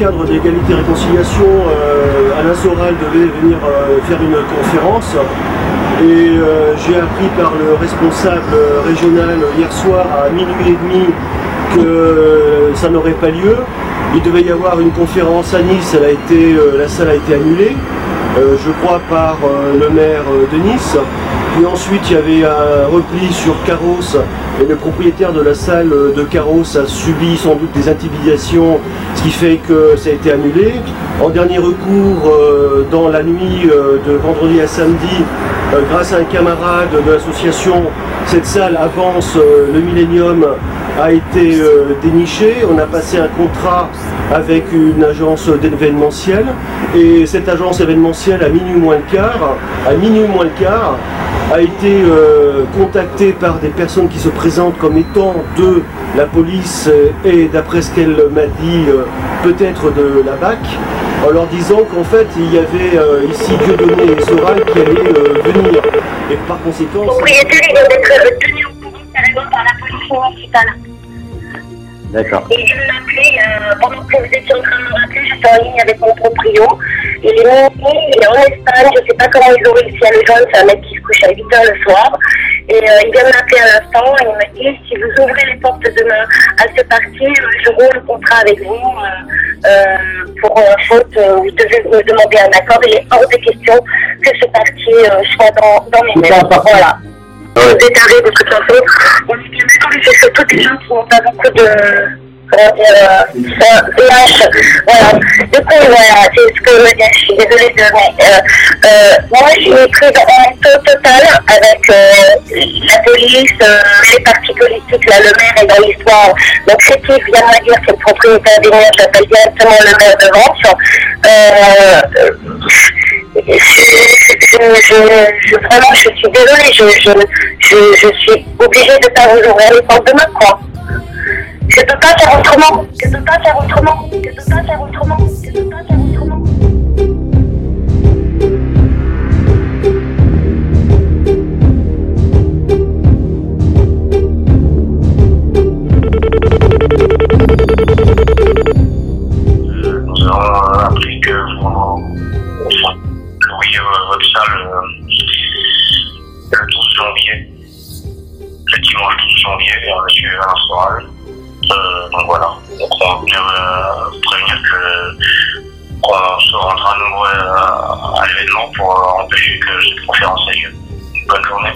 cadre d'égalité et réconciliation, Alain Soral devait venir faire une conférence. Et j'ai appris par le responsable régional hier soir à minuit et demi que ça n'aurait pas lieu. Il devait y avoir une conférence à Nice, elle a été, la salle a été annulée. Euh, je crois par euh, le maire euh, de Nice. Puis ensuite, il y avait un repli sur Carros et le propriétaire de la salle de Carros a subi sans doute des intimidations, ce qui fait que ça a été annulé. En dernier recours, dans la nuit de vendredi à samedi, grâce à un camarade de l'association, cette salle avance le Millennium a été dénichée. On a passé un contrat avec une agence d'événementiel. Et cette agence événementielle, à minuit moins le quart, à minuit moins le quart, a été euh, contactée par des personnes qui se présentent comme étant de la police et d'après ce qu'elle m'a dit, euh, peut-être de la BAC, en leur disant qu'en fait il y avait euh, ici Dieudonné et Soral qui allaient venir. Et par conséquent. Le propriétaire il d'être tenu au courant carrément par la police municipale. D'accord. Et il m'a appelé euh, pendant que vous étiez en train de me rappeler, j'étais en ligne avec mon proprio. Il est monté, il est en Espagne, je ne sais pas comment ils ont réussi à le joindre, c'est un mec qui se couche à 8h le soir. Et euh, il vient de m'appeler à l'instant et il m'a dit si vous ouvrez les portes demain à ce parti, euh, je roule le contrat avec vous. pour faute, vous devez me demander un accord. Il est hors de question que ce parti soit dans, dans mes mains. Voilà. Êtes arrivé de toute façon. On est bien d'accord, mais c'est surtout des gens qui n'ont pas beaucoup de. Dire euh, lâche. Voilà. Du coup, voilà, c'est ce que je veux dire. Je suis désolée de. Mais, euh, euh, moi, j'ai pris en taux total avec euh, la police, euh, les partis politiques, là, le maire est dans l'histoire. Donc, c'est qui vient me dire c'est le propriétaire des mers, j'appelle directement le maire de Vence. Euh, je, je, vraiment, je suis désolée, je, je, je, suis obligée de pas vous ouvrir les portes demain, quoi. Je peux pas faire autrement, je peux pas faire autrement, je peux pas faire autrement, je peux pas faire autrement. Nous avons appris que euh, euh, le 12 janvier, le dimanche 12 janvier, à monsieur Alain Soral. Euh, donc voilà, donc on va venir prévenir que qu'on se rendra nombreux à, l'événement pour empêcher que cette conférence ait lieu. Bonne journée.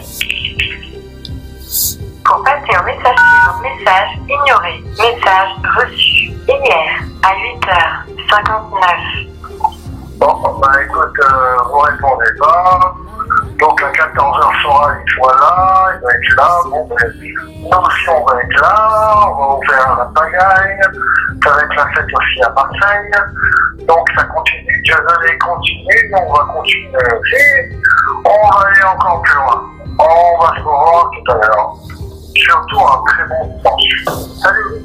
Pour passer au message suivant, message ignoré, message reçu hier à 8h59. Bah écoute, euh, vous répondez pas. Donc à 14h sera, il soit là, il va être là. Bon, ben, nous aussi on va être là, on va ouvrir la pagaille. Ça va être la fête aussi à Marseille. Donc ça continue, Dieu donné continue, nous on va continuer aussi. On va aller encore plus loin. On va se revoir tout à l'heure. Surtout un très bon dimanche. Salut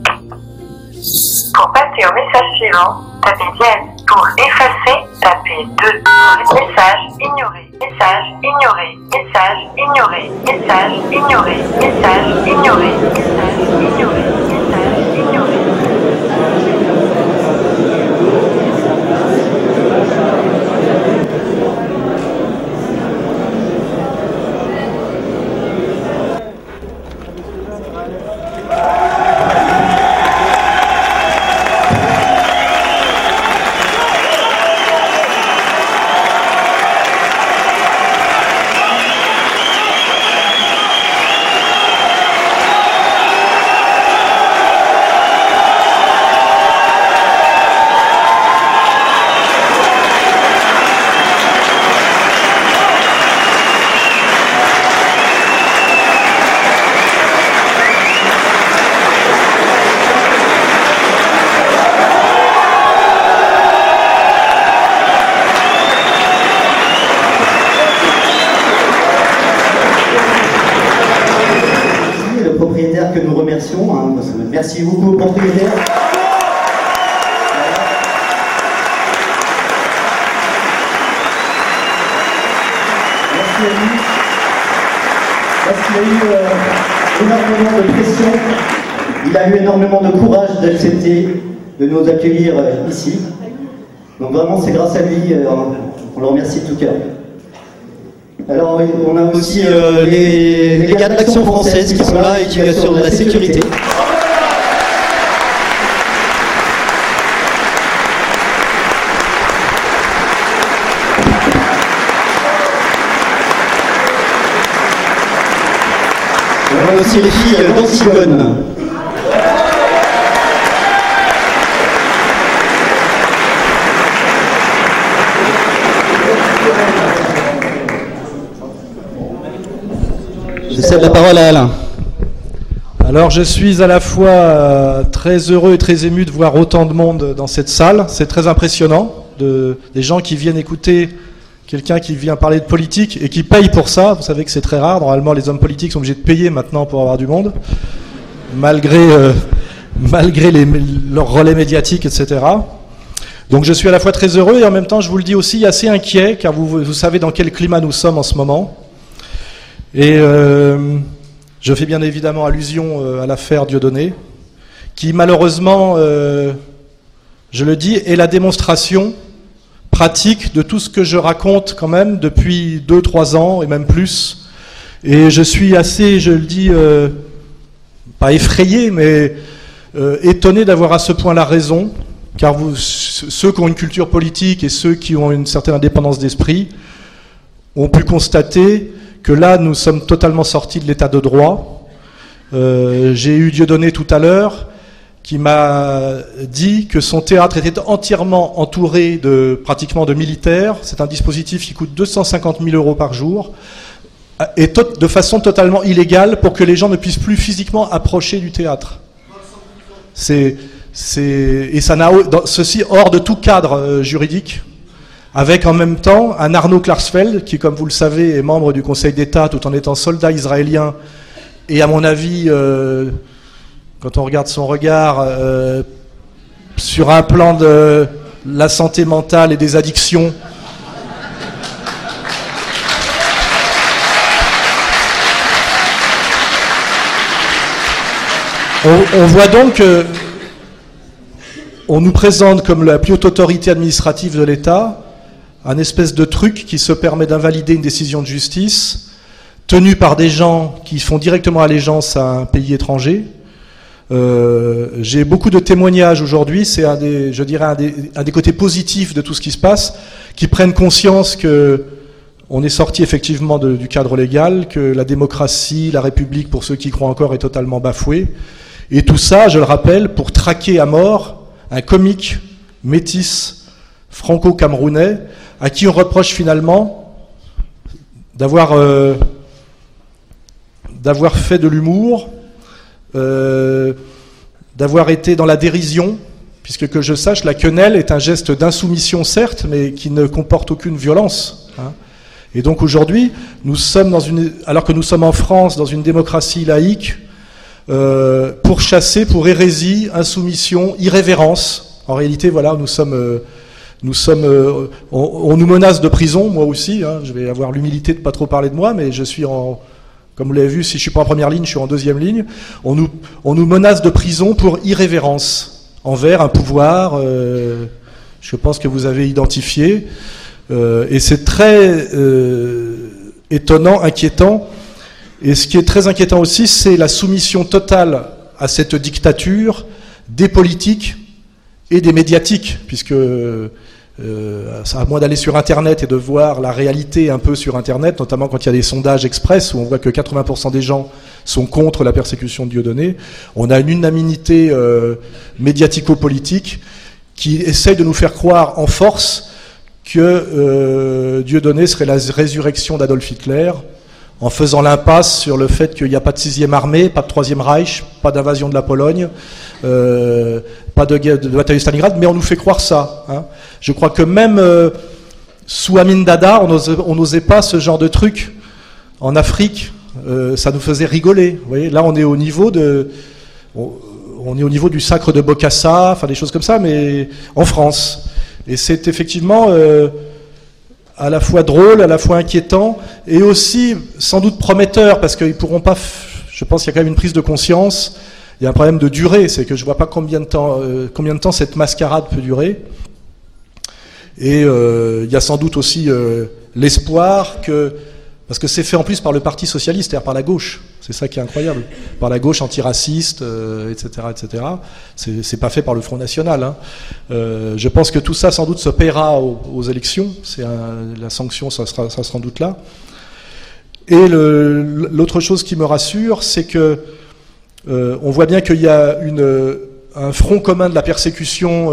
Pour passer au message suivant, tapez dièse. Pour effacer, tapez 2. Message ignoré. Message ignoré. Message ignoré. Message ignoré. Message ignoré. Message ignoré. Merci beaucoup aux propriétaires. Merci à lui. Parce qu'il a eu euh, énormément de pression. Il a eu énormément de courage d'accepter de nous accueillir euh, ici. Donc vraiment, c'est grâce à lui. Euh, on le remercie de tout cœur. Alors, on a aussi euh, les, les gars de l'Action française qui sont là et qui assurent la sécurité. Les filles d'Antigone. Je cède la parole à Alain. Alors je suis à la fois euh, très heureux et très ému de voir autant de monde dans cette salle. C'est très impressionnant, de, des gens qui viennent écouter quelqu'un qui vient parler de politique et qui paye pour ça. Vous savez que c'est très rare. Normalement, les hommes politiques sont obligés de payer maintenant pour avoir du monde, malgré, euh, malgré les, leurs relais médiatiques, etc. Donc je suis à la fois très heureux et en même temps, je vous le dis aussi, assez inquiet, car vous, vous savez dans quel climat nous sommes en ce moment. Et euh, je fais bien évidemment allusion euh, à l'affaire Dieudonné, qui malheureusement, euh, je le dis, est la démonstration pratique de tout ce que je raconte quand même depuis 2-3 ans et même plus. Et je suis assez, je le dis, euh, pas effrayé, mais euh, étonné d'avoir à ce point la raison, car ceux qui ont une culture politique et ceux qui ont une certaine indépendance d'esprit ont pu constater que là, nous sommes totalement sortis de l'état de droit. Euh, J'ai eu Dieudonné tout à l'heure qui m'a dit que son théâtre était entièrement entouré de pratiquement de militaires. C'est un dispositif qui coûte 250 000 euros par jour et de façon totalement illégale pour que les gens ne puissent plus physiquement approcher du théâtre. C'est et ça n'a ceci hors de tout cadre euh, juridique avec en même temps un Arnaud Klarsfeld, qui, comme vous le savez, est membre du Conseil d'État tout en étant soldat israélien, et à mon avis, euh, quand on regarde son regard euh, sur un plan de la santé mentale et des addictions, on, voit donc que on nous présente comme la plus haute autorité administrative de l'État un espèce de truc qui se permet d'invalider une décision de justice tenue par des gens qui font directement allégeance à un pays étranger. Euh, J'ai beaucoup de témoignages aujourd'hui, c'est un des, je dirais, un des, côtés positifs de tout ce qui se passe, qui prennent conscience que on est sorti effectivement du cadre légal, que la démocratie, la République, pour ceux qui croient encore, est totalement bafouée. Et tout ça, je le rappelle, pour traquer à mort un comique métis franco-camerounais à qui on reproche finalement d'avoir euh, d'avoir fait de l'humour, euh, d'avoir été dans la dérision, puisque que je sache, la quenelle est un geste d'insoumission certes, mais qui ne comporte aucune violence. Hein. Et donc aujourd'hui, nous sommes dans une, alors que nous sommes en France, dans une démocratie laïque, euh, pour chasser, pour hérésie, insoumission, irrévérence. En réalité, voilà, nous sommes euh, nous sommes, euh, on, on, nous menace de prison, moi aussi. Hein, je vais avoir l'humilité de pas trop parler de moi, mais je suis en, comme vous l'avez vu, si je suis pas en première ligne, je suis en deuxième ligne. On nous, on nous menace de prison pour irrévérence envers un pouvoir. Euh, je pense que vous avez identifié, euh, et c'est très euh, étonnant, inquiétant. Et ce qui est très inquiétant aussi, c'est la soumission totale à cette dictature des politiques et des médiatiques, puisque euh, à moins d'aller sur Internet et de voir la réalité un peu sur Internet, notamment quand il y a des sondages express où on voit que 80% des gens sont contre la persécution de Dieudonné, on a une unanimité euh, médiatico-politique qui essaye de nous faire croire en force que euh, Dieudonné serait la résurrection d'Adolf Hitler, en faisant l'impasse sur le fait qu'il n'y a pas de sixième armée, pas de troisième Reich, pas d'invasion de la Pologne, euh, pas de, de, de, bataille de Stalingrad, mais on nous fait croire ça. Hein. Je crois que même euh, sous Amin Dada, on n'osait pas ce genre de truc en Afrique, euh, ça nous faisait rigoler. Là, on est au niveau est au niveau du sacre de Bocassa, enfin des choses comme ça, mais en France. Et c'est effectivement à la fois drôle, à la fois inquiétant, et aussi sans doute prometteur, parce qu'ils pourront pas. Je pense qu'il y a quand même une prise de conscience. Il y a un problème de durée, c'est que je vois pas combien de temps, euh, combien de temps cette mascarade peut durer. Et euh, il y a sans doute aussi euh, l'espoir que, parce que c'est fait en plus par le Parti socialiste, c'est-à-dire par la gauche. C'est ça qui est incroyable, par la gauche antiraciste, euh, etc., etc. C'est pas fait par le Front National. hein. Euh, je pense que tout ça sans doute se paiera aux, élections. C'est la sanction, ça sera, sans doute là. Et l'autre chose qui me rassure, c'est que euh, on voit bien qu'il y a un front commun de la persécution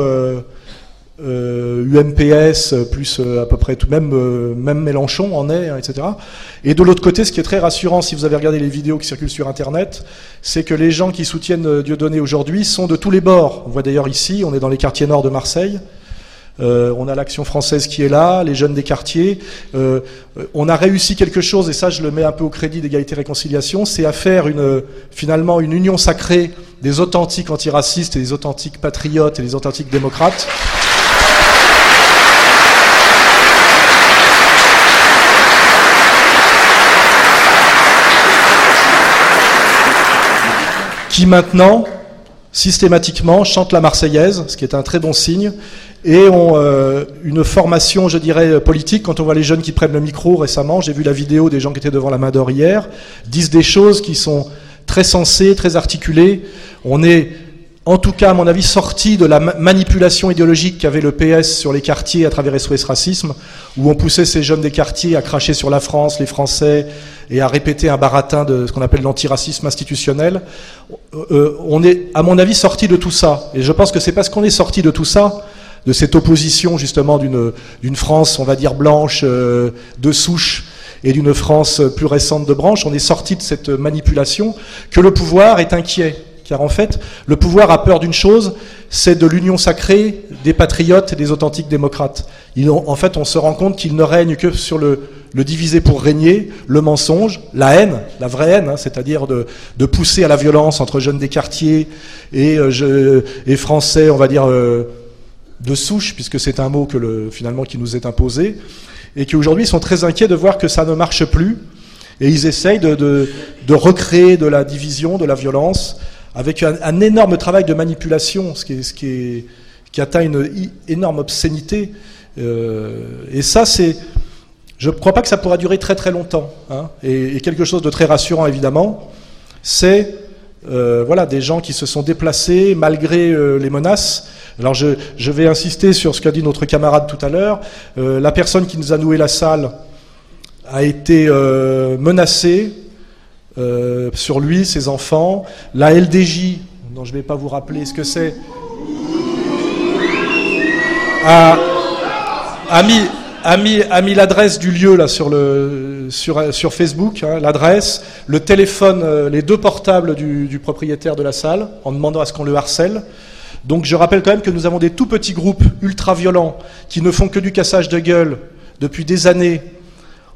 UMPS plus euh, à peu près tout même euh, même Mélenchon en est, hein, etc. Et de l'autre côté, ce qui est très rassurant, si vous avez regardé les vidéos qui circulent sur Internet, c'est que les gens qui soutiennent euh, Dieudonné aujourd'hui sont de tous les bords. On voit d'ailleurs ici, on est dans les quartiers nord de Marseille. Euh, on a l'action française qui est là, les jeunes des quartiers. Euh, euh, on a réussi quelque chose, et ça je le mets un peu au crédit d'égalité-réconciliation, c'est à faire une, euh, finalement une union sacrée des authentiques antiracistes et des authentiques patriotes et des authentiques démocrates. Qui maintenant, systématiquement, chantent la Marseillaise, ce qui est un très bon signe, et ont euh, une formation, je dirais, politique. Quand on voit les jeunes qui prennent le micro récemment, j'ai vu la vidéo des gens qui étaient devant la main d'or hier, disent des choses qui sont très sensées, très articulées. On est, en tout cas, à mon avis, sorti de la ma- manipulation idéologique qu'avait le PS sur les quartiers à travers SOS Racisme, où on poussait ces jeunes des quartiers à cracher sur la France, les Français, et à répéter un baratin de ce qu'on appelle l'antiracisme institutionnel. Euh, on est, à mon avis, sorti de tout ça. Et je pense que c'est parce qu'on est sorti de tout ça, de cette opposition justement d'une d'une France, on va dire blanche, euh, de souche, et d'une France plus récente de branche, on est sorti de cette manipulation, que le pouvoir est inquiet. Car en fait, le pouvoir a peur d'une chose, c'est de l'union sacrée des patriotes et des authentiques démocrates. En fait, on se rend compte qu'il ne règne que sur le, le diviser pour régner, le mensonge, la haine, la vraie haine, hein, c'est-à-dire de, pousser à la violence entre jeunes des quartiers et, euh, je- et français, on va dire, euh, de souche, puisque c'est un mot que le, finalement qui nous est imposé, et qui aujourd'hui sont très inquiets de voir que ça ne marche plus, et ils essayent de recréer de la division, de la violence, avec un, énorme travail de manipulation, ce qui, atteint une énorme obscénité. Euh, et ça, c'est, je ne crois pas que ça pourra durer très très longtemps. hein. Et, quelque chose de très rassurant, évidemment, c'est euh, voilà, des gens qui se sont déplacés malgré euh, les menaces. Alors je, vais insister sur ce qu'a dit notre camarade tout à l'heure. La personne qui nous a noué la salle a été menacée euh, sur lui, ses enfants. La LDJ, dont je ne vais pas vous rappeler ce que c'est, a, a mis, a mis, a mis l'adresse du lieu là sur, le, sur, sur Facebook, hein, l'adresse, le téléphone, euh, les deux portables du, du propriétaire de la salle, en demandant à ce qu'on le harcèle. Donc je rappelle quand même que nous avons des tout petits groupes ultra-violents qui ne font que du cassage de gueule depuis des années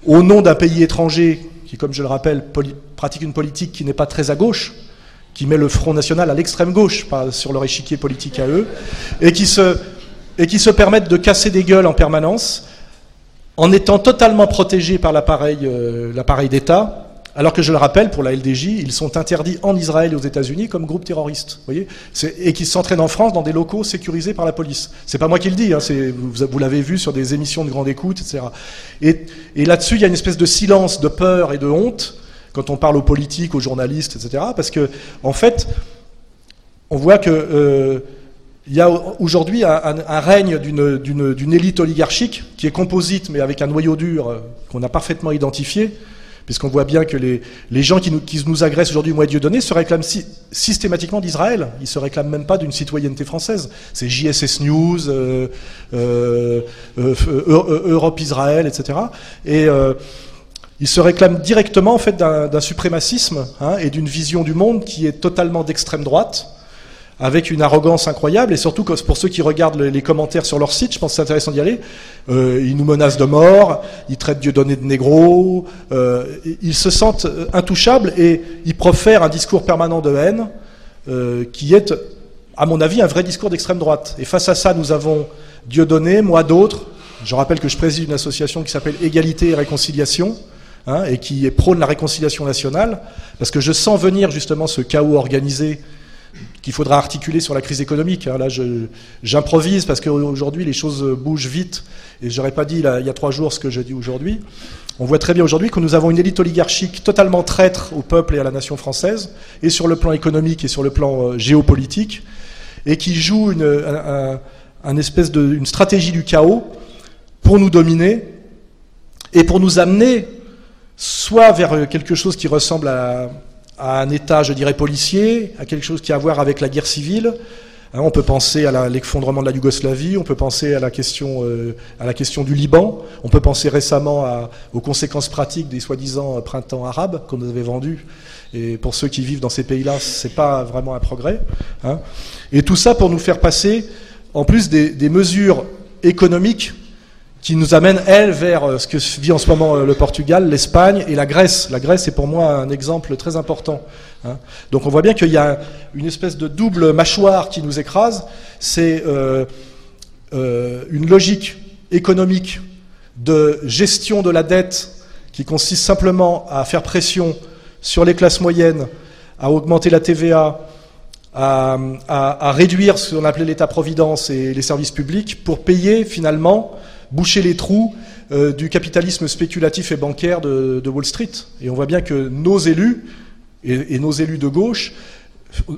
au nom d'un pays étranger qui, comme je le rappelle, pratique une politique qui n'est pas très à gauche, qui met le Front National à l'extrême gauche, sur leur échiquier politique à eux, et qui se, et permettent de casser des gueules en permanence, en étant totalement protégés par l'appareil euh, l'appareil d'État, alors que je le rappelle, pour la LDJ, ils sont interdits en Israël et aux États-Unis comme groupe terroriste, voyez, et qui s'entraînent en France dans des locaux sécurisés par la police. C'est pas moi qui le dis, hein, vous, l'avez vu sur des émissions de grande écoute, etc. Et, là-dessus, il y a une espèce de silence, de peur et de honte quand on parle aux politiques, aux journalistes, etc. Parce que, en fait, on voit que euh, il y a aujourd'hui un, règne d'une élite oligarchique qui est composite, mais avec un noyau dur euh, qu'on a parfaitement identifié, puisqu'on voit bien que les, gens qui nous, qui nous agressent aujourd'hui au mois de Dieudonné se réclament sy- systématiquement d'Israël. Ils se réclament même pas d'une citoyenneté française. C'est JSS News, euh, euh, euh, euh, Europe Israël, etc. Et ils se réclament directement d'un suprémacisme hein, et d'une vision du monde qui est totalement d'extrême droite avec une arrogance incroyable, et surtout pour ceux qui regardent les, commentaires sur leur site, je pense que c'est intéressant d'y aller, euh, ils nous menacent de mort, ils traitent Dieudonné de négro, euh, ils se sentent intouchables et ils profèrent un discours permanent de haine euh, qui est, à mon avis, un vrai discours d'extrême droite. Et face à ça, nous avons Dieudonné, moi d'autres, je rappelle que je préside une association qui s'appelle Égalité et Réconciliation, hein, et qui prône la réconciliation nationale, parce que je sens venir justement ce chaos organisé qu'il faudra articuler sur la crise économique. hein. Là, j'improvise parce qu'aujourd'hui, les choses bougent vite, et je n'aurais pas dit là, il y a trois jours ce que je dis aujourd'hui. On voit très bien aujourd'hui que nous avons une élite oligarchique totalement traître au peuple et à la nation française, et sur le plan économique et sur le plan euh, géopolitique, et qui joue une, un- un- un espèce de, une stratégie du chaos pour nous dominer et pour nous amener soit vers euh, quelque chose qui ressemble à, à un État, je dirais, policier, à quelque chose qui a à voir avec la guerre civile. Hein, on peut penser à l'effondrement de la Yougoslavie, on peut penser à la question, euh, du Liban, on peut penser récemment aux conséquences pratiques des soi-disant printemps arabes qu'on nous avait vendus. Et pour ceux qui vivent dans ces pays-là, c'est pas vraiment un progrès. hein. Et tout ça pour nous faire passer, en plus des mesures économiques qui nous amènent, elles, vers euh, ce que vit en ce moment euh, le Portugal, l'Espagne et la Grèce. La Grèce est pour moi un exemple très important. hein. Donc on voit bien qu'il y a une espèce de double mâchoire qui nous écrase. C'est euh, une logique économique de gestion de la dette qui consiste simplement à faire pression sur les classes moyennes, à augmenter la TVA, à réduire ce qu'on appelait l'État-providence et les services publics pour payer finalement, boucher les trous euh, du capitalisme spéculatif et bancaire de, Wall Street. Et on voit bien que nos élus, et, nos élus de gauche,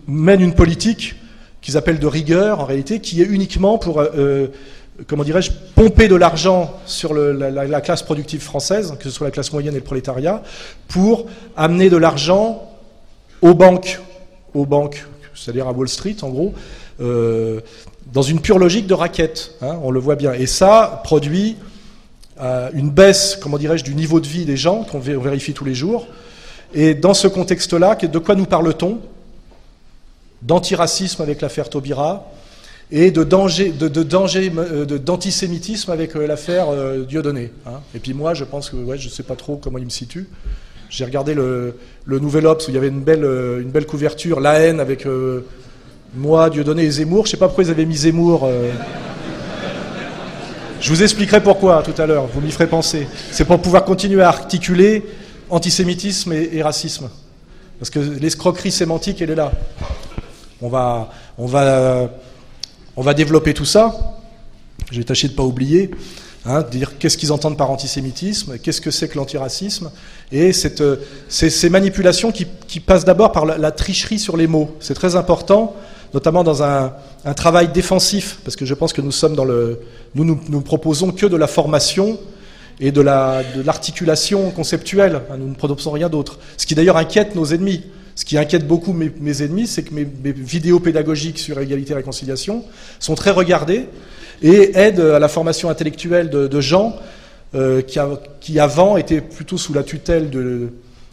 mènent une politique qu'ils appellent de rigueur en réalité, qui est uniquement pour, euh, comment dirais-je, pomper de l'argent sur la, la- la classe productive française, que ce soit la classe moyenne et le prolétariat, pour amener de l'argent aux banques, aux banques, c'est-à-dire à Wall Street en gros, euh, dans une pure logique de raquette, hein, on le voit bien. Et ça produit euh, une baisse, comment dirais-je, du niveau de vie des gens qu'on vé- on vérifie tous les jours. Et dans ce contexte-là, de quoi nous parle-t-on? D'antiracisme avec l'affaire Taubira et de danger, de, danger, euh, de- d'antisémitisme avec euh, l'affaire euh, Dieudonné. hein. Et puis moi, je pense que, ouais, je sais pas trop comment il me situe. J'ai regardé le, Nouvel Obs où il y avait une belle, une belle couverture, la haine avec moi, Dieudonné et Zemmour. Je sais pas pourquoi ils avaient mis Zemmour. euh. Je vous expliquerai pourquoi tout à l'heure, vous m'y ferez penser. C'est pour pouvoir continuer à articuler antisémitisme et, racisme. Parce que l'escroquerie sémantique, elle est là. On va, on va, on va développer tout ça. Je vais tâcher de ne pas oublier, hein, dire qu'est-ce qu'ils entendent par antisémitisme, qu'est-ce que c'est que l'antiracisme, et cette, euh, ces, manipulations qui, passent d'abord par la tricherie sur les mots. C'est très important, notamment dans un, travail défensif, parce que je pense que nous sommes proposons que de la formation et de la- de l'articulation conceptuelle. hein, nous ne proposons rien d'autre. Ce qui d'ailleurs inquiète nos ennemis. Ce qui inquiète beaucoup mes, ennemis, c'est que mes, vidéos pédagogiques sur égalité et réconciliation sont très regardées et aident à la formation intellectuelle de, gens euh, qui, qui avant étaient plutôt sous la tutelle de,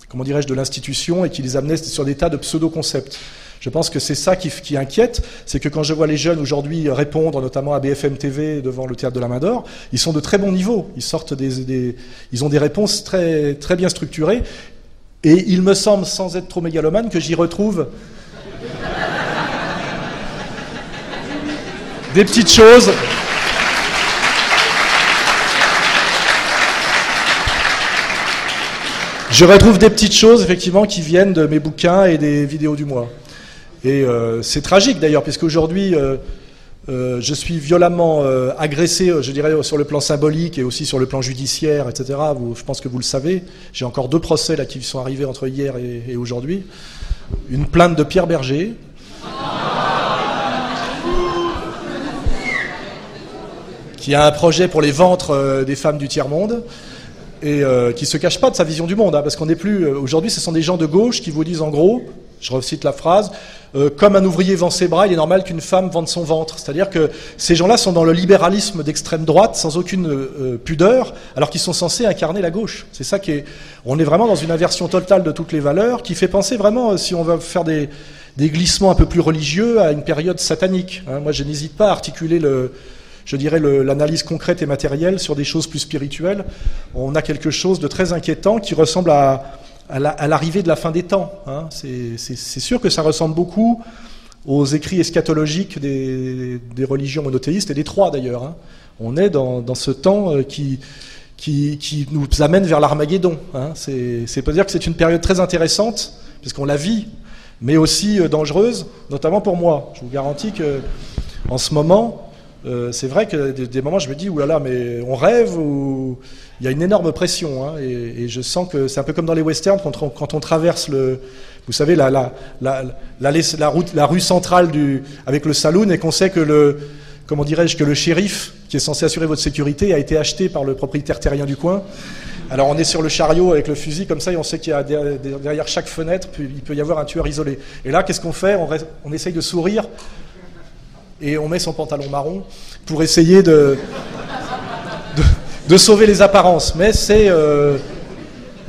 comment dirais-je, de l'institution et qui les amenaient sur des tas de pseudo-concepts. Je pense que c'est ça qui, qui inquiète, c'est que quand je vois les jeunes aujourd'hui répondre, notamment à BFM TV devant le théâtre de la Main d'Or, ils sont de très bons niveaux. Ils sortent ils ont des réponses très, très bien structurées. Et il me semble, sans être trop mégalomane, que j'y retrouve des petites choses. Je retrouve des petites choses, effectivement, qui viennent de mes bouquins et des vidéos du mois. Et euh, c'est tragique d'ailleurs, puisqu'aujourd'hui, euh, euh, je suis violemment euh, agressé, je dirais, sur le plan symbolique et aussi sur le plan judiciaire, etc. Je pense que vous le savez. J'ai encore deux procès là qui sont arrivés entre hier et, aujourd'hui. Une plainte de Pierre Berger. qui a un projet pour les ventres des femmes du tiers-monde et euh, qui se cache pas de sa vision du monde, hein, parce qu'on n'est plus aujourd'hui, ce sont des gens de gauche qui vous disent en gros, je recite la phrase, euh, comme un ouvrier vend ses bras, il est normal qu'une femme vende son ventre. C'est-à-dire que ces gens-là sont dans le libéralisme d'extrême droite, sans aucune euh, pudeur, alors qu'ils sont censés incarner la gauche. C'est ça qui est, on est vraiment dans une inversion totale de toutes les valeurs, qui fait penser vraiment, euh, si on veut faire des des glissements un peu plus religieux à une période satanique. hein. Moi, je n'hésite pas à articuler le, je dirais l'analyse concrète et matérielle sur des choses plus spirituelles. On a quelque chose de très inquiétant qui ressemble à, à la- à l'arrivée de la fin des temps. hein. C'est sûr que ça ressemble beaucoup aux écrits eschatologiques des, religions monothéistes et des trois d'ailleurs. hein. On est dans, ce temps euh, qui, nous amène vers l'Armageddon. Hein. C'est c'est peut dire que c'est une période très intéressante, puisqu'on la vit, mais aussi euh, dangereuse, notamment pour moi. Je vous garantis que en ce moment, euh, c'est vrai que des, des moments, je me dis, oulala, mais on rêve ou il y a une énorme pression. hein, et, je sens que c'est un peu comme dans les westerns quand on, traverse le, vous savez, la, route, la rue centrale avec le saloon et qu'on sait que le, comment dirais-je, que le shérif qui est censé assurer votre sécurité a été acheté par le propriétaire terrien du coin. Alors on est sur le chariot avec le fusil comme ça et on sait qu'il y a derrière chaque fenêtre, il peut y avoir un tueur isolé. Et là, qu'est-ce qu'on fait? On, essaye de sourire et on met son pantalon marron pour essayer de, de sauver les apparences. Mais c'est... euh,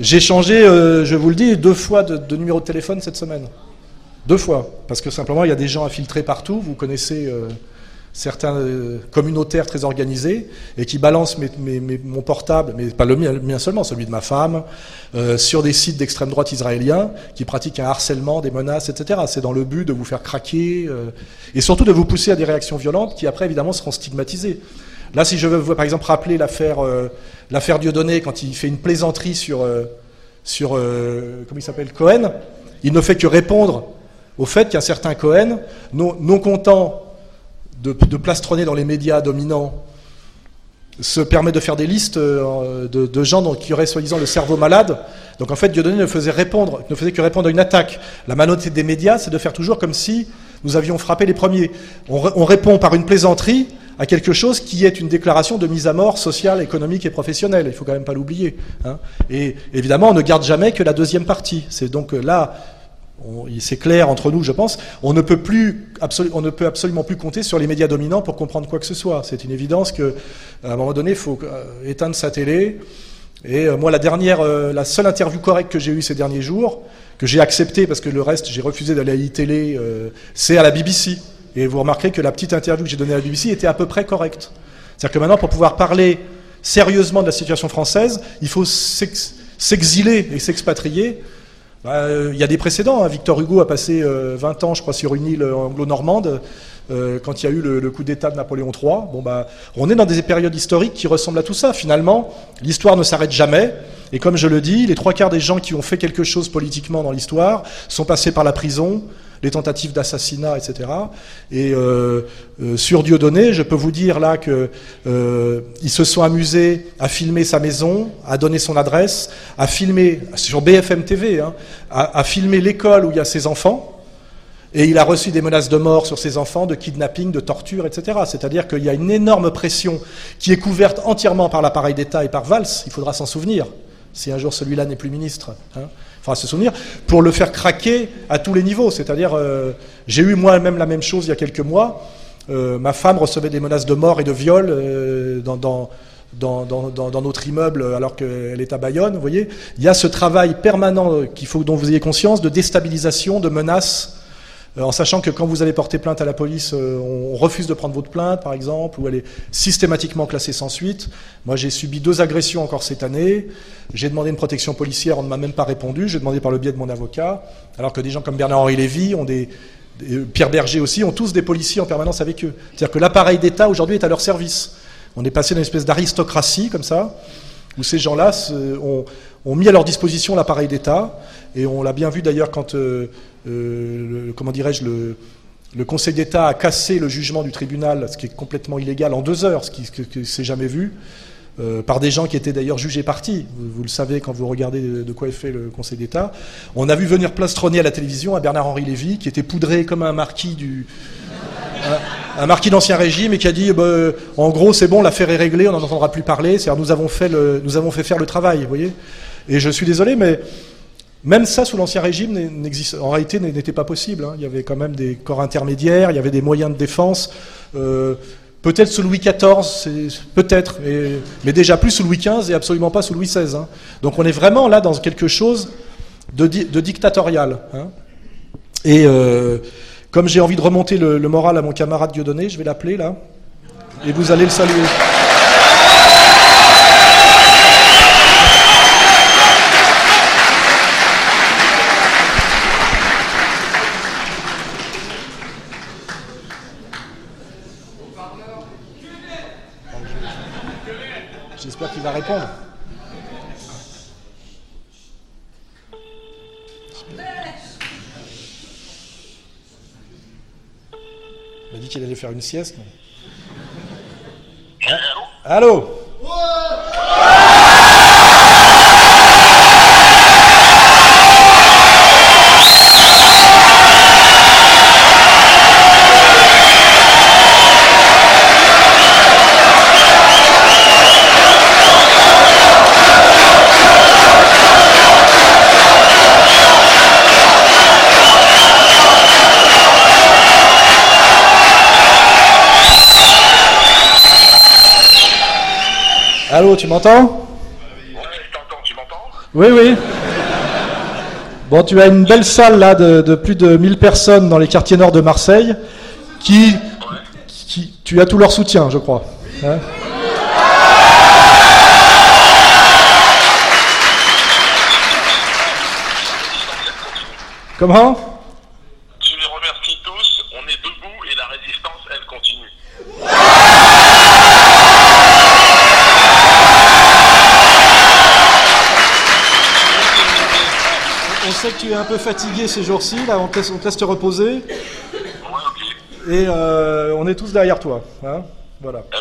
j'ai changé, euh, je vous le dis, deux fois de, numéro de téléphone cette semaine. Deux fois. Parce que simplement, il y a des gens infiltrés partout. Vous connaissez euh, certains communautaires très organisés et qui balancent mon portable, mais pas le mien, le mien seulement, celui de ma femme, sur des sites d'extrême droite israéliens qui pratiquent un harcèlement, des menaces, etc. C'est dans le but de vous faire craquer et surtout de vous pousser à des réactions violentes qui après évidemment seront stigmatisées. Là, si je veux par exemple rappeler l'affaire euh, Dieudonné quand il fait une plaisanterie sur euh, sur euh, il s'appelle Cohen, il ne fait que répondre au fait qu'un certain Cohen, non, content de, plastronner dans les médias dominants, se permet de faire des listes de, gens dont- qui auraient soi-disant le cerveau malade. Donc en fait, Dieudonné ne faisait, que répondre à une attaque. La malhonnêteté des médias, c'est de faire toujours comme si nous avions frappé les premiers. On répond par une plaisanterie à quelque chose qui est une déclaration de mise à mort sociale, économique et professionnelle. Il faut quand même pas l'oublier. hein. Et évidemment, on ne garde jamais que la deuxième partie. C'est donc euh, là, c'est clair entre nous, je pense. On ne peut plus, on ne peut absolument plus compter sur les médias dominants pour comprendre quoi que ce soit. C'est une évidence que, à un moment donné, il faut euh, éteindre sa télé. Et euh, moi, la dernière, la seule interview correcte que j'ai eue ces derniers jours, que j'ai acceptée parce que le reste, j'ai refusé d'aller à iTélé, euh, c'est à la BBC. Et vous remarquerez que la petite interview que j'ai donnée à la BBC était à peu près correcte. C'est-à-dire que maintenant, pour pouvoir parler sérieusement de la situation française, il faut s'ex- s'exiler et s'expatrier. Bah, euh, Il y a des précédents. hein. Victor Hugo a passé euh, 20 ans, je crois, sur une île anglo-normande euh, quand il y a eu le, le coup d'État de Napoléon III. Bon, bah, on est dans des périodes historiques qui ressemblent à tout ça. Finalement, l'histoire ne s'arrête jamais. Et comme je le dis, les trois quarts des gens qui ont fait quelque chose politiquement dans l'histoire sont passés par la prison, les tentatives d'assassinat, etc. Et euh, euh, sur Dieudonné, je peux vous dire là que euh, ils se sont amusés à filmer sa maison, à donner son adresse, à filmer sur BFM TV, hein, à, filmer l'école où il y a ses enfants. Et il a reçu des menaces de mort sur ses enfants, de kidnapping, de torture, etc. C'est-à-dire qu'il y a une énorme pression qui est couverte entièrement par l'appareil d'État et par Valls. Il faudra s'en souvenir, si un jour celui-là n'est plus ministre. Hein. Faudra se souvenir, pour le faire craquer à tous les niveaux. C'est-à-dire, euh, j'ai eu moi-même la même chose il y a quelques mois. Euh, ma femme recevait des menaces de mort et de viol euh, dans, dans, notre immeuble alors qu'elle est à Bayonne. Vous voyez, il y a ce travail permanent qu'il faut dont vous ayez conscience de déstabilisation, de menaces, en sachant que quand vous allez porter plainte à la police, euh, on refuse de prendre votre plainte, par exemple, ou elle est systématiquement classée sans suite. Moi, j'ai subi deux agressions encore cette année. J'ai demandé une protection policière, on ne m'a même pas répondu. J'ai demandé par le biais de mon avocat, alors que des gens comme Bernard-Henri Lévy ont des, euh, Pierre Berger aussi, ont tous des policiers en permanence avec eux. C'est-à-dire que l'appareil d'État aujourd'hui est à leur service. On est passé d'une espèce d'aristocratie comme ça, où ces gens-là ont, mis à leur disposition l'appareil d'État, et on l'a bien vu d'ailleurs quand, euh, euh, le- comment dirais-je, le, Conseil d'État a cassé le jugement du tribunal, ce qui est complètement illégal, en deux heures, ce qui ne s'est jamais vu, euh, par des gens qui étaient d'ailleurs jugés partis. Vous, le savez quand vous regardez de, quoi est fait le Conseil d'État. On a vu venir plastronner à la télévision à Bernard-Henri Lévy, qui était poudré comme un marquis marquis d'ancien régime et qui a dit bah, euh, en gros c'est bon l'affaire est réglée on n'en entendra plus parler c'est-à-dire nous avons fait le, nous avons fait faire le travail vous voyez et je suis désolé mais même ça sous l'ancien régime en réalité n'était pas possible hein. il y avait quand même des corps intermédiaires il y avait des moyens de défense euh, peut-être sous Louis XIV peut-être mais déjà plus sous Louis XV et absolument pas sous Louis XVI hein. donc on est vraiment là dans quelque chose de dictatorial hein. Et euh, comme j'ai envie de remonter le, le moral à mon camarade Dieudonné, je vais l'appeler là. Et vous allez le saluer. J'espère qu'il va répondre. Il m'a dit qu'il allait faire une sieste. mais- Ah, Allô? Allô, tu m'entends Oui, oui. Bon, tu as une belle salle là de, plus de 1000 personnes dans les quartiers nord de Marseille qui, qui- tu as tout leur soutien, je crois. Hein Comment Tu les remercies tous, on est debout et la résistance, elle continue. On sait que tu es un peu fatigué ces jours-ci, là on te laisse, on te laisse te reposer Ouais, et euh, on est tous derrière toi. hein. voilà. Eh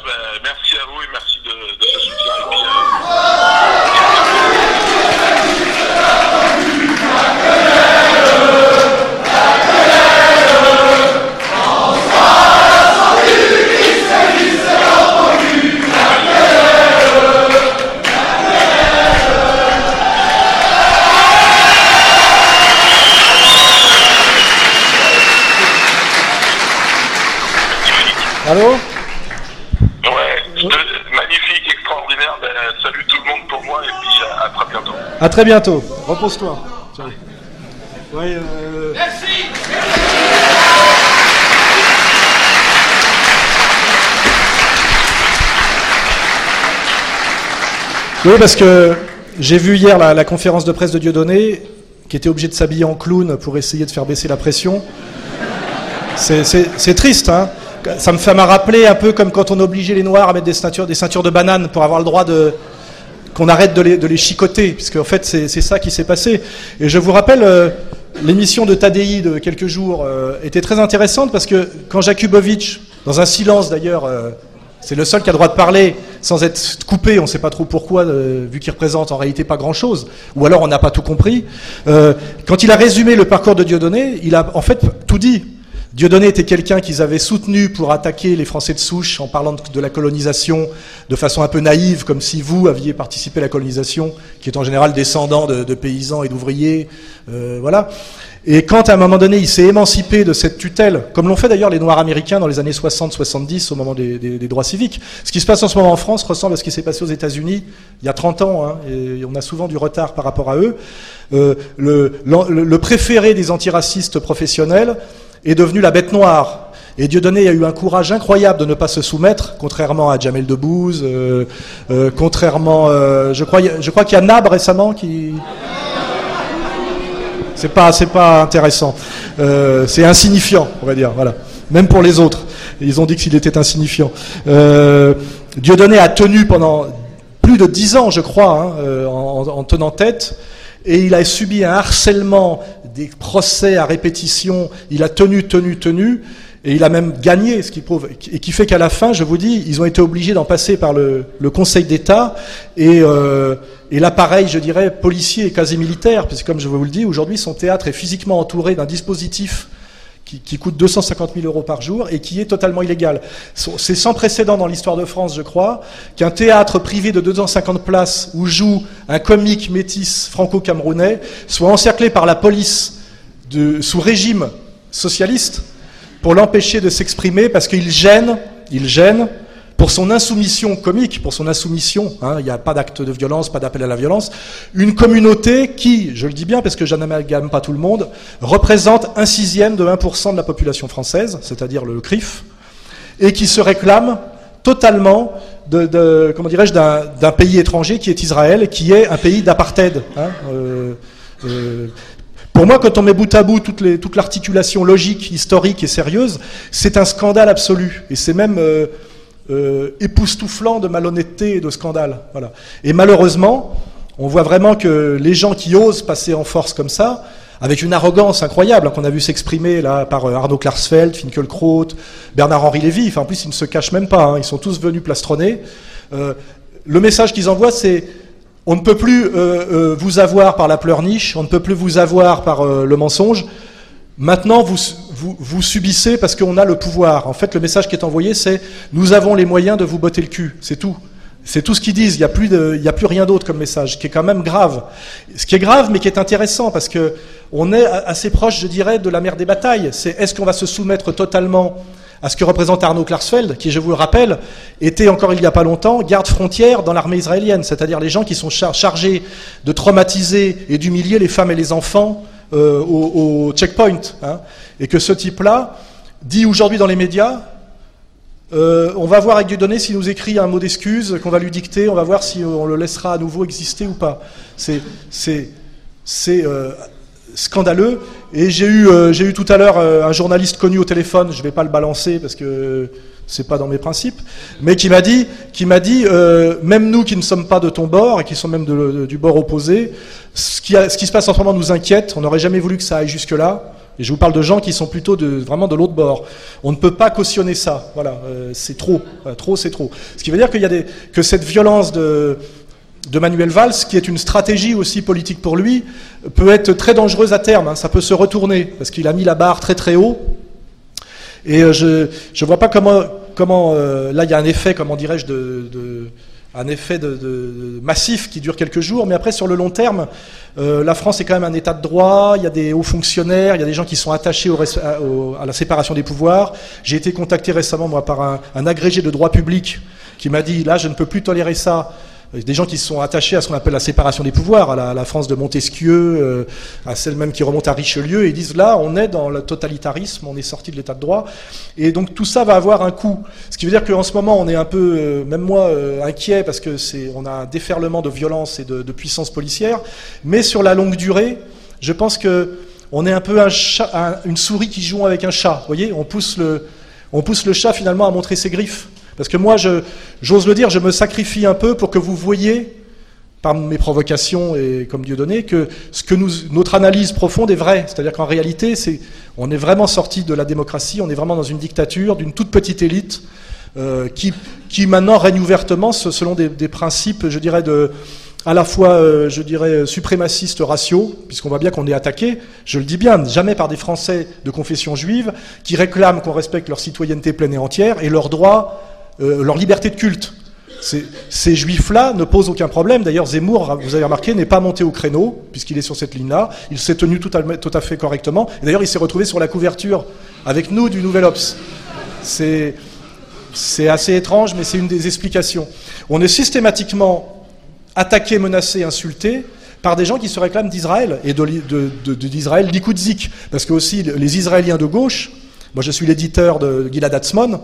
À très bientôt. Repose-toi. Ouais, euh, Oui, parce que j'ai vu hier la, la conférence de presse de Dieudonné, qui était obligé de s'habiller en clown pour essayer de faire baisser la pression. C'est- triste, hein Ça me fait m'a rappeler un peu comme quand on obligeait les Noirs à mettre des ceintures, des ceintures de bananes pour avoir le droit de, qu'on arrête de les, chicoter, puisque en fait c'est ça qui s'est passé. Et je vous rappelle, euh, l'émission de Tadei de quelques jours euh, était très intéressante parce que quand Jakubovic, dans un silence d'ailleurs, euh, c'est le seul qui a le droit de parler sans être coupé, on ne sait pas trop pourquoi, vu qu'il représente en réalité pas grand-chose, ou alors on n'a pas tout compris. Quand il a résumé le parcours de Dieudonné, il a en fait tout dit. Dieudonné était quelqu'un qu'ils avaient soutenu pour attaquer les Français de souche en parlant de, la colonisation de façon un peu naïve, comme si vous aviez participé à la colonisation, qui est en général descendant de, de paysans et d'ouvriers. euh, voilà. Et quand à un moment donné il s'est émancipé de cette tutelle, comme l'ont fait d'ailleurs les Noirs américains dans les années 60-70 au moment des, droits civiques, ce qui se passe en ce moment en France ressemble à ce qui s'est passé aux États-Unis il y a 30 ans, hein, et on a souvent du retard par rapport à eux. Euh, le, le- le préféré des antiracistes professionnels est devenu la bête noire. Et Dieudonné a eu un courage incroyable de ne pas se soumettre, contrairement à Jamel Debbouze, euh, euh, contrairement, euh, je crois, je crois qu'il y a Nab récemment qui, c'est pas, pas intéressant. Euh, c'est insignifiant, on va dire. Voilà. Même pour les autres, ils ont dit qu'il était insignifiant. Euh, Dieudonné a tenu pendant plus de dix ans, je crois, hein, euh, en tenant tête, et il a subi un harcèlement, des procès à répétition. Il a tenu, tenu, tenu. Et il a même gagné, ce qui prouve, et qui fait qu'à la fin, je vous dis, ils ont été obligés d'en passer par le, Conseil d'État et, euh, l'appareil, je dirais, policier et quasi militaire, puisque comme je vous le dis, aujourd'hui, son théâtre est physiquement entouré d'un dispositif qui, qui coûte 250 000 euros par jour et qui est totalement illégal. C'est sans précédent dans l'histoire de France, je crois, qu'un théâtre privé de 250 places où joue un comique métis franco-camerounais soit encerclé par la police sous régime socialiste pour l'empêcher de s'exprimer parce qu'il gêne, il gêne pour son insoumission comique, pour son insoumission, hein, il n'y a pas d'acte de violence, pas d'appel à la violence, une communauté qui, je le dis bien parce que je n'amalgame pas tout le monde, représente un sixième de 1% de la population française, c'est-à-dire le CRIF, et qui se réclame totalement de, comment dirais-je, d'un pays étranger qui est Israël, qui est un pays d'apartheid. Hein, euh, euh, pour moi, quand on met bout à bout toute, l'articulation logique, historique et sérieuse, c'est un scandale absolu. Et c'est même euh, euh, époustouflant de malhonnêteté et de scandale. Et malheureusement, on voit vraiment que les gens qui osent passer en force comme ça, avec une arrogance incroyable hein, qu'on a vu s'exprimer par euh, Arnaud Klarsfeld, Finkielkraut, Bernard-Henri Lévy, en plus ils ne se cachent même pas, hein, ils sont tous venus plastronner. Euh, le message qu'ils envoient, c'est on ne peut plus euh, euh, vous avoir par la pleurniche, on ne peut plus vous avoir par euh, le mensonge. Maintenant, vous, vous, subissez parce qu'on a le pouvoir. En fait, le message qui est envoyé, c'est nous avons les moyens de vous botter le cul. C'est tout. C'est tout ce qu'ils disent. Il n'y a plus, a plus rien d'autre comme message, qui est quand même grave. Ce qui est grave, mais qui est intéressant, parce que on est assez proche, je dirais, de la mer des batailles. C'est est-ce qu'on va se soumettre totalement à ce que représente Arnaud Klarsfeld, qui, je vous le rappelle, était encore il n'y a pas longtemps garde frontière dans l'armée israélienne, c'est-à-dire les gens qui sont char chargés de traumatiser et d'humilier les femmes et les enfants euh, au, au, checkpoint. Hein, et que ce type-là dit aujourd'hui dans les médias, euh, on va voir avec Dieudonné s'il nous écrit un mot d'excuse qu'on va lui dicter, on va voir si on le laissera à nouveau exister ou pas. C'est euh, scandaleux. Et j'ai eu, euh, j'ai eu tout à l'heure euh, un journaliste connu au téléphone, je ne vais pas le balancer parce que c'est pas dans mes principes, mais qui m'a dit, qui m'a dit, euh, même nous qui ne sommes pas de ton bord et qui sommes même du bord opposé, ce qui, ce qui, se passe en ce moment nous inquiète. On n'aurait jamais voulu que ça aille jusque là. Et je vous parle de gens qui sont plutôt de, vraiment de l'autre bord. On ne peut pas cautionner ça. Voilà, euh, c'est trop, trop, c'est trop. Ce qui veut dire qu'il y a des, que cette violence de de Manuel Valls, qui est une stratégie aussi politique pour lui, peut être très dangereuse à terme. Hein. Ça peut se retourner, parce qu'il a mis la barre très très haut. Et euh, je ne vois pas comment, comment euh, là il y a un effet, comment dirais-je, de, un effet de, massif qui dure quelques jours, mais après sur le long terme, euh, la France est quand même un état de droit, il y a des hauts fonctionnaires, il y a des gens qui sont attachés à, la séparation des pouvoirs. J'ai été contacté récemment moi par un agrégé de droit public qui m'a dit là je ne peux plus tolérer ça des gens qui sont attachés à ce qu'on appelle la séparation des pouvoirs, à la, France de Montesquieu, euh, à celle même qui remonte à Richelieu, et disent là, on est dans le totalitarisme, on est sorti de l'état de droit, et donc tout ça va avoir un coût. Ce qui veut dire qu'en ce moment, on est un peu, euh, même moi, euh, inquiet parce que c'est, on a un déferlement de violence et de, puissance policière, mais sur la longue durée, je pense que on est un peu un chat, un, une souris qui joue avec un chat. Vous voyez, on pousse le, on pousse le chat finalement à montrer ses griffes. Parce que moi, j'ose le dire, je me sacrifie un peu pour que vous voyez, par mes provocations et comme Dieu donné, que ce que nous, notre analyse profonde est vraie. C'est-à-dire qu'en réalité, on est vraiment sorti de la démocratie, on est vraiment dans une dictature d'une toute petite élite euh, qui, maintenant règne ouvertement selon des, des principes, je dirais, de, à la fois, euh, je dirais, suprémacistes raciaux, puisqu'on voit bien qu'on est attaqué, je le dis bien, jamais par des Français de confession juive qui réclament qu'on respecte leur citoyenneté pleine et entière et leurs droits euh, leur liberté de culte. Ces, juifs-là ne posent aucun problème. D'ailleurs, Zemmour, vous avez remarqué, n'est pas monté au créneau, puisqu'il est sur cette ligne-là. Il s'est tenu tout à, fait correctement. D'ailleurs, il s'est retrouvé sur la couverture avec nous du Nouvel Ops. C'est, assez étrange, mais c'est une des explications. On est systématiquement attaqué, menacé, insulté par des gens qui se réclament d'Israël et de, de, de, d'Israël likudzik. Parce que aussi, les Israéliens de gauche, moi je suis l'éditeur de Gilad Atzmon,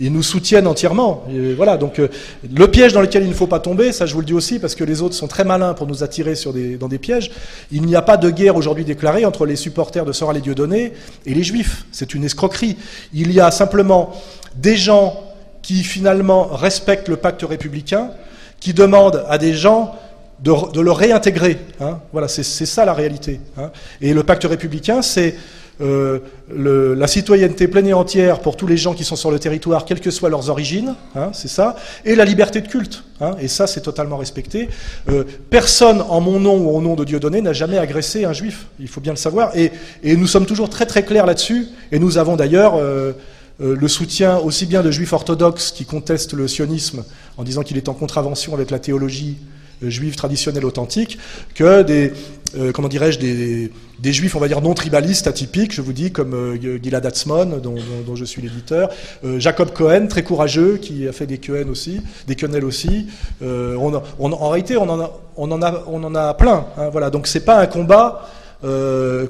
ils nous soutiennent entièrement. Voilà, donc euh, le piège dans lequel il ne faut pas tomber, ça je vous le dis aussi, parce que les autres sont très malins pour nous attirer dans des pièges. Il n'y a pas de guerre aujourd'hui déclarée entre les supporters de Soral et Dieudonné et les Juifs. C'est une escroquerie. Il y a simplement des gens qui finalement respectent le pacte républicain, qui demandent à des gens de, de le réintégrer. Hein. Voilà, c'est ça la réalité. Hein. Et le pacte républicain, c'est euh, la citoyenneté pleine et entière pour tous les gens qui sont sur le territoire, quelles que soient leurs origines, hein, c'est ça, et la liberté de culte, hein, et ça c'est totalement respecté. Euh, personne en mon nom ou au nom de Dieudonné n'a jamais agressé un juif, il faut bien le savoir, et, nous sommes toujours très très clairs là-dessus, et nous avons d'ailleurs euh, le soutien aussi bien de juifs orthodoxes qui contestent le sionisme en disant qu'il est en contravention avec la théologie juive traditionnelle authentique que des, euh, comment dirais-je, des, juifs, on va dire, non tribalistes, atypiques, je vous dis, comme euh, Gilad Atzmon, dont, je suis l'éditeur, Jacob Cohen, très courageux, qui a fait des Cohen aussi, des quenelles aussi. On, en réalité, on en a, on en a, on en a plein. Hein, voilà. Donc c'est pas un combat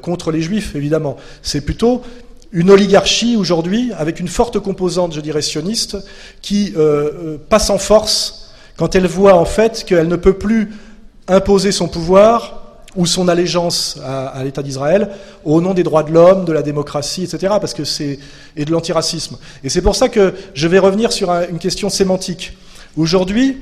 contre les juifs, évidemment. C'est plutôt une oligarchie aujourd'hui, avec une forte composante, je dirais, sioniste, qui passe en force quand elle voit en fait qu'elle ne peut plus imposer son pouvoir ou son allégeance à, l'État d'Israël au nom des droits de l'homme, de la démocratie, etc., parce que c'est et de l'antiracisme. Et c'est pour ça que je vais revenir sur une question sémantique. Aujourd'hui,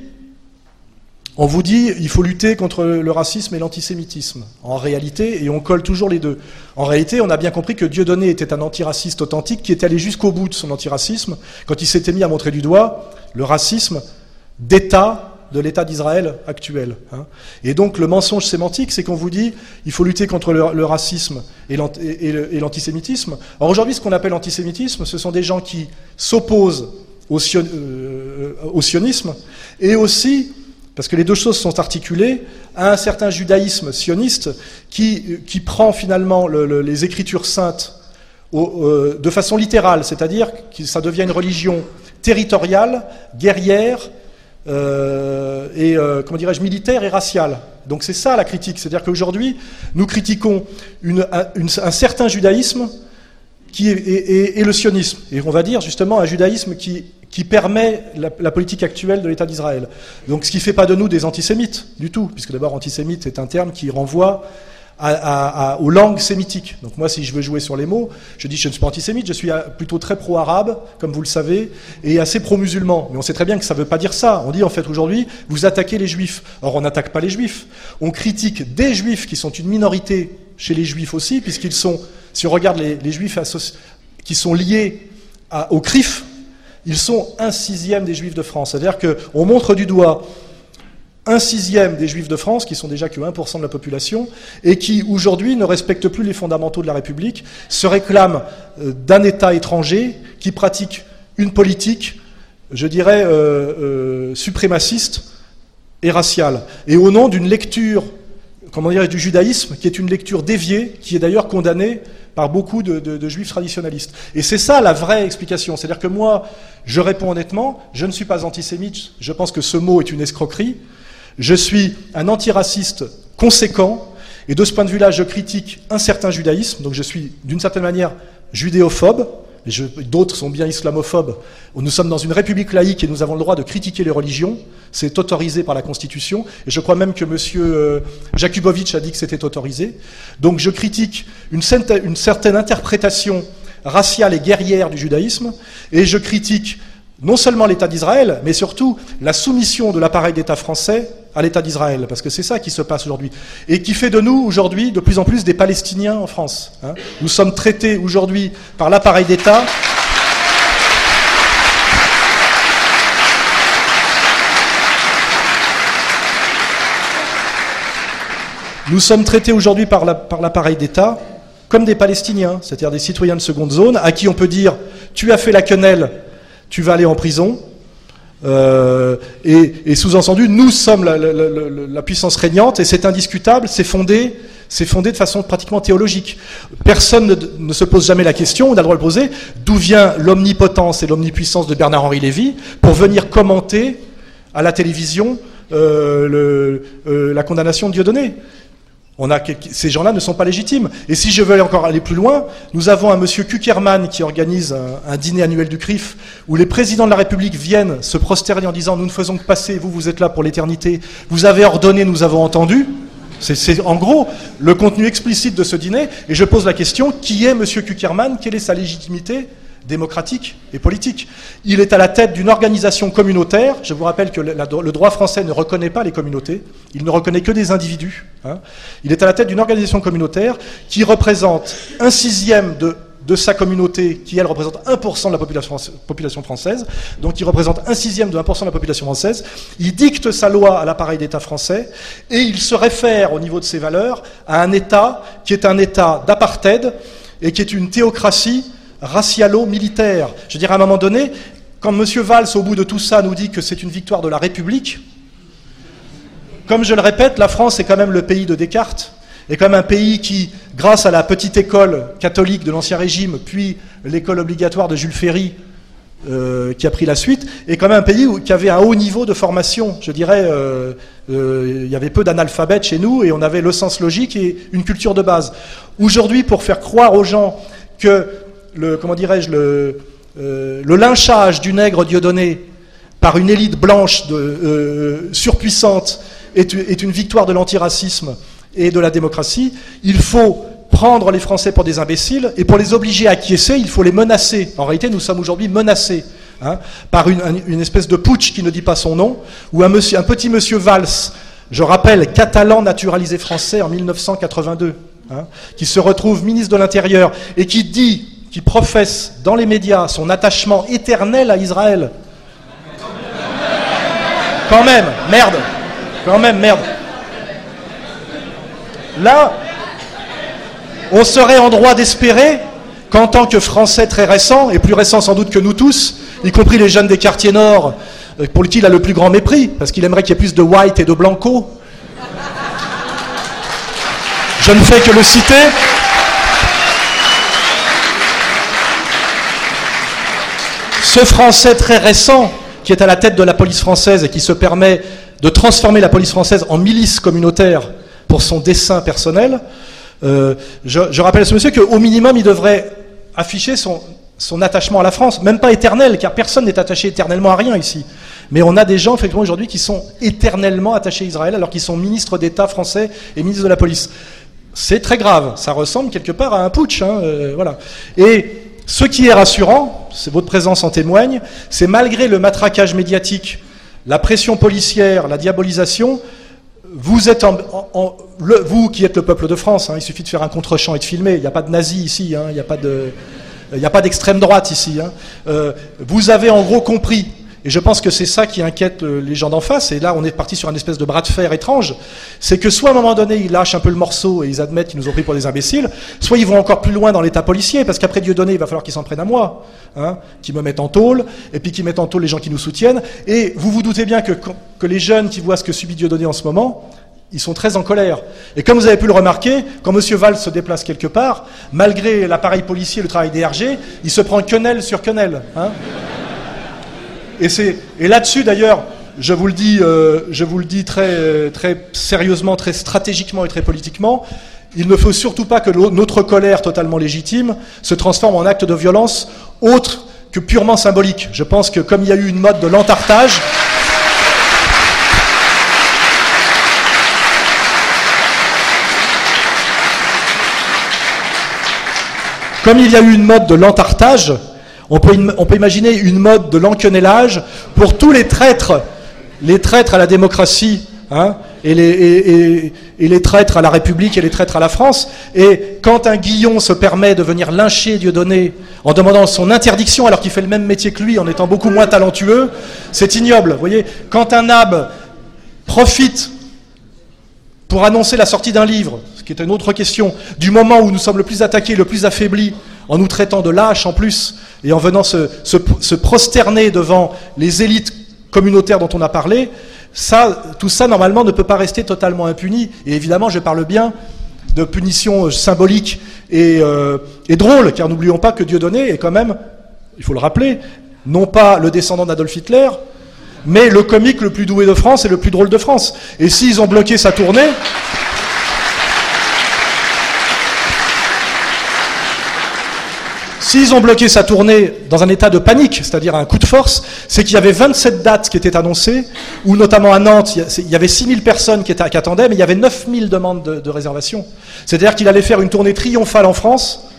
on vous dit il faut lutter contre le racisme et l'antisémitisme. En réalité, et on colle toujours les deux. En réalité, on a bien compris que Dieudonné était un antiraciste authentique qui est allé jusqu'au bout de son antiracisme quand il s'était mis à montrer du doigt le racisme d'État de l'État d'Israël actuel. Hein. Et donc le mensonge sémantique, c'est qu'on vous dit il faut lutter contre le, racisme et l'antisémitisme. Alors aujourd'hui, ce qu'on appelle antisémitisme, ce sont des gens qui s'opposent au, euh, au, sionisme et aussi, parce que les deux choses sont articulées, à un certain judaïsme sioniste qui, qui prend finalement les écritures saintes euh, de façon littérale, c'est-à-dire que ça devient une religion territoriale, guerrière, euh, et euh, comment dirais-je militaire et racial. Donc c'est ça la critique, c'est-à-dire qu'aujourd'hui nous critiquons un, certain judaïsme qui est, et, le sionisme, et on va dire justement un judaïsme qui, qui permet la, la, politique actuelle de l'État d'Israël. Donc ce qui ne fait pas de nous des antisémites du tout, puisque d'abord antisémite est un terme qui renvoie aux langues sémitiques. Donc moi, si je veux jouer sur les mots, je dis je ne suis pas antisémite, je suis plutôt très pro-arabe, comme vous le savez, et assez pro-musulman. Mais on sait très bien que ça ne veut pas dire ça. On dit en fait aujourd'hui, vous attaquez les juifs. Or, on n'attaque pas les juifs. On critique des juifs qui sont une minorité chez les juifs aussi, puisqu'ils sont, si on regarde les, juifs qui sont liés au CRIF, ils sont un sixième des juifs de France. C'est-à-dire qu'on montre du doigt un sixième des juifs de France, qui sont déjà que 1% de la population, et qui aujourd'hui ne respectent plus les fondamentaux de la République, se réclament euh, d'un État étranger qui pratique une politique, je dirais, euh, euh, suprémaciste et raciale. Et au nom d'une lecture, comment dire, du judaïsme, qui est une lecture déviée, qui est d'ailleurs condamnée par beaucoup de, de juifs traditionnalistes. Et c'est ça la vraie explication. C'est-à-dire que moi, je réponds honnêtement, je ne suis pas antisémite, je pense que ce mot est une escroquerie. Je suis un antiraciste conséquent, et de ce point de vue-là, je critique un certain judaïsme, donc je suis d'une certaine manière judéophobe, d'autres sont bien islamophobes. Nous sommes dans une république laïque et nous avons le droit de critiquer les religions. C'est autorisé par la Constitution. Et je crois même que M. Euh, Jakubowicz a dit que c'était autorisé. Donc je critique une certaine interprétation raciale et guerrière du judaïsme. Et je critique non seulement l'État d'Israël, mais surtout la soumission de l'appareil d'État français à l'État d'Israël, parce que c'est ça qui se passe aujourd'hui, et qui fait de nous aujourd'hui de plus en plus des Palestiniens en France. Hein. Nous sommes traités aujourd'hui par l'appareil d'État. Nous sommes traités aujourd'hui par l'appareil d'État comme des Palestiniens, c'est-à-dire des citoyens de seconde zone, à qui on peut dire tu as fait la quenelle, tu vas aller en prison. Euh, et, sous-entendu, nous sommes la, puissance régnante et c'est indiscutable, c'est fondé, c'est fondé de façon pratiquement théologique. Personne ne, se pose jamais la question, on a le droit de le poser, d'où vient l'omnipotence et l'omnipuissance de Bernard-Henri Lévy pour venir commenter à la télévision euh, euh, la condamnation de Dieudonné? Ces gens-là ne sont pas légitimes. Et si je veux encore aller plus loin, nous avons un monsieur Kuckerman qui organise un, dîner annuel du CRIF où les présidents de la République viennent se prosterner en disant nous ne faisons que passer, vous vous êtes là pour l'éternité, vous avez ordonné, nous avons entendu. C'est en gros le contenu explicite de ce dîner. Et je pose la question qui est monsieur Kuckerman Quelle est sa légitimité? Démocratique et politique. Il est à la tête d'une organisation communautaire. Je vous rappelle que le droit français ne reconnaît pas les communautés, il ne reconnaît que des individus. Hein. Il est à la tête d'une organisation communautaire qui représente un sixième de, sa communauté, qui elle représente 1% de la population, population française, donc il représente un sixième de 1% de la population française. Il dicte sa loi à l'appareil d'État français et il se réfère au niveau de ses valeurs à un État qui est un État d'apartheid et qui est une théocratie racialo-militaire. Je veux dire, à un moment donné, quand M. Valls, au bout de tout ça, nous dit que c'est une victoire de la République, comme je le répète, la France est quand même le pays de Descartes, est quand même un pays qui, grâce à la petite école catholique de l'Ancien Régime, puis l'école obligatoire de Jules Ferry, euh, qui a pris la suite, est quand même un pays où, qui avait un haut niveau de formation. Je dirais, euh, euh, il y avait peu d'analphabètes chez nous et on avait le sens logique et une culture de base. Aujourd'hui, pour faire croire aux gens que le, comment dirais-je, le, le lynchage du nègre Dieudonné par une élite blanche de, surpuissante est, une victoire de l'antiracisme et de la démocratie, il faut prendre les Français pour des imbéciles, et pour les obliger à acquiescer, il faut les menacer. En réalité, nous sommes aujourd'hui menacés hein, par une, espèce de putsch qui ne dit pas son nom, ou un petit monsieur Valls, je rappelle, catalan naturalisé français en 1982, hein, qui se retrouve ministre de l'Intérieur et qui dit, qui professe dans les médias son attachement éternel à Israël. Quand même, merde, quand même, merde. Là, on serait en droit d'espérer qu'en tant que Français très récent, et plus récent sans doute que nous tous, y compris les jeunes des quartiers nord, euh, pour qui il a le plus grand mépris, parce qu'il aimerait qu'il y ait plus de white et de blanco. Je ne fais que le citer. Ce Français très récent, qui est à la tête de la police française et qui se permet de transformer la police française en milice communautaire pour son dessein personnel, euh, je, rappelle à ce monsieur qu'au minimum, il devrait afficher son, attachement à la France, même pas éternel, car personne n'est attaché éternellement à rien ici. Mais on a des gens, effectivement, aujourd'hui, qui sont éternellement attachés à Israël, alors qu'ils sont ministres d'État français et ministres de la police. C'est très grave. Ça ressemble quelque part à un putsch. Hein, euh, voilà. Et ce qui est rassurant, c'est votre présence en témoigne, c'est malgré le matraquage médiatique, la pression policière, la diabolisation, vous qui êtes le peuple de France, hein, il suffit de faire un contre-champ et de filmer. Il n'y a pas de nazis ici, hein, il n'y a pas d'extrême droite ici. Hein. Euh, vous avez en gros compris. Et je pense que c'est ça qui inquiète euh, les gens d'en face. Et là, on est parti sur une espèce de bras de fer étrange. C'est que soit à un moment donné, ils lâchent un peu le morceau et ils admettent qu'ils nous ont pris pour des imbéciles, soit ils vont encore plus loin dans l'état policier, parce qu'après Dieu donné, il va falloir qu'ils s'en prennent à moi, hein, qu'ils me mettent en tôle, et puis qu'ils mettent en tôle les gens qui nous soutiennent. Et vous vous doutez bien que, les jeunes qui voient ce que subit Dieu donné en ce moment, ils sont très en colère. Et comme vous avez pu le remarquer, quand M. Valls se déplace quelque part, malgré l'appareil policier, le travail des RG, il se prend quenelle sur quenelle. Hein et, là-dessus, d'ailleurs, je vous le dis, euh, je vous le dis très, très sérieusement, très stratégiquement et très politiquement, il ne faut surtout pas que notre colère totalement légitime se transforme en acte de violence autre que purement symbolique. Je pense que comme il y a eu une mode de l'entartage, Comme il y a eu une mode de l'entartage, on peut, imaginer une mode de l'enquenellage pour tous les traîtres, les traîtres à la démocratie, hein, et, les, traîtres à la République et les traîtres à la France. Et quand un Guillon se permet de venir lyncher Dieudonné en demandant son interdiction alors qu'il fait le même métier que lui en étant beaucoup moins talentueux, c'est ignoble. Voyez, quand un Nab profite pour annoncer la sortie d'un livre, ce qui est une autre question, du moment où nous sommes le plus attaqués, le plus affaiblis, en nous traitant de lâches en plus, et en venant se, prosterner devant les élites communautaires dont on a parlé, tout ça, normalement, ne peut pas rester totalement impuni. Et évidemment, je parle bien de punitions symboliques et, euh, drôles, car n'oublions pas que Dieudonné est quand même, il faut le rappeler, non pas le descendant d'Adolf Hitler, mais le comique le plus doué de France et le plus drôle de France. Et s'ils ont bloqué sa tournée... S'ils ont bloqué sa tournée dans un état de panique, c'est-à-dire un coup de force, c'est qu'il y avait 27 dates qui étaient annoncées, où notamment à Nantes, il y avait 6000 personnes qui, attendaient, mais il y avait 9000 demandes de, de réservation. C'est-à-dire qu'il allait faire une tournée triomphale en France,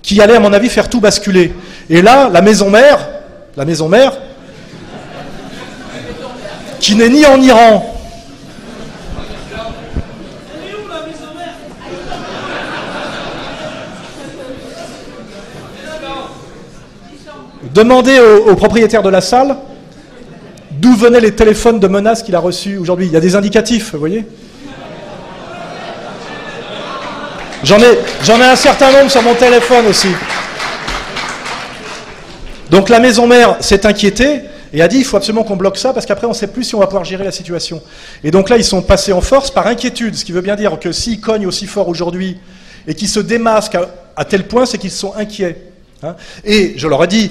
qui allait, à mon avis, faire tout basculer. Et là, la maison mère, la maison mère, qui n'est ni en Iran, Demandez au, propriétaire de la salle d'où venaient les téléphones de menaces qu'il a reçus aujourd'hui. Il y a des indicatifs, vous voyez J'en ai, un certain nombre sur mon téléphone aussi. Donc la maison mère s'est inquiétée et a dit il faut absolument qu'on bloque ça parce qu'après on ne sait plus si on va pouvoir gérer la situation. Et donc là, ils sont passés en force par inquiétude, ce qui veut bien dire que s'ils cognent aussi fort aujourd'hui et qu'ils se démasquent à, tel point, c'est qu'ils sont inquiets. Hein. et je leur ai dit,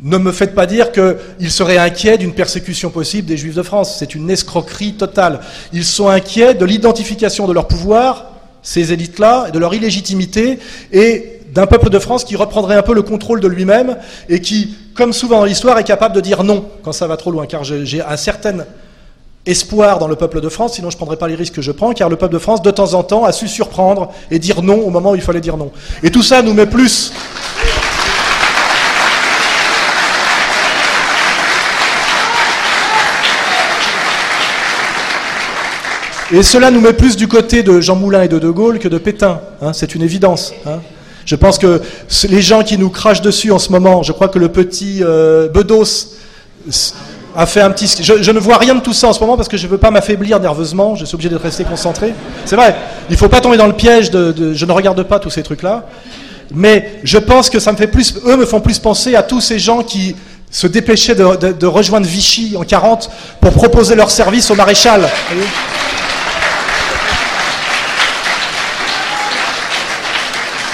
ne me faites pas dire qu'ils seraient inquiets d'une persécution possible des Juifs de France. C'est une escroquerie totale. Ils sont inquiets de l'identification de leur pouvoir, ces élites-là, de leur illégitimité, et d'un peuple de France qui reprendrait un peu le contrôle de lui-même, et qui, comme souvent dans l'histoire, est capable de dire non quand ça va trop loin. Car j'ai un certain espoir dans le peuple de France, sinon je ne prendrais pas les risques que je prends, car le peuple de France, de temps en temps, a su surprendre et dire non au moment où il fallait dire non. Et tout ça nous met plus Et cela nous met plus du côté de Jean Moulin et de De Gaulle que de Pétain. Hein, c'est une évidence. Hein. Je pense que les gens qui nous crachent dessus en ce moment, je crois que le petit euh, Bedos a fait un petit. Je, ne vois rien de tout ça en ce moment parce que je ne veux pas m'affaiblir nerveusement. Je suis obligé de rester concentré. C'est vrai. Il ne faut pas tomber dans le piège de, Je ne regarde pas tous ces trucs-là. Mais je pense que ça me fait plus. Eux me font plus penser à tous ces gens qui se dépêchaient de, de rejoindre Vichy en 40 pour proposer leur service au maréchal.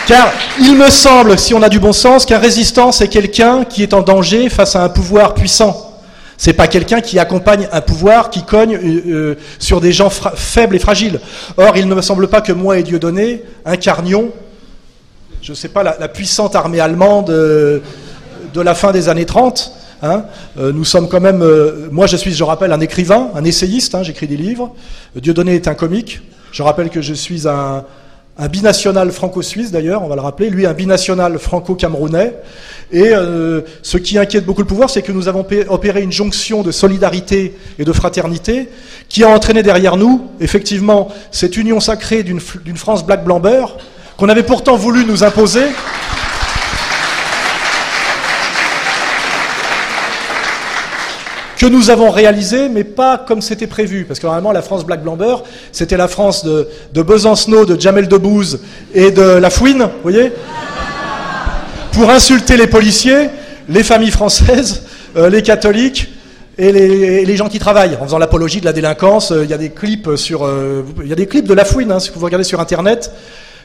Car il me semble, si on a du bon sens, qu'un résistant, c'est quelqu'un qui est en danger face à un pouvoir puissant. C'est pas quelqu'un qui accompagne un pouvoir qui cogne euh, euh, sur des gens faibles et fragiles. Or, il ne me semble pas que moi et Dieudonné incarnions, je ne sais pas, la, puissante armée allemande euh, de la fin des années 30. Hein. nous sommes quand même, moi je suis, je rappelle, un écrivain, un essayiste, hein, j'écris des livres. Dieudonné est un comique. Je rappelle que je suis un, un binational franco-suisse d'ailleurs, on va le rappeler, lui un binational franco-camerounais. Et euh, ce qui inquiète beaucoup le pouvoir, c'est que nous avons opéré une jonction de solidarité et de fraternité qui a entraîné derrière nous, effectivement, cette union sacrée d'une France black blanc beurre qu'on avait pourtant voulu nous imposer. Que nous avons réalisé, mais pas comme c'était prévu. Parce que normalement, la France Black Blamber, c'était la France de, de Besancenot, de Jamel Debbouze et de La Fouine, vous voyez Pour insulter les policiers, les familles françaises, euh, les catholiques et les, gens qui travaillent, en faisant l'apologie de la délinquance. Euh, il y a des clips sur, euh, il y a des clips de La Fouine, hein, si vous regardez sur Internet,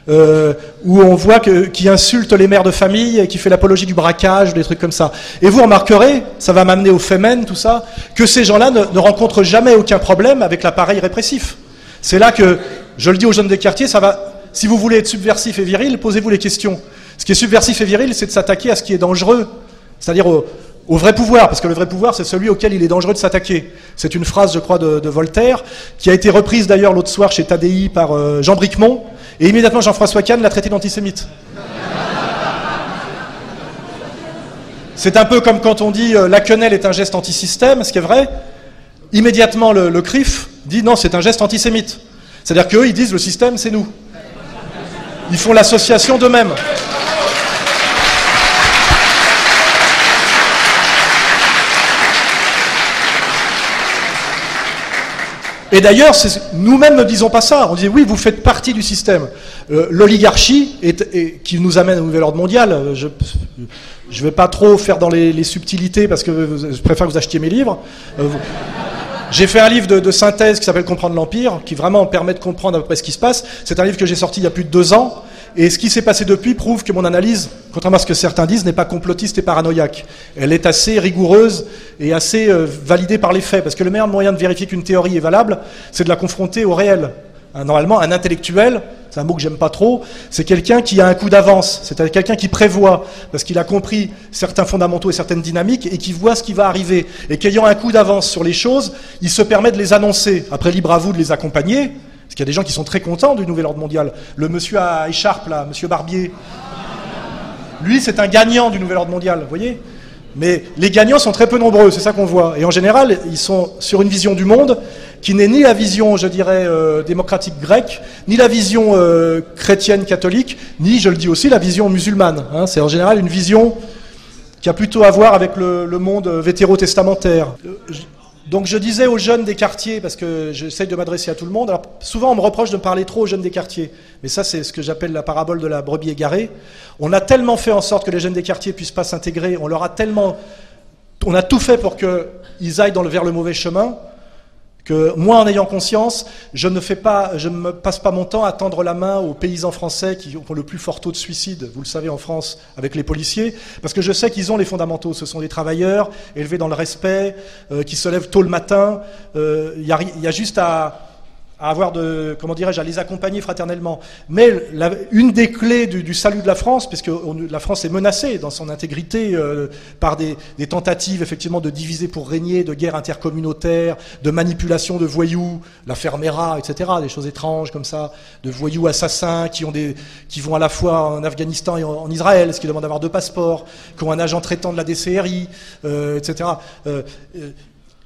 euh, où on voit que, qui insulte les mères de famille qui fait l'apologie du braquage, des trucs comme ça. Et vous remarquerez, ça va m'amener au Femen, tout ça, que ces gens-là ne, rencontrent jamais aucun problème avec l'appareil répressif. C'est là que, je le dis aux jeunes des quartiers, ça va, si vous voulez être subversif et viril, posez-vous les questions. Ce qui est subversif et viril, c'est de s'attaquer à ce qui est dangereux, c'est-à-dire au, vrai pouvoir, parce que le vrai pouvoir, c'est celui auquel il est dangereux de s'attaquer. C'est une phrase, je crois, de, de, Voltaire, qui a été reprise d'ailleurs l'autre soir chez Tadei par euh, Jean Bricmont, et immédiatement, Jean-François Kahn l'a traité d'antisémite. C'est un peu comme quand on dit euh, la quenelle est un geste antisystème, ce qui est vrai. Immédiatement, le, le CRIF dit non, c'est un geste antisémite. C'est-à-dire qu'eux, ils disent le système, c'est nous. Ils font l'association d'eux-mêmes. Et d'ailleurs, nous-mêmes ne disons pas ça. On dit oui, vous faites partie du système. Euh, l'oligarchie, qui nous amène au nouvel ordre mondial, euh, je ne vais pas trop faire dans les, subtilités parce que je préfère que vous achetiez mes livres. Euh, j'ai fait un livre de synthèse qui s'appelle Comprendre l'Empire, qui vraiment permet de comprendre à peu près ce qui se passe. C'est un livre que j'ai sorti il y a plus de deux ans. Et ce qui s'est passé depuis prouve que mon analyse, contrairement à ce que certains disent, n'est pas complotiste et paranoïaque. Elle est assez rigoureuse et assez euh, validée par les faits. Parce que le meilleur moyen de vérifier qu'une théorie est valable, c'est de la confronter au réel. Normalement, un intellectuel, c'est un mot que j'aime pas trop, c'est quelqu'un qui a un coup d'avance, c'est-à-dire quelqu'un qui prévoit, parce qu'il a compris certains fondamentaux et certaines dynamiques, et qui voit ce qui va arriver. Et qu'ayant un coup d'avance sur les choses, il se permet de les annoncer. Après, libre à vous de les accompagner, qu'il y a des gens qui sont très contents du nouvel ordre mondial. Le monsieur à écharpe, là, monsieur Barbier, lui, c'est un gagnant du nouvel ordre mondial, vous voyez Mais les gagnants sont très peu nombreux, c'est ça qu'on voit. Et en général, ils sont sur une vision du monde qui n'est ni la vision, je dirais, euh, démocratique grecque, ni la vision euh, chrétienne catholique, ni, je le dis aussi, la vision musulmane. Hein. C'est en général une vision qui a plutôt à voir avec le, le monde vétérotestamentaire. Donc je disais aux jeunes des quartiers, parce que j'essaye de m'adresser à tout le monde, alors souvent on me reproche de parler trop aux jeunes des quartiers, mais ça c'est ce que j'appelle la parabole de la brebis égarée. On a tellement fait en sorte que les jeunes des quartiers puissent pas s'intégrer, on leur a tellement on a tout fait pour qu'ils aillent dans vers le mauvais chemin, moi, en ayant conscience, je ne fais pas, je me passe pas mon temps à tendre la main aux paysans français qui ont le plus fort taux de suicide, vous le savez en France, avec les policiers, parce que je sais qu'ils ont les fondamentaux. Ce sont des travailleurs élevés dans le respect, euh, qui se lèvent tôt le matin. Euh, Il y a juste à à avoir de, comment dirais-je, à les accompagner fraternellement. Mais une des clés du, salut de la France, puisque la France est menacée dans son intégrité euh, par des, tentatives effectivement de diviser pour régner, de guerre intercommunautaire, de manipulation de voyous, la Fermera, etc., des choses étranges comme ça, de voyous assassins qui vont à la fois en Afghanistan et en, Israël, ce qui demande d'avoir deux passeports, qui ont un agent traitant de la DCRI, euh, etc. Euh,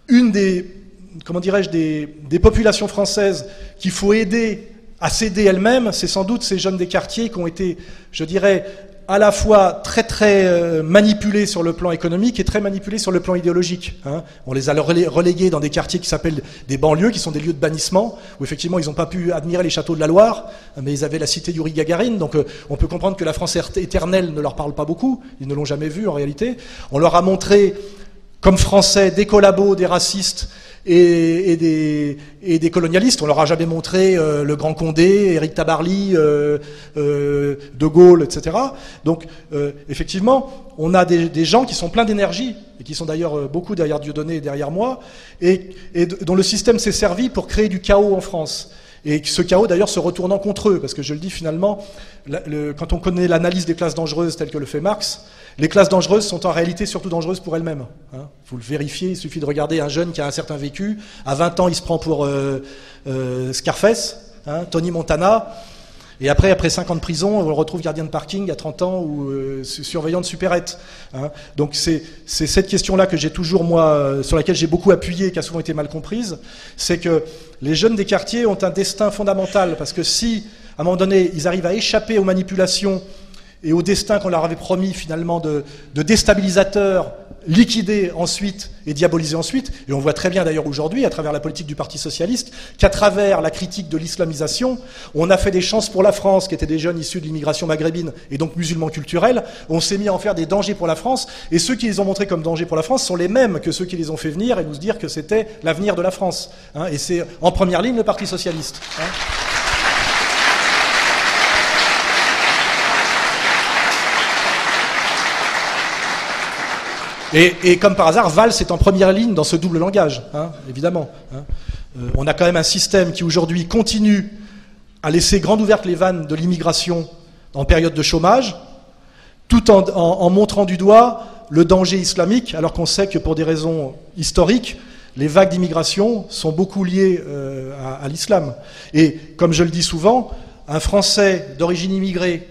une des comment dirais-je, des, populations françaises qu'il faut aider à s'aider elles-mêmes, c'est sans doute ces jeunes des quartiers qui ont été, je dirais, à la fois très très euh, manipulés sur le plan économique et très manipulés sur le plan idéologique. Hein. On les a relégués dans des quartiers qui s'appellent des banlieues, qui sont des lieux de bannissement, où effectivement ils n'ont pas pu admirer les châteaux de la Loire, mais ils avaient la cité d'Uri Gagarine, donc euh, on peut comprendre que la France éternelle ne leur parle pas beaucoup, ils ne l'ont jamais vue en réalité. On leur a montré, comme Français, des collabos, des racistes, et, des, et, colonialistes. On leur a jamais montré euh, le Grand Condé, Éric Tabarly, euh, euh, De Gaulle, etc. Donc, effectivement, on a des, gens qui sont pleins d'énergie, et qui sont d'ailleurs beaucoup derrière Dieudonné et derrière moi, et, et dont le système s'est servi pour créer du chaos en France. Et ce chaos d'ailleurs se retournant contre eux, parce que je le dis finalement, quand on connaît l'analyse des classes dangereuses telles que le fait Marx, les classes dangereuses sont en réalité surtout dangereuses pour elles-mêmes. Hein. Vous le vérifiez, il suffit de regarder un jeune qui a un certain vécu. À 20 ans, il se prend pour euh, euh, Scarface, hein, Tony Montana. Et après, après 5 ans de prison, on le retrouve gardien de parking à 30 ans ou euh, surveillant de supérette. Hein. Donc c'est cette question-là que j'ai toujours, moi, sur laquelle j'ai beaucoup appuyé, qui a souvent été mal comprise, c'est que les jeunes des quartiers ont un destin fondamental, parce que si, à un moment donné, ils arrivent à échapper aux manipulations et au destin qu'on leur avait promis finalement de, de déstabilisateurs liquidés ensuite et diabolisés ensuite. Et on voit très bien d'ailleurs aujourd'hui, à travers la politique du Parti socialiste, qu'à travers la critique de l'islamisation, on a fait des chances pour la France, qui étaient des jeunes issus de l'immigration maghrébine et donc musulmans culturels. On s'est mis à en faire des dangers pour la France. Et ceux qui les ont montrés comme dangers pour la France sont les mêmes que ceux qui les ont fait venir et nous dire que c'était l'avenir de la France. Hein, et c'est en première ligne le Parti socialiste. Hein. Et, comme par hasard, Valls est en première ligne dans ce double langage, hein, évidemment. Hein. Euh, on a quand même un système qui aujourd'hui continue à laisser grandes ouvertes les vannes de l'immigration en période de chômage, tout en, montrant du doigt le danger islamique, alors qu'on sait que pour des raisons historiques, les vagues d'immigration sont beaucoup liées euh, à l'islam. Et comme je le dis souvent, un Français d'origine immigrée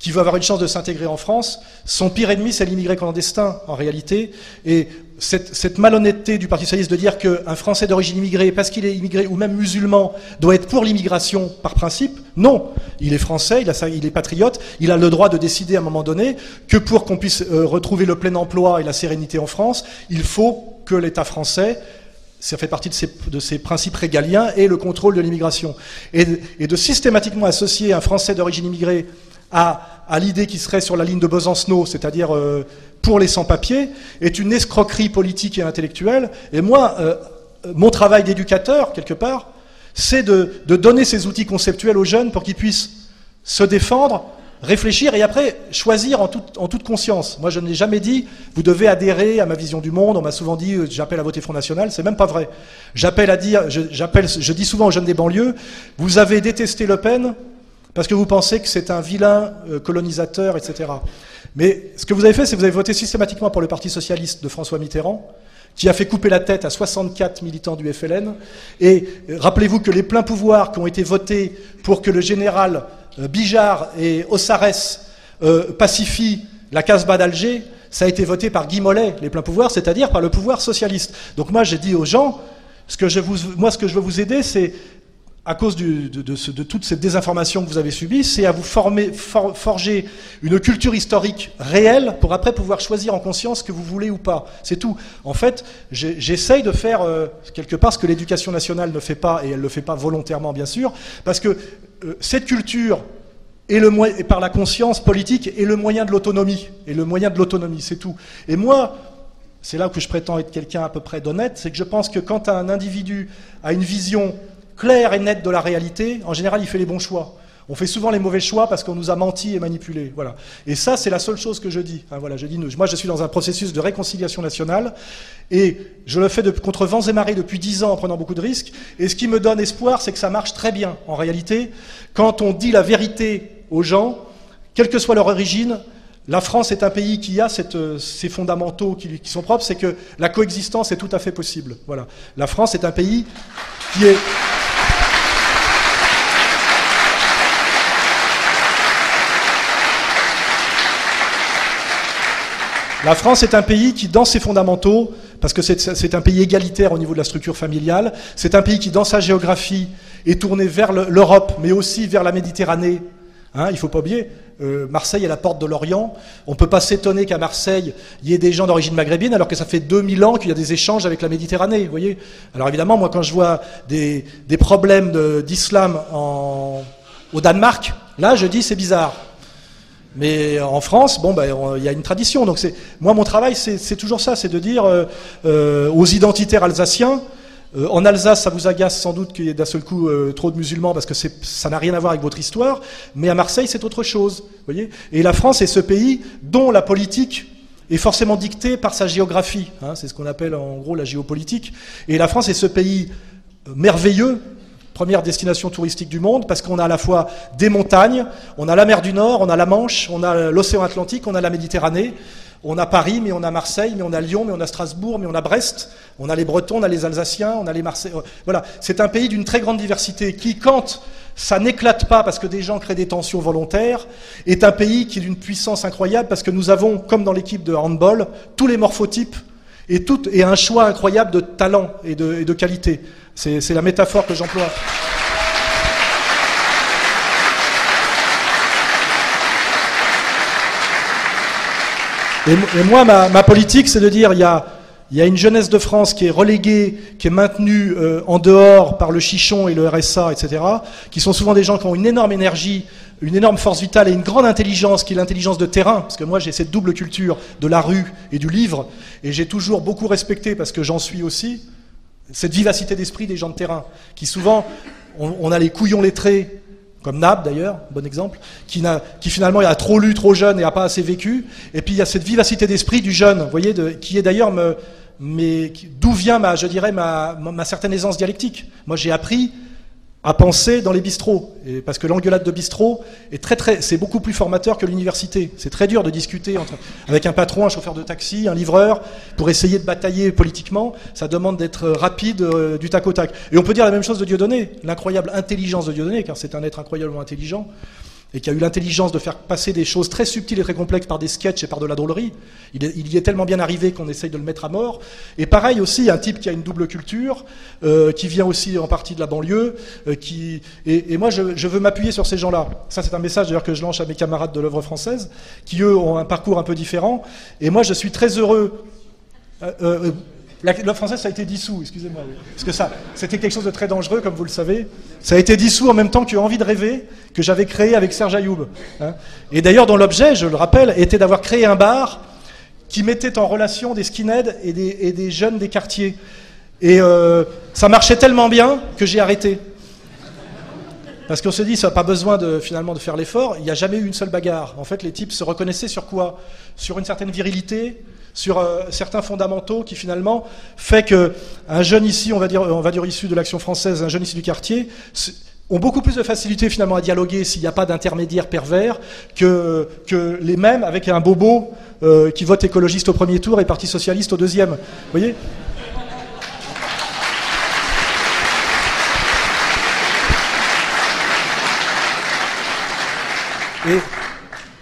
qui veut avoir une chance de s'intégrer en France, son pire ennemi, c'est l'immigré clandestin, en réalité. Et cette, malhonnêteté du Parti socialiste de dire qu'un Français d'origine immigrée, parce qu'il est immigré ou même musulman, doit être pour l'immigration par principe, non. Il est français, il, a, il, est patriote, il a le droit de décider à un moment donné que pour qu'on puisse euh, retrouver le plein emploi et la sérénité en France, il faut que l'État français ça fait partie de ces, de principes régaliens et le contrôle de l'immigration. Et, et, de systématiquement associer un Français d'origine immigrée à, à l'idée qui serait sur la ligne de Besancenot, c'est-à-dire euh, pour les sans-papiers, est une escroquerie politique et intellectuelle. Et moi, euh, mon travail d'éducateur, quelque part, c'est de, de, donner ces outils conceptuels aux jeunes pour qu'ils puissent se défendre, réfléchir et après choisir en toute, en toute conscience. Moi, je n'ai jamais dit, vous devez adhérer à ma vision du monde. On m'a souvent dit, j'appelle à voter Front National. C'est même pas vrai. J'appelle à dire, je, je dis souvent aux jeunes des banlieues, vous avez détesté Le Pen, parce que vous pensez que c'est un vilain euh, colonisateur, etc. Mais ce que vous avez fait, c'est que vous avez voté systématiquement pour le Parti socialiste de François Mitterrand, qui a fait couper la tête à 64 militants du FLN. Et euh, rappelez-vous que les pleins pouvoirs qui ont été votés pour que le général euh, Bijard et Ossarès euh, pacifient la Casbah d'Alger, ça a été voté par Guy Mollet, les pleins pouvoirs, c'est-à-dire par le pouvoir socialiste. Donc moi, j'ai dit aux gens, ce que moi, ce que je veux vous aider, c'est à cause de, toute cette désinformation que vous avez subie, c'est à vous former, for, forger une culture historique réelle pour après pouvoir choisir en conscience ce que vous voulez ou pas. C'est tout. En fait, j'essaye de faire euh, quelque part ce que l'éducation nationale ne fait pas, et elle ne le fait pas volontairement bien sûr, parce que euh, cette culture et par la conscience politique est le moyen de l'autonomie. Et le moyen de l'autonomie, c'est tout. Et moi, c'est là que je prétends être quelqu'un à peu près d'honnête, c'est que je pense que quand un individu a une vision claire et nette de la réalité, en général, il fait les bons choix. On fait souvent les mauvais choix parce qu'on nous a menti et manipulé. Voilà. Et ça, c'est la seule chose que je dis. voilà, je dis, moi, je suis dans un processus de réconciliation nationale et je le fais contre vents et marées depuis dix ans en prenant beaucoup de risques. Et ce qui me donne espoir, c'est que ça marche très bien. En réalité, quand on dit la vérité aux gens, quelle que soit leur origine, la France est un pays qui a ces fondamentaux qui, qui sont propres, c'est que la coexistence est tout à fait possible. Voilà. La France est un pays qui est La France est un pays qui, dans ses fondamentaux, parce que c'est un pays égalitaire au niveau de la structure familiale, c'est un pays qui, dans sa géographie, est tourné vers l'Europe, mais aussi vers la Méditerranée. Hein, il ne faut pas oublier, euh, Marseille est la porte de l'Orient. On ne peut pas s'étonner qu'à Marseille, il y ait des gens d'origine maghrébine, alors que ça fait 2000 ans qu'il y a des échanges avec la Méditerranée. Vous voyez alors évidemment, moi, quand je vois des, des problèmes d'islam au Danemark, là, je dis c'est bizarre. Mais en France, bon, ben, il y a une tradition. Moi, mon travail, c'est toujours ça, c'est de dire euh, euh, aux identitaires alsaciens. Euh, en Alsace, ça vous agace sans doute qu'il y ait d'un seul coup trop de musulmans parce que ça n'a rien à voir avec votre histoire. Mais à Marseille, c'est autre chose. Et la France est ce pays dont la politique est forcément dictée par sa géographie. Hein, c'est ce qu'on appelle en gros la géopolitique. Et la France est ce pays merveilleux première destination touristique du monde, parce qu'on a à la fois des montagnes, on a la mer du Nord, on a la Manche, on a l'océan Atlantique, on a la Méditerranée, on a Paris, mais on a Marseille, mais on a Lyon, mais on a Strasbourg, mais on a Brest, on a les Bretons, on a les Alsaciens, on a les Marseillais. Voilà, c'est un pays d'une très grande diversité qui, quand ça n'éclate pas parce que des gens créent des tensions volontaires, est un pays qui est d'une puissance incroyable parce que nous avons, comme dans l'équipe de handball, tous les morphotypes et, et un choix incroyable de talent et de, et de qualité. C'est la métaphore que j'emploie. Et, moi, ma, politique, c'est de dire, il y a, une jeunesse de France qui est reléguée, qui est maintenue euh, en dehors par le chichon et le RSA, etc., qui sont souvent des gens qui ont une énorme énergie, une énorme force vitale et une grande intelligence, qui est l'intelligence de terrain, parce que moi j'ai cette double culture de la rue et du livre, et j'ai toujours beaucoup respecté, parce que j'en suis aussi, cette vivacité d'esprit des gens de terrain, qui souvent, on, a les couillons lettrés, comme Nab d'ailleurs, bon exemple, qui, finalement a trop lu, trop jeune et a pas assez vécu, et puis il y a cette vivacité d'esprit du jeune, vous voyez, qui est d'ailleurs, mais d'où vient ma, je dirais, ma certaine aisance dialectique. Moi j'ai appris à penser dans les bistrots. Parce que l'engueulade de bistrot est très très, c'est beaucoup plus formateur que l'université. C'est très dur de discuter entre, avec un patron, un chauffeur de taxi, un livreur, pour essayer de batailler politiquement. Ça demande d'être rapide euh, du tac au tac. Et on peut dire la même chose de Dieudonné, l'incroyable intelligence de Dieudonné, car c'est un être incroyablement intelligent et qui a eu l'intelligence de faire passer des choses très subtiles et très complexes par des sketchs et par de la drôlerie. Il, y est tellement bien arrivé qu'on essaye de le mettre à mort. Et pareil aussi, un type qui a une double culture, euh, qui vient aussi en partie de la banlieue, euh, qui et, moi je, veux m'appuyer sur ces gens-là. Ça c'est un message d'ailleurs que je lance à mes camarades de l'œuvre française, qui eux ont un parcours un peu différent. Et moi je suis très heureux. Euh, L'œuvre française, ça a été dissous, excusez-moi. Parce que ça, c'était quelque chose de très dangereux, comme vous le savez. Ça a été dissous en même temps que Envie de rêver, que j'avais créé avec Serge Ayoub. Hein. Et d'ailleurs, dont l'objet, je le rappelle, était d'avoir créé un bar qui mettait en relation des skinheads et des, jeunes des quartiers. Et euh, ça marchait tellement bien que j'ai arrêté. Parce qu'on se dit, ça n'a pas besoin de, finalement de faire l'effort. Il n'y a jamais eu une seule bagarre. En fait, les types se reconnaissaient sur quoi? Sur une certaine virilité, sur euh, certains fondamentaux qui finalement fait que un jeune ici, on va dire, on va dire issu de l'action française, un jeune ici du quartier, ont beaucoup plus de facilité finalement à dialoguer s'il n'y a pas d'intermédiaire pervers que, les mêmes avec un bobo euh, qui vote écologiste au premier tour et parti socialiste au deuxième. Voyez?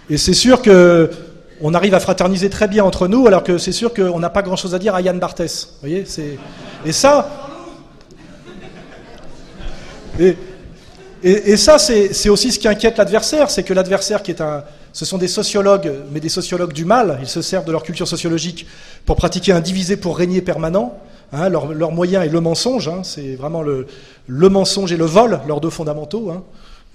Et c'est sûr que on arrive à fraterniser très bien entre nous, alors que c'est sûr qu'on n'a pas grand-chose à dire à Yann Barthès. Voyez Et ça, et, ça c'est aussi ce qui inquiète l'adversaire, c'est que l'adversaire qui est un... Ce sont des sociologues, mais des sociologues du mal, ils se servent de leur culture sociologique pour pratiquer un divisé pour régner permanent. Hein, leur, moyen est le mensonge, hein, c'est vraiment le, le, mensonge et le vol, leurs deux fondamentaux. Hein.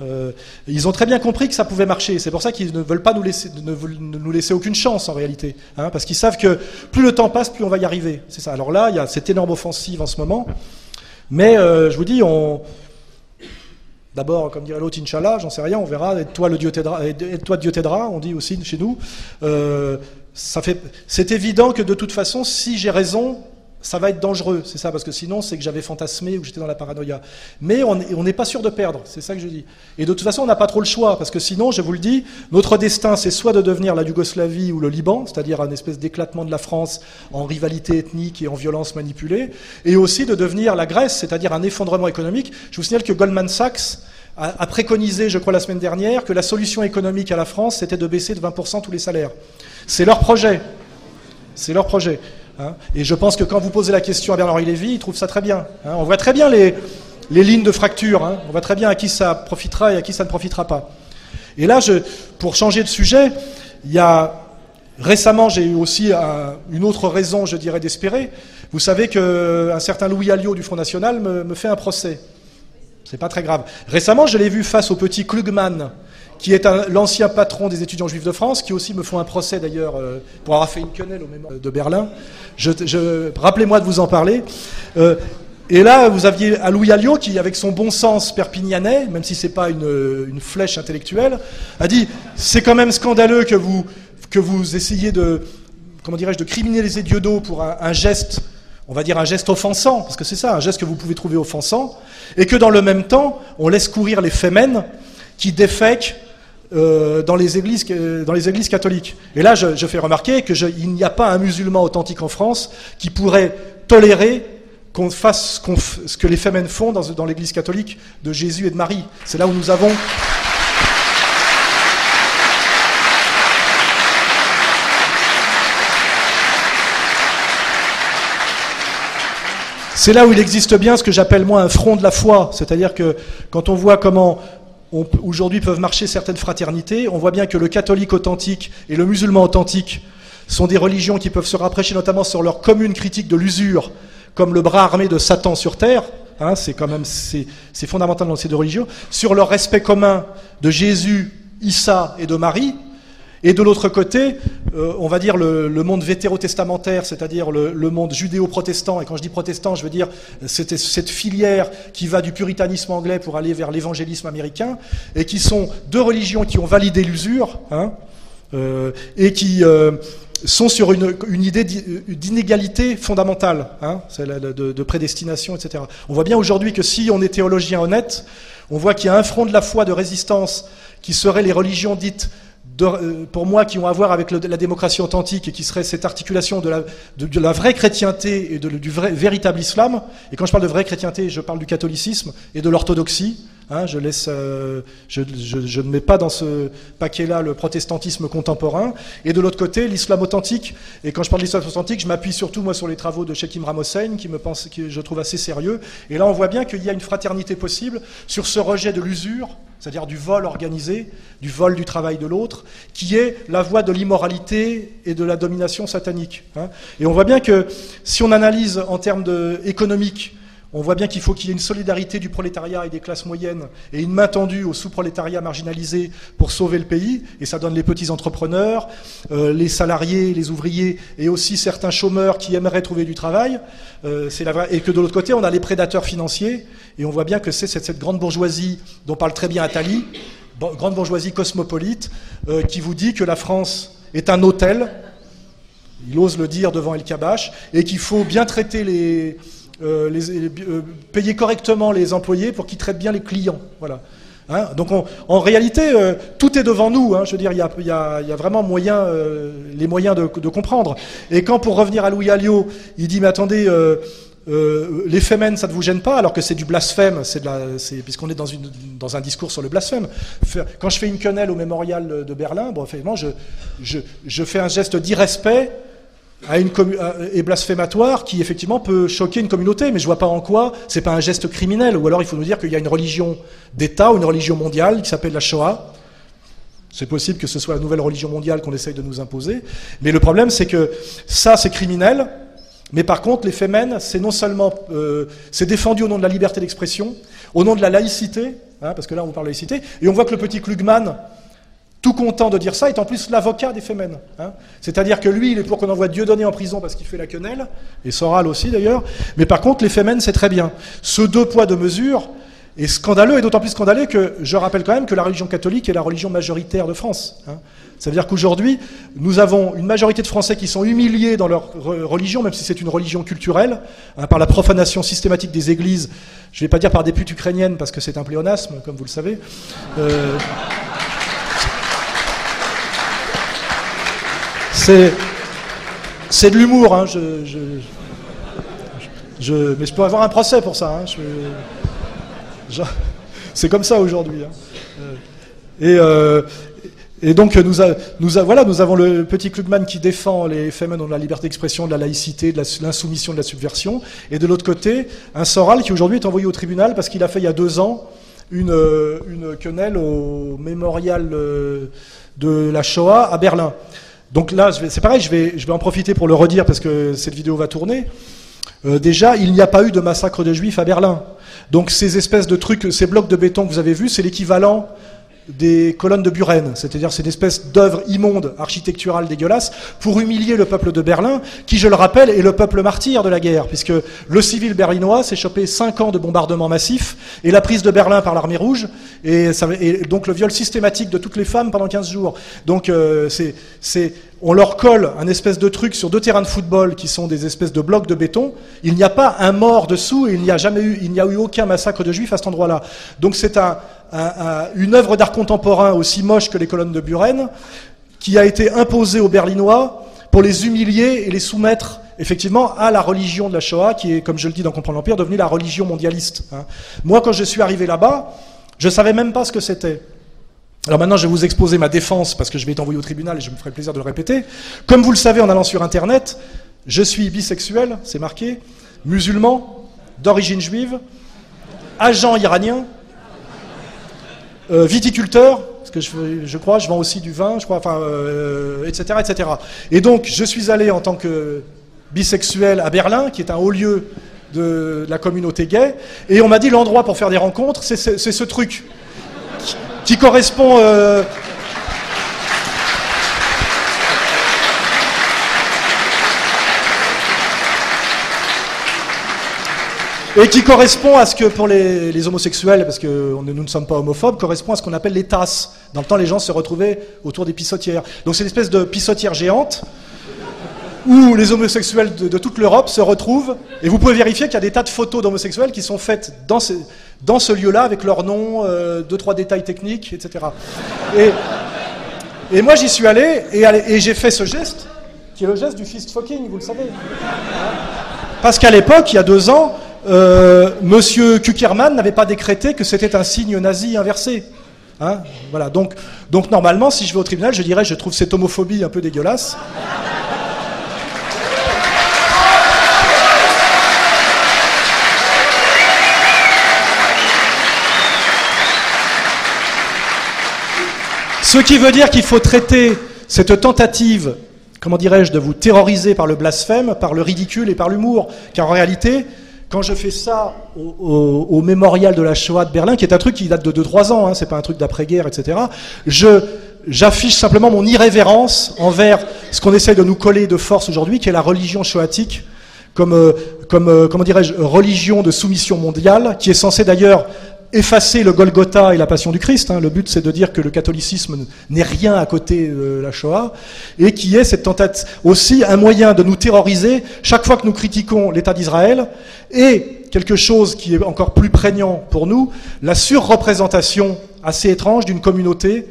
Euh, ils ont très bien compris que ça pouvait marcher. C'est pour ça qu'ils ne veulent pas nous laisser, aucune chance en réalité, hein, parce qu'ils savent que plus le temps passe, plus on va y arriver. C'est ça. Alors là, il y a cette énorme offensive en ce moment, mais euh, je vous dis, D'abord, comme dirait l'autre, Inch'Allah, j'en sais rien, on verra. Aide-toi Dieu t'aidera, aide-toi Dieu t'aidera, on dit aussi chez nous. Euh, c'est évident que de toute façon, si j'ai raison, ça va être dangereux, c'est ça, parce que sinon c'est que j'avais fantasmé ou que j'étais dans la paranoïa. Mais on n'est pas sûr de perdre, c'est ça que je dis. Et de toute façon, on n'a pas trop le choix, parce que sinon, je vous le dis, notre destin, c'est soit de devenir la Yougoslavie ou le Liban, c'est-à-dire un espèce d'éclatement de la France en rivalité ethnique et en violence manipulée, et aussi de devenir la Grèce, c'est-à-dire un effondrement économique. Je vous signale que Goldman Sachs a, préconisé, je crois la semaine dernière, que la solution économique à la France, c'était de baisser de 20% tous les salaires. C'est leur projet. C'est leur projet. Hein. et je pense que quand vous posez la question à Bernard-Henri Lévy, il trouve ça très bien. Hein. on voit très bien les, lignes de fracture. Hein. on voit très bien à qui ça profitera et à qui ça ne profitera pas. Et là, pour changer de sujet, il y a récemment, j'ai eu aussi une autre raison, je dirais, d'espérer. Vous savez qu'un certain Louis Alliot du Front National me, me fait un procès. C'est pas très grave. Récemment, je l'ai vu face au petit Klugman, qui est l'ancien patron des étudiants juifs de France, qui aussi me font un procès d'ailleurs euh, pour avoir fait une quenelle au mémoire de Berlin. Je, Rappelez-moi de vous en parler. Euh, et là, vous aviez à Louis Alliot qui, avec son bon sens perpignanais, même si c'est pas une, une, flèche intellectuelle, a dit c'est quand même scandaleux que vous que vous essayez de comment dirais-je de criminaliser Dieudo pour un, un geste on va dire un geste offensant, parce que c'est ça, un geste que vous pouvez trouver offensant, et que dans le même temps, on laisse courir les fémènes qui défèquent euh, dans, les églises, dans les églises catholiques. Et là, je, fais remarquer qu'il n'y a pas un musulman authentique en France qui pourrait tolérer qu'on fasse ce que les femmes font dans, dans l'église catholique de Jésus et de Marie. C'est là où nous avons... C'est là où il existe bien ce que j'appelle moi un front de la foi, c'est-à-dire que quand on voit comment aujourd'hui peuvent marcher certaines fraternités. On voit bien que le catholique authentique et le musulman authentique sont des religions qui peuvent se rapprocher notamment sur leur commune critique de l'usure, comme le bras armé de Satan sur terre. Hein, c'est quand même c'est fondamental dans ces deux religions. Sur leur respect commun de Jésus, Issa et de Marie, et de l'autre côté, euh, on va dire le, monde vétérotestamentaire, c'est-à-dire le, monde judéo-protestant. Et quand je dis protestant, je veux dire cette, cette filière qui va du puritanisme anglais pour aller vers l'évangélisme américain, et qui sont deux religions qui ont validé l'usure, hein, euh, et qui euh, sont sur une, idée d'inégalité fondamentale, hein, de, de, prédestination, etc. On voit bien aujourd'hui que si on est théologien honnête, on voit qu'il y a un front de la foi de résistance qui serait les religions dites euh, pour moi, qui ont à voir avec la démocratie authentique et qui serait cette articulation de la, vraie chrétienté et du véritable islam. Et quand je parle de vraie chrétienté, je parle du catholicisme et de l'orthodoxie. Hein, euh, je, ne mets pas dans ce paquet-là le protestantisme contemporain. Et de l'autre côté, l'islam authentique. Et quand je parle d'islam authentique, je m'appuie surtout moi sur les travaux de Sheikh Imram Hossein, qui qui je trouve assez sérieux. Et là, on voit bien qu'il y a une fraternité possible sur ce rejet de l'usure, c'est-à-dire du vol organisé, du vol du travail de l'autre, qui est la voie de l'immoralité et de la domination satanique. Hein. Et on voit bien que si on analyse en termes économiques on voit bien qu'il faut qu'il y ait une solidarité du prolétariat et des classes moyennes et une main tendue au sous-prolétariat marginalisé pour sauver le pays. Et ça donne les petits entrepreneurs, euh, les salariés, les ouvriers et aussi certains chômeurs qui aimeraient trouver du travail. Euh, Et que de l'autre côté, on a les prédateurs financiers. Et on voit bien que c'est cette, grande bourgeoisie dont parle très bien Attali, grande bourgeoisie cosmopolite, euh, qui vous dit que la France est un hôtel. Il ose le dire devant El Kabash, et qu'il faut bien traiter les, euh, euh, payer correctement les employés pour qu'ils traitent bien les clients. Voilà. Hein, donc en réalité, euh, tout est devant nous. Hein, je veux dire, il y a, vraiment moyen, les moyens de, comprendre. Et quand, pour revenir à Louis Alliot, il dit, mais attendez, les fémènes, ça ne vous gêne pas, alors que c'est du blasphème, puisqu'on est dans, une, dans un discours sur le blasphème. Quand je fais une quenelle au mémorial de Berlin, bon, je, je fais un geste d'irrespect à et blasphématoire qui effectivement peut choquer une communauté, mais je vois pas en quoi c'est pas un geste criminel. Ou alors il faut nous dire qu'il y a une religion d'État ou une religion mondiale qui s'appelle la Shoah. C'est possible que ce soit la nouvelle religion mondiale qu'on essaye de nous imposer. Mais le problème, c'est que ça, c'est criminel. Mais par contre, les fémènes, c'est non seulement euh, c'est défendu au nom de la liberté d'expression, au nom de la laïcité, hein, parce que là on parle de laïcité, et on voit que le petit Klugman, tout content de dire ça, est en plus l'avocat des Femen. Hein. C'est-à-dire que lui, il est pour qu'on envoie Dieudonné en prison parce qu'il fait la quenelle, et Soral aussi d'ailleurs, mais par contre les Femen, c'est très bien. Ce deux poids, deux mesures est scandaleux, et d'autant plus scandaleux que je rappelle quand même que la religion catholique est la religion majoritaire de France. Hein. Ça veut dire qu'aujourd'hui, nous avons une majorité de Français qui sont humiliés dans leur religion, même si c'est une religion culturelle, hein, par la profanation systématique des églises. Je ne vais pas dire par des putes ukrainiennes, parce que c'est un pléonasme, comme vous le savez. Euh, c'est, de l'humour, hein, je, mais je peux avoir un procès pour ça. Hein, c'est comme ça aujourd'hui. Hein. Euh, et, euh, et donc nous, avons le petit Klugman qui défend les femmes dans la liberté d'expression, de la laïcité, de l'insoumission, de la subversion, et de l'autre côté, un Soral qui aujourd'hui est envoyé au tribunal parce qu'il a fait il y a deux ans une, une quenelle au mémorial euh, de la Shoah à Berlin. Donc là, c'est pareil, je vais, je vais en profiter pour le redire parce que cette vidéo va tourner. Euh, déjà, il n'y a pas eu de massacre de juifs à Berlin. Donc ces espèces de trucs, ces blocs de béton que vous avez vus, c'est l'équivalent des colonnes de Buren, c'est-à-dire c'est une espèce d'œuvre immonde, architecturale dégueulasse, pour humilier le peuple de Berlin, qui, je le rappelle, est le peuple martyr de la guerre, puisque le civil berlinois s'est chopé cinq ans de bombardements massifs, et la prise de Berlin par l'armée rouge, et, donc le viol systématique de toutes les femmes pendant 15 jours. Donc euh, c'est on leur colle un espèce de truc sur deux terrains de football qui sont des espèces de blocs de béton. Il n'y a pas un mort dessous et il n'y a jamais eu, il n'y a eu aucun massacre de juifs à cet endroit-là. Donc c'est un, une œuvre d'art contemporain aussi moche que les colonnes de Buren qui a été imposée aux Berlinois pour les humilier et les soumettre effectivement à la religion de la Shoah, qui est, comme je le dis dans Comprendre l'Empire, devenue la religion mondialiste. Hein. Moi, quand je suis arrivé là-bas, je ne savais même pas ce que c'était. Alors maintenant, je vais vous exposer ma défense parce que je vais être envoyé au tribunal et je me ferai plaisir de le répéter. Comme vous le savez en allant sur Internet, je suis bisexuel, c'est marqué, musulman, d'origine juive, agent iranien, euh, viticulteur, parce que je, crois, je vends aussi du vin, je crois, enfin, etc., euh, etc. Et donc, je suis allé en tant que bisexuel à Berlin, qui est un haut lieu de la communauté gay, et on m'a dit l'endroit pour faire des rencontres, c'est ce truc qui correspond... Euh, et qui correspond à ce que pour les, homosexuels, parce que nous ne sommes pas homophobes, correspond à ce qu'on appelle les tasses. Dans le temps, les gens se retrouvaient autour des pissotières. Donc c'est une espèce de pissotière géante où les homosexuels de, toute l'Europe se retrouvent, et vous pouvez vérifier qu'il y a des tas de photos d'homosexuels qui sont faites dans, ce lieu-là, avec leur nom, euh, deux, trois détails techniques, etc. Et, et moi j'y suis allé, et, j'ai fait ce geste, qui est le geste du fist fucking, vous le savez. Parce qu'à l'époque, il y a deux ans, euh, Monsieur Kuckerman n'avait pas décrété que c'était un signe nazi inversé. Hein voilà, donc, donc normalement, si je vais au tribunal, je dirais je trouve cette homophobie un peu dégueulasse. Ce qui veut dire qu'il faut traiter cette tentative, comment dirais-je, de vous terroriser par le blasphème, par le ridicule et par l'humour. Car en réalité, quand je fais ça au, mémorial de la Shoah de Berlin, qui est un truc qui date de 2-3 ans, hein, c'est pas un truc d'après-guerre, etc., je, j'affiche simplement mon irrévérence envers ce qu'on essaie de nous coller de force aujourd'hui, qui est la religion shoatique, comme, euh, comme euh, comment dirais-je, religion de soumission mondiale, qui est censée d'ailleurs effacer le Golgotha et la passion du Christ. Hein. Le but, c'est de dire que le catholicisme n'est rien à côté de la Shoah, et qui est cette tentative aussi un moyen de nous terroriser chaque fois que nous critiquons l'État d'Israël, et quelque chose qui est encore plus prégnant pour nous, la surreprésentation assez étrange d'une communauté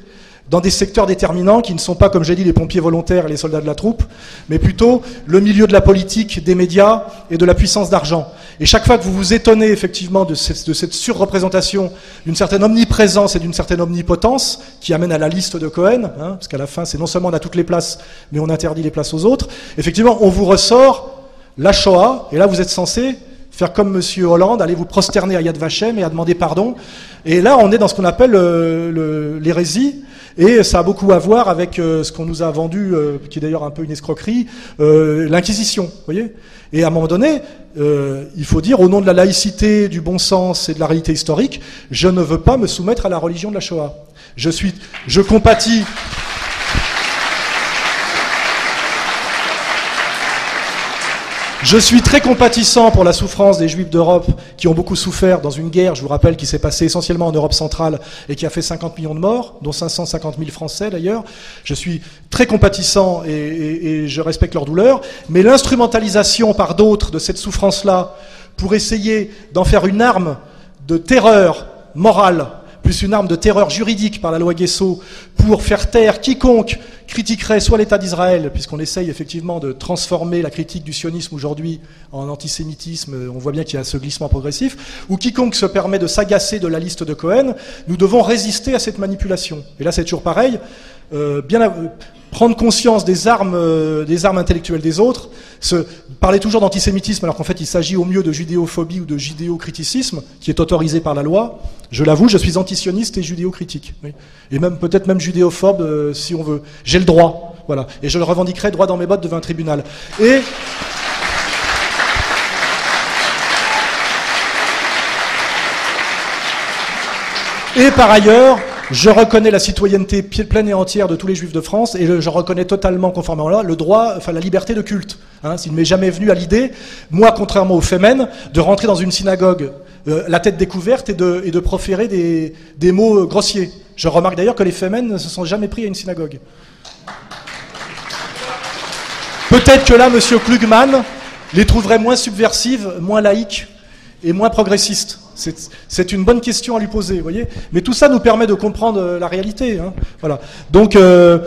dans des secteurs déterminants qui ne sont pas, comme j'ai dit, les pompiers volontaires et les soldats de la troupe, mais plutôt le milieu de la politique, des médias et de la puissance d'argent. Et chaque fois que vous vous étonnez effectivement de cette, surreprésentation, d'une certaine omniprésence et d'une certaine omnipotence, qui amène à la liste de Cohen, hein, parce qu'à la fin, c'est non seulement on a toutes les places, mais on interdit les places aux autres, effectivement, on vous ressort la Shoah, et là vous êtes censé faire comme Monsieur Hollande, aller vous prosterner à Yad Vashem et à demander pardon. Et là, on est dans ce qu'on appelle euh, l'hérésie. Et ça a beaucoup à voir avec euh, ce qu'on nous a vendu, euh, qui est d'ailleurs un peu une escroquerie, l'inquisition. voyez Et à un moment donné, il faut dire, au nom de la laïcité, du bon sens et de la réalité historique, je ne veux pas me soumettre à la religion de la Shoah. Je suis, je compatis. Je suis très compatissant pour la souffrance des Juifs d'Europe qui ont beaucoup souffert dans une guerre, je vous rappelle, qui s'est passée essentiellement en Europe centrale et qui a fait 50 millions de morts, dont 550 000 Français d'ailleurs. Je suis très compatissant et, je respecte leur douleur, mais l'instrumentalisation par d'autres de cette souffrance-là pour essayer d'en faire une arme de terreur morale plus une arme de terreur juridique par la loi Guesso pour faire taire quiconque critiquerait soit l'État d'Israël, puisqu'on essaye effectivement de transformer la critique du sionisme aujourd'hui en antisémitisme, on voit bien qu'il y a ce glissement progressif, ou quiconque se permet de s'agacer de la liste de Cohen, nous devons résister à cette manipulation. Et là, c'est toujours pareil. Euh, prendre conscience des armes, euh, des armes intellectuelles des autres, parler toujours d'antisémitisme alors qu'en fait il s'agit au mieux de judéophobie ou de judéocriticisme qui est autorisé par la loi. Je l'avoue, je suis antisioniste et judéocritique. Oui. Et même peut-être même judéophobe euh, si on veut. J'ai le droit. Voilà. Et je le revendiquerai droit dans mes bottes devant un tribunal. Et par ailleurs, je reconnais la citoyenneté pleine et entière de tous les juifs de France et je reconnais totalement, conformément à là, le droit, enfin la liberté de culte. Hein, S'il ne m'est jamais venu à l'idée, moi, contrairement aux Femen, de rentrer dans une synagogue euh, la tête découverte et de, proférer des, mots euh, grossiers. Je remarque d'ailleurs que les Femen ne se sont jamais pris à une synagogue. Peut-être que là, M. Klugman les trouverait moins subversives, moins laïques et moins progressistes. C'est une bonne question à lui poser, vous voyez. Mais tout ça nous permet de comprendre euh, la réalité. Hein. Voilà. Donc, euh,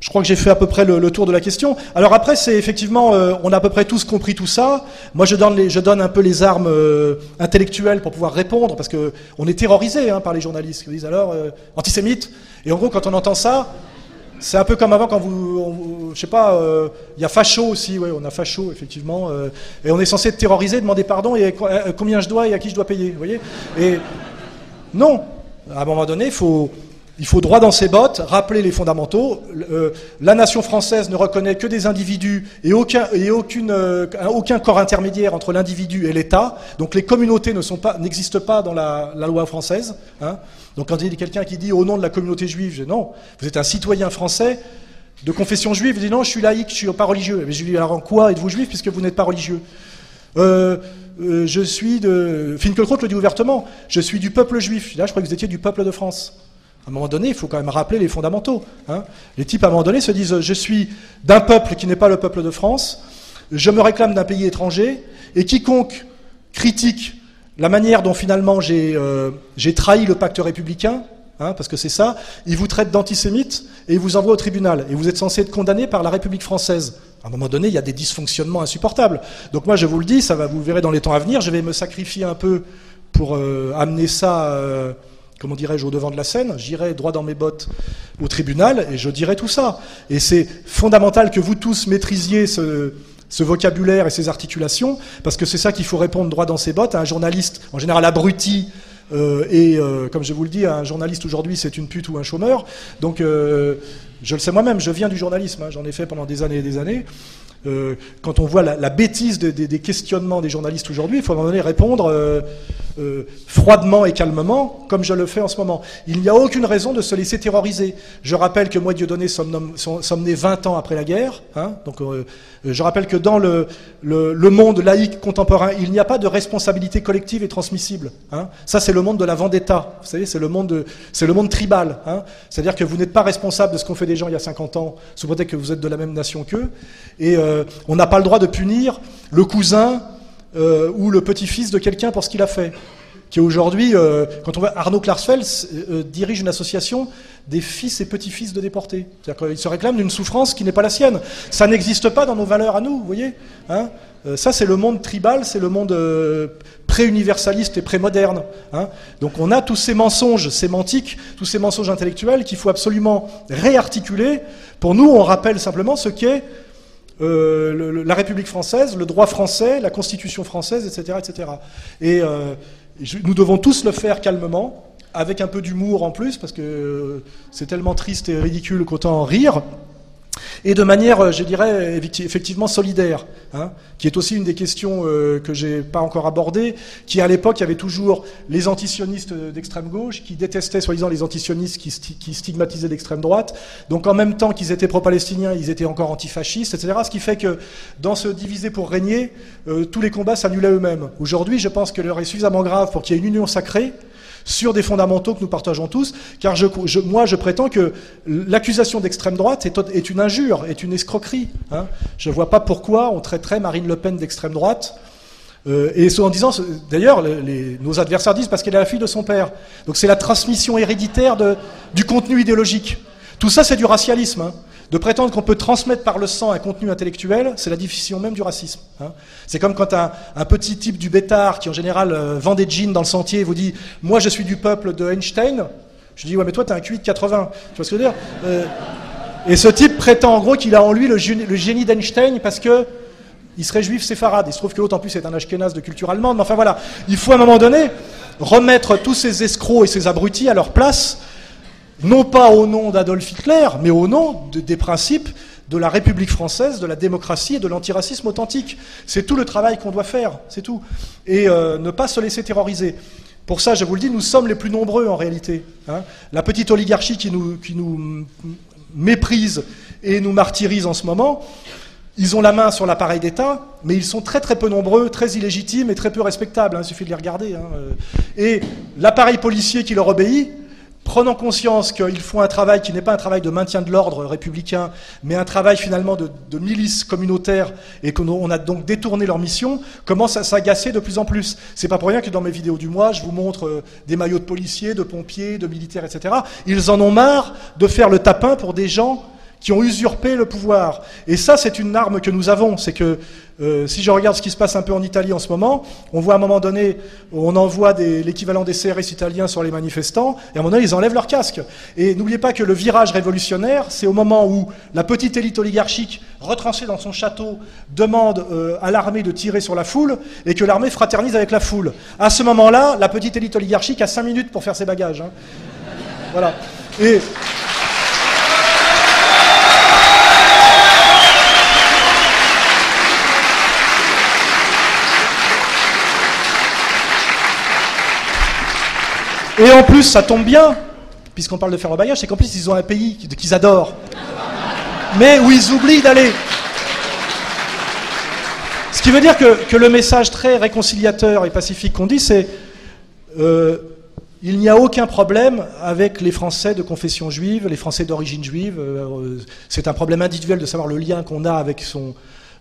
je crois que j'ai fait à peu près le, tour de la question. Alors après, c'est effectivement, euh, on a à peu près tous compris tout ça. Moi, je donne, je donne un peu les armes intellectuelles pour pouvoir répondre, parce que on est terrorisé hein, par les journalistes qui disent alors antisémite. Et en gros, quand on entend ça, c'est un peu comme avant quand vous, je sais pas, euh, il y a facho aussi, ouais, on a facho effectivement, euh, et on est censé être terrorisé, demander pardon et euh, combien je dois et à qui je dois payer, vous voyez Et non, à un moment donné, il faut, il faut droit dans ses bottes, rappeler les fondamentaux. la nation française ne reconnaît que des individus et aucun, aucun corps intermédiaire entre l'individu et l'État. Donc les communautés n'existent pas, dans la, loi française. Hein. Donc quand il y a quelqu'un qui dit au nom de la communauté juive, je dis non, vous êtes un citoyen français de confession juive, il dit non, je suis laïque, je suis pas religieux. Mais je lui dis alors en quoi êtes-vous juif puisque vous n'êtes pas religieux? Euh, euh, Je suis de. Finkielkraut le dit ouvertement, je suis du peuple juif. Là, je crois que vous étiez du peuple de France. À un moment donné, il faut quand même rappeler les fondamentaux. Hein. Les types, à un moment donné, se disent je suis d'un peuple qui n'est pas le peuple de France, je me réclame d'un pays étranger, et quiconque critique la manière dont finalement euh, j'ai trahi le pacte républicain, hein, parce que c'est ça, il vous traite d'antisémite et il vous envoie au tribunal. Et vous êtes censé être condamné par la République française. À un moment donné, il y a des dysfonctionnements insupportables. Donc moi, je vous le dis, ça va, vous verrez dans les temps à venir, je vais me sacrifier un peu pour euh, amener ça, euh, comment dirais-je, au devant de la scène. J'irai droit dans mes bottes au tribunal et je dirai tout ça. Et c'est fondamental que vous tous maîtrisiez ce vocabulaire et ces articulations, parce que c'est ça qu'il faut répondre droit dans ses bottes à un journaliste, en général abruti, euh, et euh, comme je vous le dis, un journaliste aujourd'hui, c'est une pute ou un chômeur. Donc, euh, je le sais moi-même, je viens du journalisme, hein, j'en ai fait pendant des années et des années. Quand on voit la, bêtise des questionnements des journalistes aujourd'hui, il faut à un moment donné répondre euh, euh, froidement et calmement, comme je le fais en ce moment. Il n'y a aucune raison de se laisser terroriser. Je rappelle que moi, Dieudonné, sommes, sommes nés 20 ans après la guerre. Hein, donc, je rappelle que dans le, monde laïque contemporain, il n'y a pas de responsabilité collective et transmissible. Hein. Ça, c'est le monde de la vendetta. Vous savez, c'est le monde, tribal. Hein. C'est-à-dire que vous n'êtes pas responsable de ce qu'ont fait des gens il y a 50 ans, sous prétexte que vous êtes de la même nation qu'eux. Et euh, on n'a pas le droit de punir le cousin euh, ou le petit-fils de quelqu'un pour ce qu'il a fait. Qui aujourd'hui, euh, quand on voit Arnaud Klarsfeld dirige une association des fils et petits-fils de déportés. C'est-à-dire qu'il se réclame d'une souffrance qui n'est pas la sienne. Ça n'existe pas dans nos valeurs à nous, vous voyez hein Ça, c'est le monde tribal, c'est le monde pré-universaliste et pré-moderne. Hein Donc on a tous ces mensonges sémantiques, tous ces mensonges intellectuels qu'il faut absolument réarticuler. Pour nous, on rappelle simplement ce qu'est euh, la République française, le droit français, la Constitution française, etc., etc. Et euh, nous devons tous le faire calmement, avec un peu d'humour en plus, parce que euh, c'est tellement triste et ridicule qu'autant en rire et de manière, euh, je dirais, effecti- effectivement solidaire, hein, qui est aussi une des questions euh, que j'ai pas encore abordées, qui à l'époque, il y avait toujours les antisionistes d'extrême gauche, qui détestaient soi-disant les antisionistes qui, qui stigmatisaient l'extrême droite, donc en même temps qu'ils étaient pro-palestiniens, ils étaient encore antifascistes, etc., ce qui fait que dans ce diviser pour régner, euh, tous les combats s'annulaient eux-mêmes. Aujourd'hui, je pense que l'heure est suffisamment grave pour qu'il y ait une union sacrée, sur des fondamentaux que nous partageons tous, car je, moi je prétends que l'accusation d'extrême droite est, une injure, est une escroquerie. hein. Je ne vois pas pourquoi on traiterait Marine Le Pen d'extrême droite. Euh, et en disant, d'ailleurs, nos adversaires disent parce qu'elle est la fille de son père. Donc c'est la transmission héréditaire du contenu idéologique. Tout ça, c'est du racialisme. hein. De prétendre qu'on peut transmettre par le sang un contenu intellectuel, c'est la définition même du racisme. hein. C'est comme quand un, petit type du bétard, qui en général euh, vend des jeans dans le sentier, vous dit « Moi, je suis du peuple de Einstein », je dis « Ouais, mais toi, t'as un QI de 80 ». Tu vois ce que je veux dire Euh, Et ce type prétend en gros qu'il a en lui le, génie- d'Einstein parce que il serait juif séfarade. Il se trouve que l'autre plus est un ashkénaze de culture allemande. Mais enfin voilà, il faut à un moment donné remettre tous ces escrocs et ces abrutis à leur place, non pas au nom d'Adolf Hitler, mais au nom de- des principes de la République française, de la démocratie et de l'antiracisme authentique. C'est tout le travail qu'on doit faire, c'est tout. Et euh, ne pas se laisser terroriser. Pour ça, je vous le dis, nous sommes les plus nombreux en réalité. hein. La petite oligarchie qui nous, méprise et nous martyrise en ce moment, ils ont la main sur l'appareil d'État, mais ils sont très très peu nombreux, très illégitimes et très peu respectables. il suffit de les regarder. hein, euh. Et l'appareil policier qui leur obéit, prenant conscience qu'ils font un travail qui n'est pas un travail de maintien de l'ordre républicain, mais un travail finalement de, milice communautaire, et qu'on on a donc détourné leur mission, commencent à s'agacer de plus en plus. C'est pas pour rien que dans mes vidéos du mois, je vous montre euh, des maillots de policiers, de pompiers, de militaires, etc. Ils en ont marre de faire le tapin pour des gens qui ont usurpé le pouvoir. Et ça, c'est une arme que nous avons. C'est que euh, si je regarde ce qui se passe un peu en Italie en ce moment, on voit à un moment donné, on envoie l'équivalent des CRS italiens sur les manifestants, et à un moment donné, ils enlèvent leur casque. Et n'oubliez pas que le virage révolutionnaire, c'est au moment où la petite élite oligarchique, retranchée dans son château, demande euh, à l'armée de tirer sur la foule, et que l'armée fraternise avec la foule. À ce moment-là, la petite élite oligarchique a cinq minutes pour faire ses bagages. hein. Voilà. Et... Et en plus, ça tombe bien, puisqu'on parle de faire bagage, c'est qu'en plus, ils ont un pays qu'ils adorent, mais où ils oublient d'aller. Ce qui veut dire que, que le message très réconciliateur et pacifique qu'on dit, c'est euh, il n'y a aucun problème avec les Français de confession juive, les Français d'origine juive. euh, c'est un problème individuel de savoir le lien qu'on a avec son,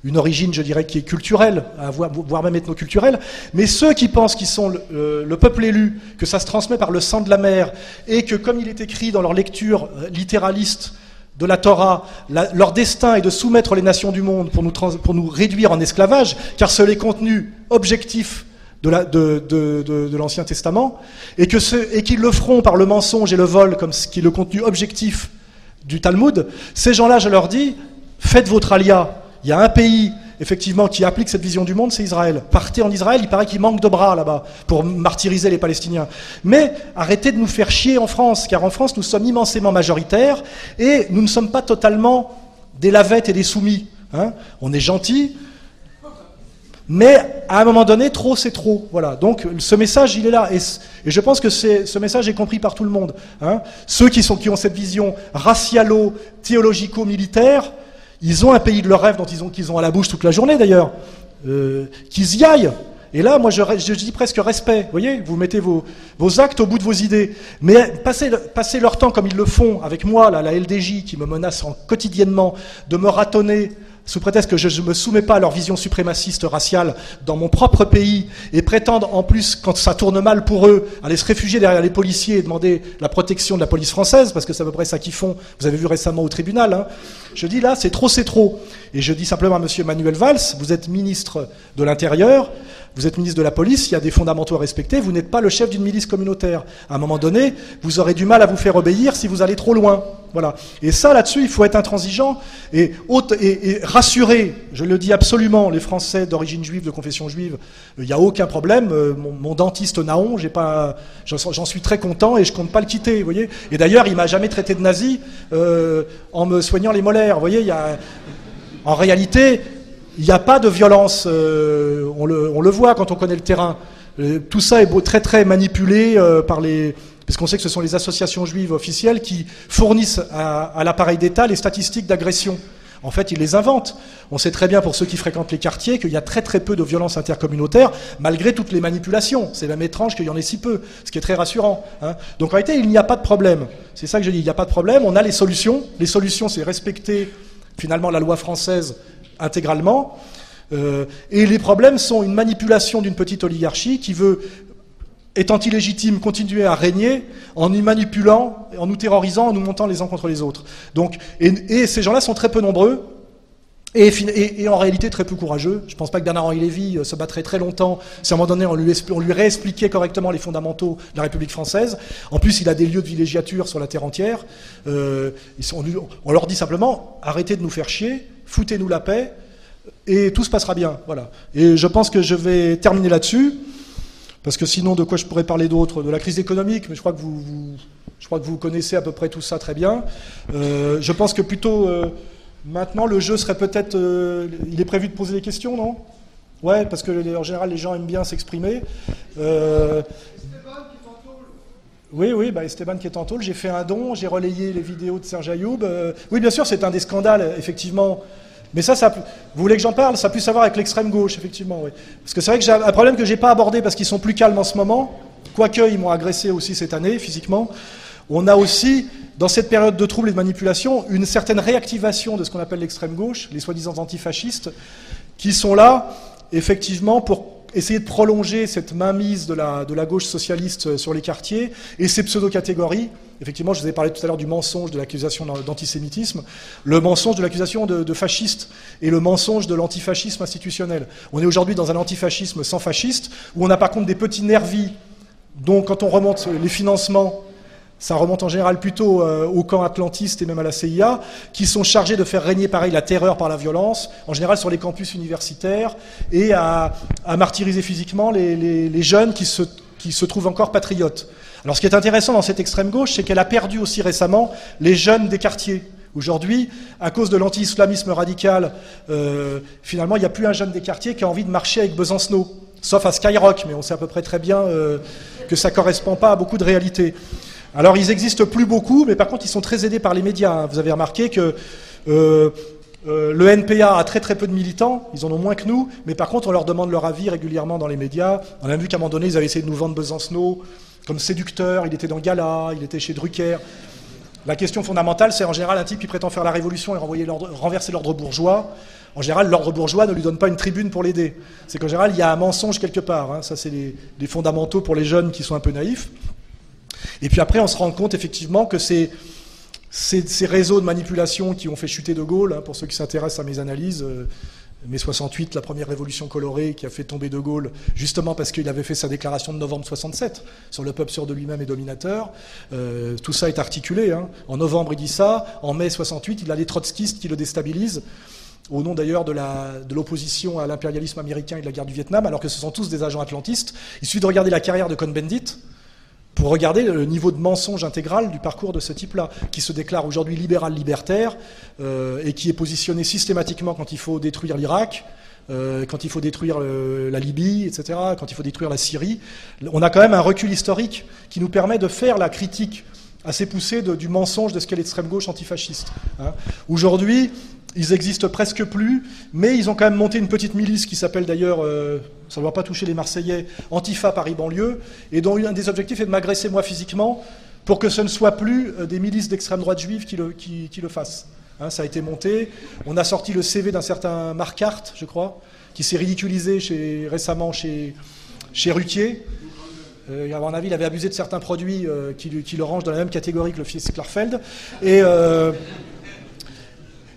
une origine, je dirais, qui est culturelle, voir- voire même ethnoculturelle. Mais ceux qui pensent qu'ils sont le, euh, le peuple élu, que ça se transmet par le sang de la mer, et que, comme il est écrit dans leur lecture euh, littéraliste de la Torah, leur destin est de soumettre les nations du monde pour nous, réduire en esclavage, car c'est les contenus objectifs de la- de- de- de- de l'Ancien Testament, ce- et qu'ils le feront par le mensonge et le vol, comme ce qui est le contenu objectif du Talmud, ces gens-là, je leur dis, faites votre alia. Il y a un pays, effectivement, qui applique cette vision du monde, c'est Israël. Partez en Israël, il paraît qu'il manque de bras là-bas pour martyriser les Palestiniens. Mais arrêtez de nous faire chier en France, car en France, nous sommes immensément majoritaires et nous ne sommes pas totalement des lavettes et des soumis. hein. On est gentils, mais à un moment donné, trop c'est trop. Voilà. Donc ce message, il est là, et, je pense que ce message est compris par tout le monde. hein. Ceux qui, qui ont cette vision racialo, théologico-militaire, ils ont un pays de leur rêve dont ils ont, qu'ils ont à la bouche toute la journée d'ailleurs, euh, qu'ils y aillent. Et là, moi, je, je dis presque respect. Vous voyez, vous mettez vos, actes au bout de vos idées. Mais passez, le- passez leur temps comme ils le font avec moi, là, la LDJ, qui me menace en- quotidiennement de me ratonner sous prétexte que je ne me soumets pas à leur vision suprémaciste raciale dans mon propre pays et prétendent en plus, quand ça tourne mal pour eux, aller se réfugier derrière les policiers et demander la protection de la police française, parce que c'est à peu près ça qu'ils font. Vous avez vu récemment au tribunal. hein. Je dis là, c'est trop, c'est trop. Et je dis simplement à Monsieur Manuel Valls, vous êtes ministre de l'Intérieur, vous êtes ministre de la police, il y a des fondamentaux à respecter, vous n'êtes pas le chef d'une milice communautaire. À un moment donné, vous aurez du mal à vous faire obéir si vous allez trop loin. Voilà. Et ça, là-dessus, il faut être intransigeant et, rassurer, je le dis absolument, les Français d'origine juive, de confession juive, il n'y a aucun problème. Euh, mon, dentiste Naon, j'en suis très content et je compte pas le quitter, vous voyez. Et d'ailleurs, il m'a jamais traité de nazi euh, en me soignant les molaires. Vous voyez, en réalité, il n'y a pas de violence. Euh, on, le, voit quand on connaît le terrain. tout ça est très très manipulé par les puisqu'on sait que ce sont les associations juives officielles qui fournissent à, l'appareil d'État les statistiques d'agression. En fait, ils les inventent. On sait très bien pour ceux qui fréquentent les quartiers qu'il y a très très peu de violences intercommunautaires, malgré toutes les manipulations. C'est même étrange qu'il y en ait si peu, ce qui est très rassurant. Hein. Donc en réalité, il n'y a pas de problème. C'est ça que je dis, il n'y a pas de problème. On a les solutions. Les solutions, c'est respecter finalement la loi française intégralement. Euh, et les problèmes sont une manipulation d'une petite oligarchie qui veut étant illégitime, continuer à régner en nous manipulant, en nous terrorisant, en nous montant les uns contre les autres. Donc, et, ces gens-là sont très peu nombreux. Et, en réalité très peu courageux. Je ne pense pas que Bernard-Henri Lévy euh, se battrait très longtemps si à un moment donné on lui, on réexpliquait correctement les fondamentaux de la République française. En plus, il a des lieux de villégiature sur la terre entière. Euh, on leur dit simplement arrêtez de nous faire chier, foutez-nous la paix, et tout se passera bien. Voilà. Et je pense que je vais terminer là-dessus. Parce que sinon, de quoi je pourrais parler d'autre? De la crise économique, mais je crois que vous, crois que vous connaissez à peu près tout ça très bien. Euh, je pense que plutôt euh, maintenant, le jeu serait peut-être. Euh, il est prévu de poser des questions, non? Ouais, parce que en général, les gens aiment bien s'exprimer. Oui, oui, bah Esteban qui est en tôle. J'ai fait un don, j'ai relayé les vidéos de Serge Ayoub. oui, bien sûr, c'est un des scandales, effectivement. Mais ça, vous voulez que j'en parle? Ça a plus à voir avec l'extrême gauche, effectivement. Parce que c'est vrai que j'ai un problème que j'ai pas abordé parce qu'ils sont plus calmes en ce moment, quoique ils m'ont agressé aussi cette année physiquement. On a aussi, dans cette période de troubles et de manipulation, une certaine réactivation de ce qu'on appelle l'extrême gauche, les soi-disant antifascistes, qui sont là, effectivement, pour essayer de prolonger cette mainmise de la, de gauche socialiste sur les quartiers et ces pseudo-catégories. Effectivement, je vous ai parlé tout à l'heure du mensonge de l'accusation d'antisémitisme, le mensonge de l'accusation de, fasciste et le mensonge de l'antifascisme institutionnel. On est aujourd'hui dans un antifascisme sans fasciste, où on a par contre des petits nervis, dont quand on remonte les financements ça remonte en général plutôt euh, au camp atlantiste et même à la CIA, qui sont chargés de faire régner pareil la terreur par la violence, en général sur les campus universitaires, et à, martyriser physiquement les, jeunes qui se, qui se trouvent encore patriotes. Alors ce qui est intéressant dans cette extrême gauche, c'est qu'elle a perdu aussi récemment les jeunes des quartiers. Aujourd'hui, à cause de l'anti-islamisme radical, euh, finalement, il n'y a plus un jeune des quartiers qui a envie de marcher avec Besancenot, sauf à Skyrock, mais on sait à peu près très bien euh, que ça ne correspond pas à beaucoup de réalités. Alors ils n'existent plus beaucoup, mais par contre ils sont très aidés par les médias. Hein. Vous avez remarqué que euh, euh, le NPA a très très peu de militants, ils en ont moins que nous, mais par contre on leur demande leur avis régulièrement dans les médias. On a vu qu'à un moment donné ils avaient essayé de nous vendre Besancenot comme séducteur, il était dans Gala, il était chez Drucker. La question fondamentale, c'est en général un type qui prétend faire la révolution et renverser l'ordre bourgeois. En général, l'ordre bourgeois ne lui donne pas une tribune pour l'aider. C'est qu'en général, il y a un mensonge quelque part. Hein. Ça, c'est les fondamentaux pour les jeunes qui sont un peu naïfs. Et puis après, on se rend compte effectivement que ces, ces, réseaux de manipulation qui ont fait chuter De Gaulle, hein, pour ceux qui s'intéressent à mes analyses, euh, mai 68, la première révolution colorée qui a fait tomber De Gaulle, justement parce qu'il avait fait sa déclaration de novembre 67 sur le peuple sûr de lui-même et dominateur. Euh, tout ça est articulé. Hein. En novembre, il dit ça. En mai 68, il a les trotskistes qui le déstabilisent au nom d'ailleurs de l'opposition à l'impérialisme américain et de la guerre du Vietnam, alors que ce sont tous des agents atlantistes. Il suffit de regarder la carrière de Cohn-Bendit, pour regarder le niveau de mensonge intégral du parcours de ce type-là, qui se déclare aujourd'hui libéral libertaire euh, et qui est positionné systématiquement quand il faut détruire l'Irak, euh, quand il faut détruire la Libye, etc., quand il faut détruire la Syrie. On a quand même un recul historique qui nous permet de faire la critique assez poussée du mensonge de ce qu'est l'extrême gauche antifasciste. Hein. Aujourd'hui, ils existent presque plus, mais ils ont quand même monté une petite milice qui s'appelle d'ailleurs, euh, ça ne doit pas toucher les Marseillais, Antifa Paris banlieue, et dont un des objectifs est de m'agresser moi physiquement pour que ce ne soit plus euh, des milices d'extrême droite juive qui le, qui, le fassent. Hein, ça a été monté. On a sorti le CV d'un certain Marc Hart, je crois, qui s'est ridiculisé récemment chez, chez Rutier. Euh, à mon avis, il avait abusé de certains produits qui, qui, le rangent dans la même catégorie que le fils Klarfeld. Et.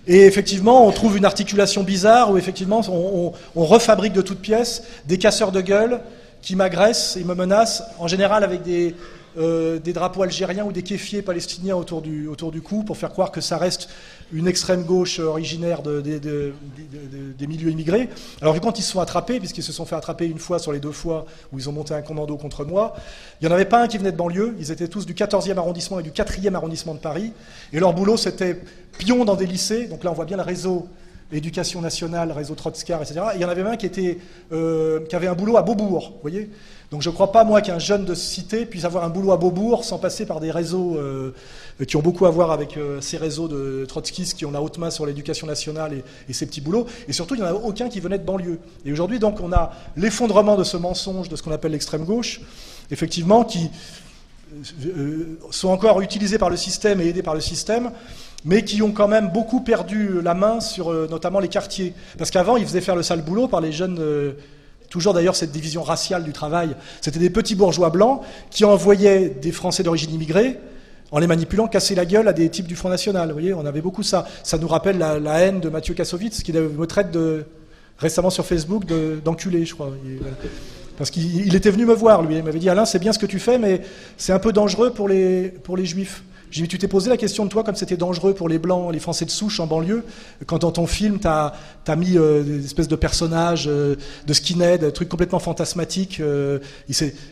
Et effectivement, on trouve une articulation bizarre où effectivement on, on refabrique de toutes pièces des casseurs de gueule qui m'agressent et me menacent, en général avec des, euh, des drapeaux algériens ou des kéfiers palestiniens autour du, autour du cou pour faire croire que ça reste une extrême gauche originaire de, des milieux immigrés. Alors que quand ils se sont attrapés, puisqu'ils se sont fait attraper une fois sur les deux fois où ils ont monté un commando contre moi, il n'y en avait pas un qui venait de banlieue, ils étaient tous du 14e arrondissement et du 4e arrondissement de Paris, et leur boulot c'était pion dans des lycées, donc là on voit bien le réseau éducation nationale, réseau Trotskar, etc. Et il y en avait un qui, euh, avait un boulot à Beaubourg, voyez Donc je ne crois pas, moi, qu'un jeune de cité puisse avoir un boulot à Beaubourg sans passer par des réseaux euh, qui ont beaucoup à voir avec euh, ces réseaux de trotskistes qui ont la haute main sur l'éducation nationale et, et, ces petits boulots. Et surtout, il n'y en a aucun qui venait de banlieue. Et aujourd'hui, donc, on a l'effondrement de ce mensonge de ce qu'on appelle l'extrême gauche, effectivement, qui sont encore utilisés par le système et aidés par le système mais qui ont quand même beaucoup perdu la main sur euh, notamment les quartiers. Parce qu'avant, ils faisaient faire le sale boulot par les jeunes, euh, toujours d'ailleurs cette division raciale du travail. C'était des petits bourgeois blancs qui envoyaient des Français d'origine immigrée, en les manipulant, casser la gueule à des types du Front National. Vous voyez, on avait beaucoup ça. Ça nous rappelle la, haine de Mathieu Kassovitz, qui me traite de, récemment sur Facebook d'enculé, je crois. parce qu'il était venu me voir, lui. Il m'avait dit Alain, c'est bien ce que tu fais, mais c'est un peu dangereux pour les, pour les juifs. J'ai dit, tu t'es posé la question de toi comme c'était dangereux pour les Blancs, les Français de souche en banlieue, quand dans ton film, tu as, mis euh, des espèces de personnages, euh, de skinhead, des trucs complètement fantasmatiques. Euh,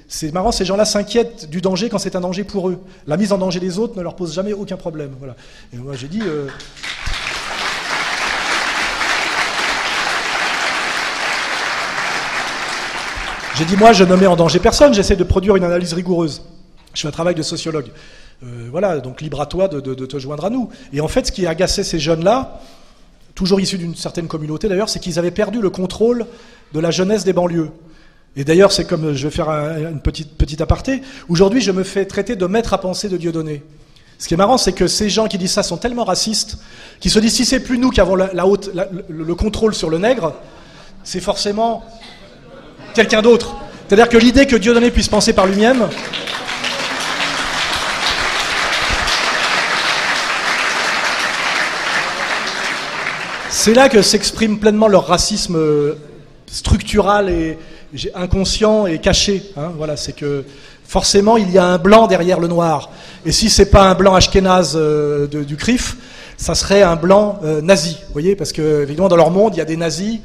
c'est marrant, ces gens-là s'inquiètent du danger quand c'est un danger pour eux. La mise en danger des autres ne leur pose jamais aucun problème. Voilà. Et moi, j'ai dit... J'ai dit, moi, je ne mets en danger personne, j'essaie de produire une analyse rigoureuse. Je fais un travail de sociologue. Euh, voilà, donc libre à toi de, te joindre à nous. Et en fait, ce qui agaçait ces jeunes-là, toujours issus d'une certaine communauté d'ailleurs, c'est qu'ils avaient perdu le contrôle de la jeunesse des banlieues. Et d'ailleurs, c'est comme, je vais faire une petite, petite aparté, aujourd'hui je me fais traiter de maître à penser de Dieudonné. Ce qui est marrant, c'est que ces gens qui disent ça sont tellement racistes, qu'ils se disent si c'est plus nous qui avons la, haute, le contrôle sur le nègre, c'est forcément quelqu'un d'autre. C'est-à-dire que l'idée que Dieudonné puisse penser par lui-même, C'est là que s'exprime pleinement leur racisme euh, structural et inconscient et caché. Hein. voilà, c'est que forcément il y a un blanc derrière le noir. Et si c'est pas un blanc ashkénaze euh, du CRIF, ça serait un blanc euh, nazi. Vous voyez, parce que évidemment dans leur monde il y a des nazis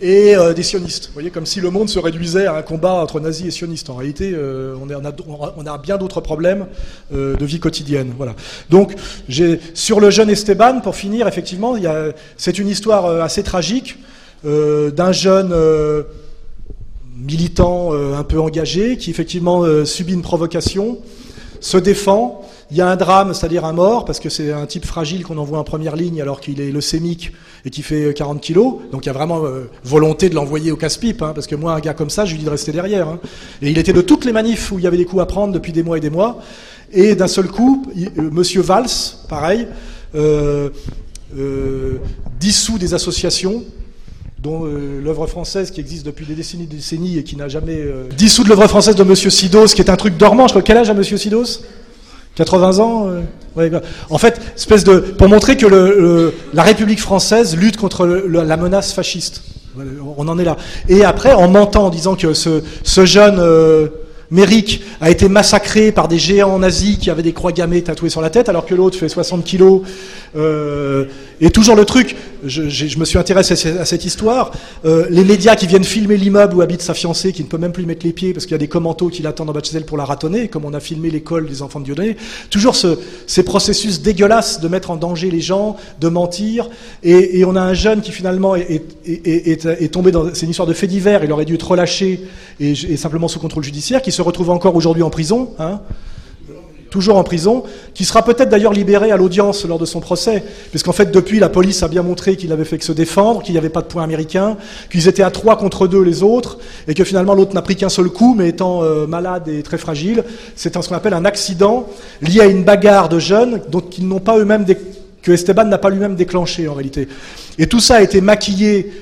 et des sionistes. Vous voyez, comme si le monde se réduisait à un combat entre nazis et sionistes. En réalité, on, a, on, a, bien d'autres problèmes de vie quotidienne. Voilà. Donc, sur le jeune Esteban, pour finir, effectivement, c'est une histoire assez tragique d'un jeune militant un peu engagé qui effectivement subit une provocation, se défend. Il y a un drame, c'est-à-dire un mort, parce que c'est un type fragile qu'on envoie en première ligne alors qu'il est leucémique et qui fait 40 kilos. Donc il y a vraiment euh, volonté de l'envoyer au casse-pipe, hein, parce que moi, un gars comme ça, je lui dis de rester derrière. Hein. Et il était de toutes les manifs où il y avait des coups à prendre depuis des mois et des mois. Et d'un seul coup, euh, Monsieur Valls, pareil, euh, euh, dissout des associations dont l'œuvre française qui existe depuis des décennies des décennies et qui n'a jamais dissout de l'œuvre française de Monsieur Sidos, qui est un truc dormant. Je crois quel âge a Monsieur Sidos? 80 ans ouais, En fait, espèce de pour montrer que la République française lutte contre la menace fasciste. On en est là. Et après, en mentant, en disant que ce, ce jeune Méric a été massacré par des géants nazis qui avaient des croix gammées tatouées sur la tête, alors que l'autre fait 60 kilos. Euh, et toujours le truc, je, me suis intéressé à cette histoire, euh, les médias qui viennent filmer l'immeuble où habite sa fiancée, qui ne peut même plus mettre les pieds parce qu'il y a des commentos qui l'attendent en bas de chez elle pour la ratonner, comme on a filmé l'école des enfants de Dieudonné. Toujours ce, ces processus dégueulasses de mettre en danger les gens, de mentir. Et, on a un jeune qui finalement est, tombé dans... C'est une histoire de fait divers, il aurait dû être relâché et, et simplement sous contrôle judiciaire, qui se retrouve encore aujourd'hui en prison. Hein, toujours en prison, qui sera peut-être d'ailleurs libéré à l'audience lors de son procès, puisqu'en fait depuis la police a bien montré qu'il avait fait que se défendre, qu'il n'y avait pas de point américain, qu'ils étaient à trois contre deux les autres, et que finalement l'autre n'a pris qu'un seul coup, mais étant euh, malade et très fragile, c'est ce qu'on appelle un accident lié à une bagarre de jeunes dont ils n'ont pas eux-mêmes que Esteban n'a pas lui-même déclenché en réalité. Et tout ça a été maquillé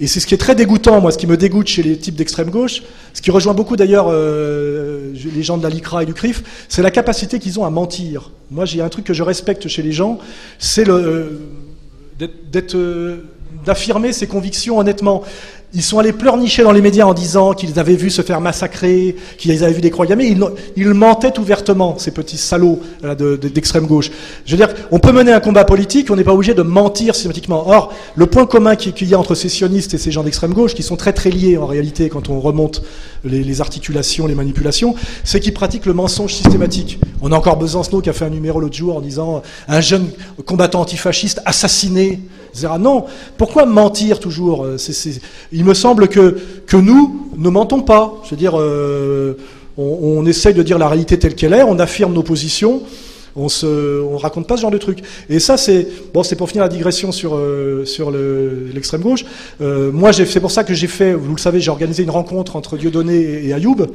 et c'est ce qui est très dégoûtant, moi, ce qui me dégoûte chez les types d'extrême gauche, ce qui rejoint beaucoup d'ailleurs euh, les gens de la LICRA et du CRIF, c'est la capacité qu'ils ont à mentir. Moi, j'ai un truc que je respecte chez les gens, c'est euh, euh, d'affirmer ses convictions honnêtement. Ils sont allés pleurnicher dans les médias en disant qu'ils avaient vu se faire massacrer, qu'ils avaient vu des croix gammées. Ils, mentaient ouvertement, ces petits salauds d'extrême gauche. Je veux dire, on peut mener un combat politique, on n'est pas obligé de mentir systématiquement. Or, le point commun qu'il y a entre ces sionistes et ces gens d'extrême gauche, qui sont très très liés en réalité quand on remonte les, articulations, les manipulations, c'est qu'ils pratiquent le mensonge systématique. On a encore Besancenot qui a fait un numéro l'autre jour en disant un jeune combattant antifasciste assassiné non, pourquoi mentir toujours euh, Il me semble que, que nous ne mentons pas. Je veux dire, euh, on, essaye de dire la réalité telle qu'elle est, on affirme nos positions, on se, on raconte pas ce genre de truc. Et ça, c'est bon, pour finir la digression sur euh, sur l'extrême gauche. moi, c'est pour ça que j'ai fait, vous le savez, j'ai organisé une rencontre entre Dieudonné et Ayoub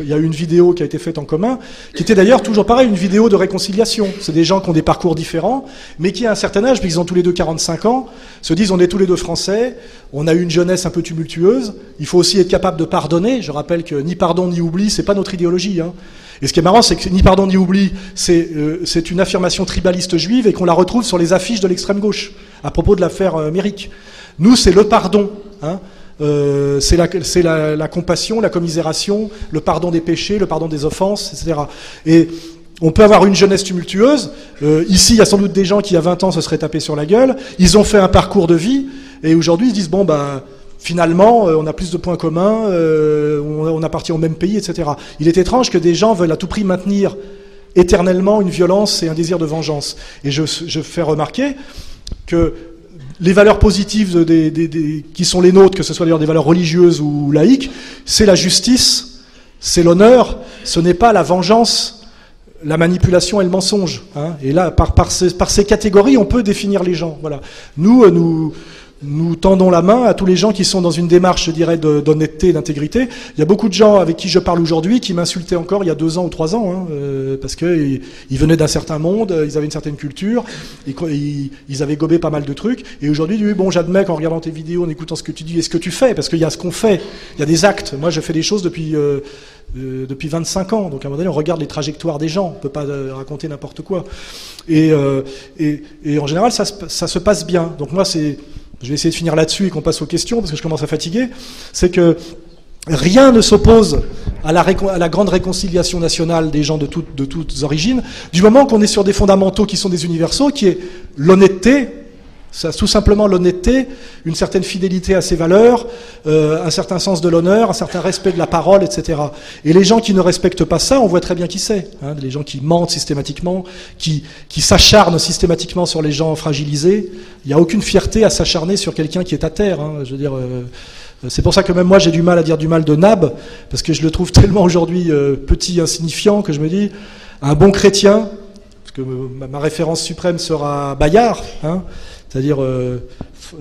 il y a eu une vidéo qui a été faite en commun, qui était d'ailleurs toujours pareil, une vidéo de réconciliation. C'est des gens qui ont des parcours différents, mais qui à un certain âge, puisqu'ils ont tous les deux 45 ans, se disent on est tous les deux français, on a eu une jeunesse un peu tumultueuse, il faut aussi être capable de pardonner. Je rappelle que ni pardon ni oubli, c'est pas notre idéologie. Hein. Et ce qui est marrant, c'est que ni pardon ni oubli, euh, c'est une affirmation tribaliste juive et qu'on la retrouve sur les affiches de l'extrême gauche à propos de l'affaire euh, Méric. Nous, c'est le pardon. Hein. Euh, c'est la, compassion, la commisération, le pardon des péchés, le pardon des offenses, etc. Et on peut avoir une jeunesse tumultueuse. Euh, ici, il y a sans doute des gens qui, à 20 ans, se seraient tapés sur la gueule. Ils ont fait un parcours de vie, et aujourd'hui, ils se disent, bon, ben, finalement, euh, on a plus de points communs, on, appartient au même pays, etc. Il est étrange que des gens veulent à tout prix maintenir éternellement une violence et un désir de vengeance. Et je, je fais remarquer que les valeurs positives qui sont les nôtres, que ce soit d'ailleurs des valeurs religieuses ou laïques, c'est la justice, c'est l'honneur, ce n'est pas la vengeance, la manipulation et le mensonge. Hein. Et là, par, ces, par, ces, catégories, on peut définir les gens. Voilà. Nous, euh, nous, nous tendons la main à tous les gens qui sont dans une démarche, je dirais, d'honnêteté et d'intégrité. Il y a beaucoup de gens avec qui je parle aujourd'hui qui m'insultaient encore il y a deux ans ou trois ans, hein, euh, parce qu'ils ils venaient d'un certain monde, ils avaient une certaine culture, ils, avaient gobé pas mal de trucs. Et aujourd'hui, bon, j'admets qu'en regardant tes vidéos, en écoutant ce que tu dis et ce que tu fais, parce qu'il y a ce qu'on fait, il y a des actes. Moi, je fais des choses depuis... Euh, euh, depuis 25 ans. Donc à un moment donné, on regarde les trajectoires des gens. On ne peut pas raconter n'importe quoi. Et, et, et, en général, ça, ça, se passe bien. Donc moi, c'est je vais essayer de finir là-dessus et qu'on passe aux questions parce que je commence à fatiguer, c'est que rien ne s'oppose à la, grande réconciliation nationale des gens de, de toutes origines, du moment qu'on est sur des fondamentaux qui sont des universaux, qui est l'honnêteté, ça, tout simplement l'honnêteté, une certaine fidélité à ses valeurs, euh, un certain sens de l'honneur, un certain respect de la parole, etc. Et les gens qui ne respectent pas ça, on voit très bien qui c'est. Hein, les gens qui mentent systématiquement, qui, s'acharnent systématiquement sur les gens fragilisés. Il n'y a aucune fierté à s'acharner sur quelqu'un qui est à terre. Hein, je veux dire. Euh, c'est pour ça que même moi j'ai du mal à dire du mal de Nab, parce que je le trouve tellement aujourd'hui euh, petit, insignifiant, que je me dis, un bon chrétien, parce que ma, référence suprême sera Bayard, hein, c'est-à-dire euh,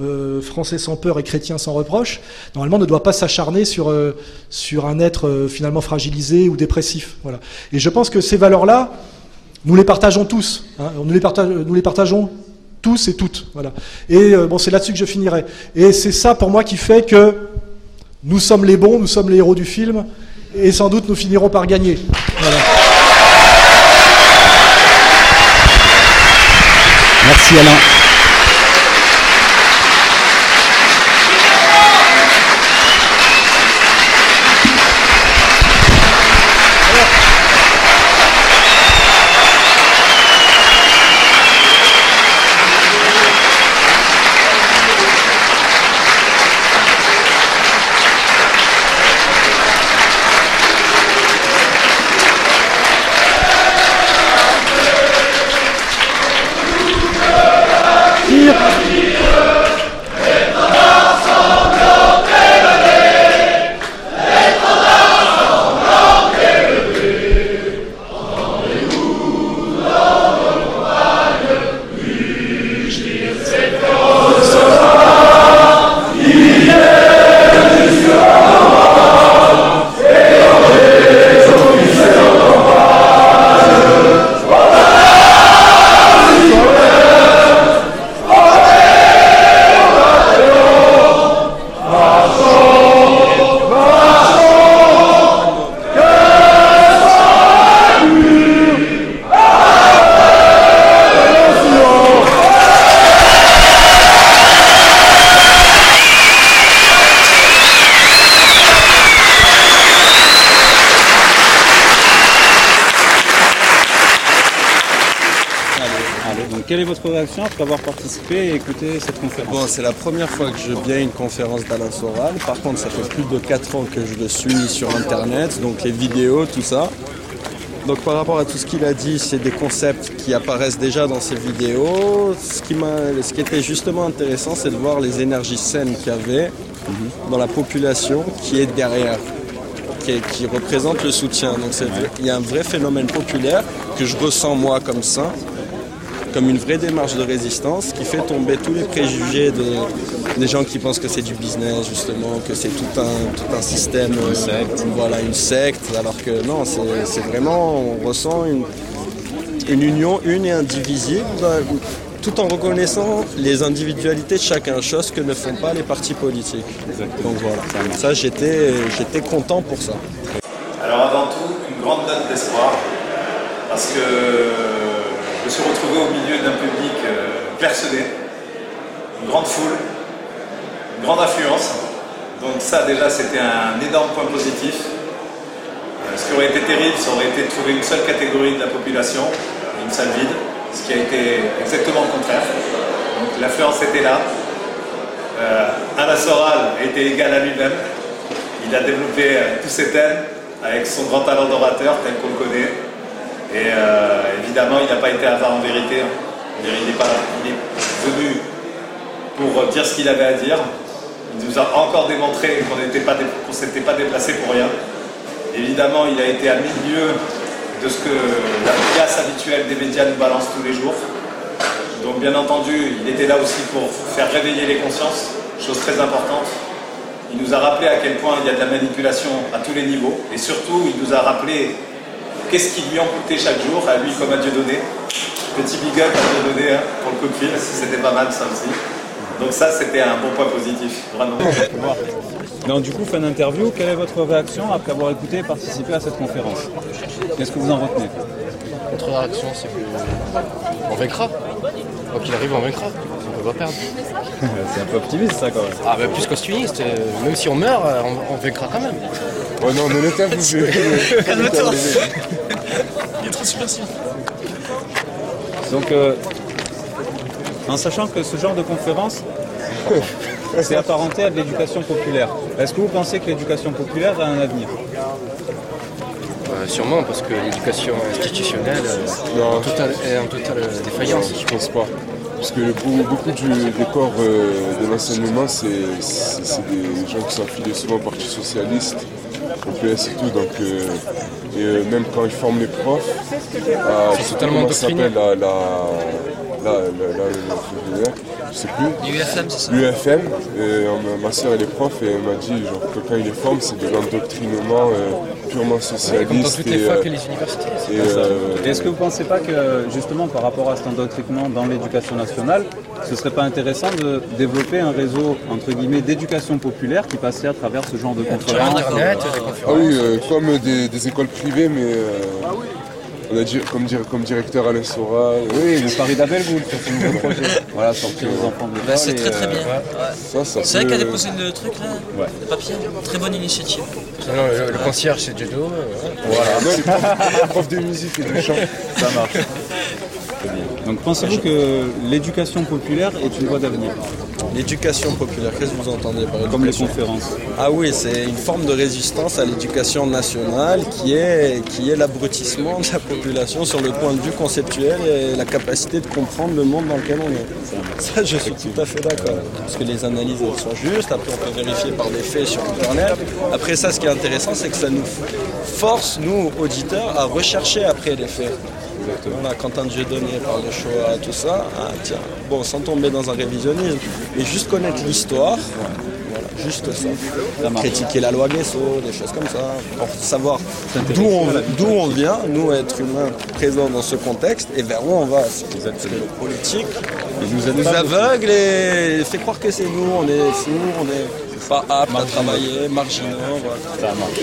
euh, français sans peur et chrétien sans reproche, normalement ne doit pas s'acharner sur, euh, sur un être finalement fragilisé ou dépressif. Voilà. Et je pense que ces valeurs-là, nous les partageons tous. Hein, nous, les nous les partageons tous et toutes. Voilà. Et bon, c'est là-dessus que je finirai. Et c'est ça pour moi qui fait que nous sommes les bons, nous sommes les héros du film, et sans doute nous finirons par gagner. Voilà. Merci Alain. Votre réaction après avoir participé et écouté cette conférence Bon, c'est la première fois que je viens à une conférence d'Alain Soral. Par contre, ça fait plus de 4 ans que je le suis sur Internet, donc les vidéos, tout ça. Donc par rapport à tout ce qu'il a dit, c'est des concepts qui apparaissent déjà dans ses vidéos. Ce qui, m'a- ce qui était justement intéressant, c'est de voir les énergies saines qu'il y avait dans la population qui est derrière, qui, est- qui représente le soutien. Donc il y a un vrai phénomène populaire que je ressens moi comme ça, comme une vraie démarche de résistance qui fait tomber tous les préjugés de, des gens qui pensent que c'est du business justement, que c'est tout un, tout un système, euh, voilà, une secte, alors que non, c'est c'est vraiment, on ressent une, une union une et indivisible, euh, tout en reconnaissant les individualités de chacun, chose que ne font pas les partis politiques. Donc voilà, ça j'étais j'étais content pour ça. Alors avant tout, une grande note d'espoir, parce que je me suis retrouvé au milieu d'un public euh, clairsemé, une grande foule, une grande affluence. Donc c'était un énorme point positif. Euh, Ce qui aurait été terrible, ça aurait été de trouver une seule catégorie de la population, une salle vide, ce qui a été exactement le contraire. Donc l'affluence était là. Euh, Alain Soral été égal à lui-même. Il a développé euh, tous ses thèmes avec son grand talent d'orateur tel qu'on le connaît. Et euh, évidemment, il n'a pas été avare en vérité. Il est venu pour dire ce qu'il avait à dire. Il nous a encore démontré qu'on ne s'était pas déplacé pour rien. Évidemment, il a été à milieu de ce que la pièce habituelle des médias nous balance tous les jours. Donc bien entendu, il était là aussi pour faire réveiller les consciences, chose très importante. Il nous a rappelé à quel point il y a de la manipulation à tous les niveaux. Et surtout, il nous a rappelé qu'est-ce qui lui en coûtait chaque jour, à lui comme à Dieu donné. Petit big up à Dieu donné hein, pour le coup de c'était pas mal ça aussi. Donc ça, c'était un bon point positif, vraiment. Donc du coup, fin d'interview, quelle est votre réaction après avoir écouté et participé à cette conférence? Qu'est-ce que vous en retenez? Notre réaction, c'est qu'on vaincra. Quoi qu'il arrive, on vaincra. On peut pas perdre. C'est un peu optimiste ça quand même. Ah, bah, plus qu'optimiste. euh, Même si on meurt, euh, on, on vaincra quand même. Oh non, ne le tape, vous Calme-toi. Il est trop supersif. Donc, euh, en sachant que ce genre de conférence, c'est apparenté à de l'éducation populaire. Est-ce que vous pensez que l'éducation populaire a un avenir? Euh, sûrement, parce que l'éducation institutionnelle euh, est en totale, est en totale euh, défaillance. Je pense pas. Parce que beaucoup, du, des corps euh, de l'enseignement, c'est des gens qui sont affiliés souvent au Parti Socialiste, au PS et tout. Donc, euh, et euh, même quand ils forment les profs, à, totalement s'appelle, la, le- je sais plus. L'UFM, c'est ça L'UFM, et, euh, ma- soeur elle est prof et elle m'a dit genre, que quand ils les forment, c'est de l'endoctrinement euh, purement socialiste. Comme dans toutes les et, facs euh, et les universités. euh, Et Est-ce que vous ne pensez pas que, justement, par rapport à cet endoctrinement dans l'éducation nationale, ce serait pas intéressant de développer un réseau, entre guillemets, d'éducation populaire qui passerait à travers ce genre de conférences Internet, des Ah oui, euh, comme des, des écoles privées, mais euh, on a dit, comme, dire, comme directeur Alain Sora. Oui, le Paris d'Abelgoul, sur ce nouveau projet. Voilà, sortir les enfants de l'école. Bah, c'est et, très très euh, bien. ouais. Ouais. Ça, ça C'est vrai peut- qu'à déposer le truc là, Ouais. le papier, très bonne initiative. Non, le, le concierge, c'est Judo. euh, Voilà, non, les profs, les profs de musique et de chant. Ça marche. Donc pensez-vous que l'éducation populaire est une voie d'avenir L'éducation populaire, qu'est-ce que vous entendez par Comme les éducation conférences. Ah oui, c'est une forme de résistance à l'éducation nationale qui est, qui est l'abrutissement de la population sur le point de vue conceptuel et la capacité de comprendre le monde dans lequel on est. Ça, je suis tout à fait d'accord. Parce que les analyses elles sont justes, après on peut vérifier par des faits sur Internet. Après ça, ce qui est intéressant, c'est que ça nous force, nous, auditeurs, à rechercher après les faits. Voilà, Quentin Dieudonné parle de Shoah, tout ça. Ah, tiens, bon, sans tomber dans un révisionnisme, mais juste connaître l'histoire, voilà, juste ça. Critiquer la loi Guesso, des choses comme ça, pour savoir d'où on, d'où vient, nous, être humains présents dans ce contexte, et vers où on va. Le politique nous, nous aveugle et fait croire que c'est nous, on est fous, on est pas aptes à travailler, marginaux. voilà. Ça marche.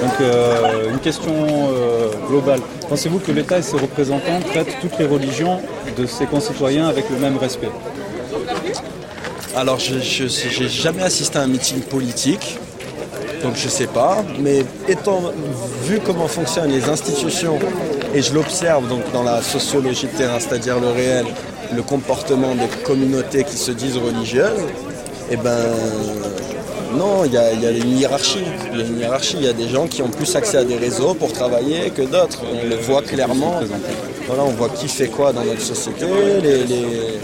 Donc euh, une question euh, globale. Pensez-vous que l'État et ses représentants traitent toutes les religions de ses concitoyens avec le même respect? Alors, je n'ai jamais assisté à un meeting politique, donc je sais pas. Mais étant vu comment fonctionnent les institutions, et je l'observe donc dans la sociologie de terrain, c'est-à-dire le réel, le comportement des communautés qui se disent religieuses, eh ben non, il y a, il y a une hiérarchie. Il y a une hiérarchie. Il y a des gens qui ont plus accès à des réseaux pour travailler que d'autres. On le voit clairement. Voilà, on voit qui fait quoi dans notre société. Les, les-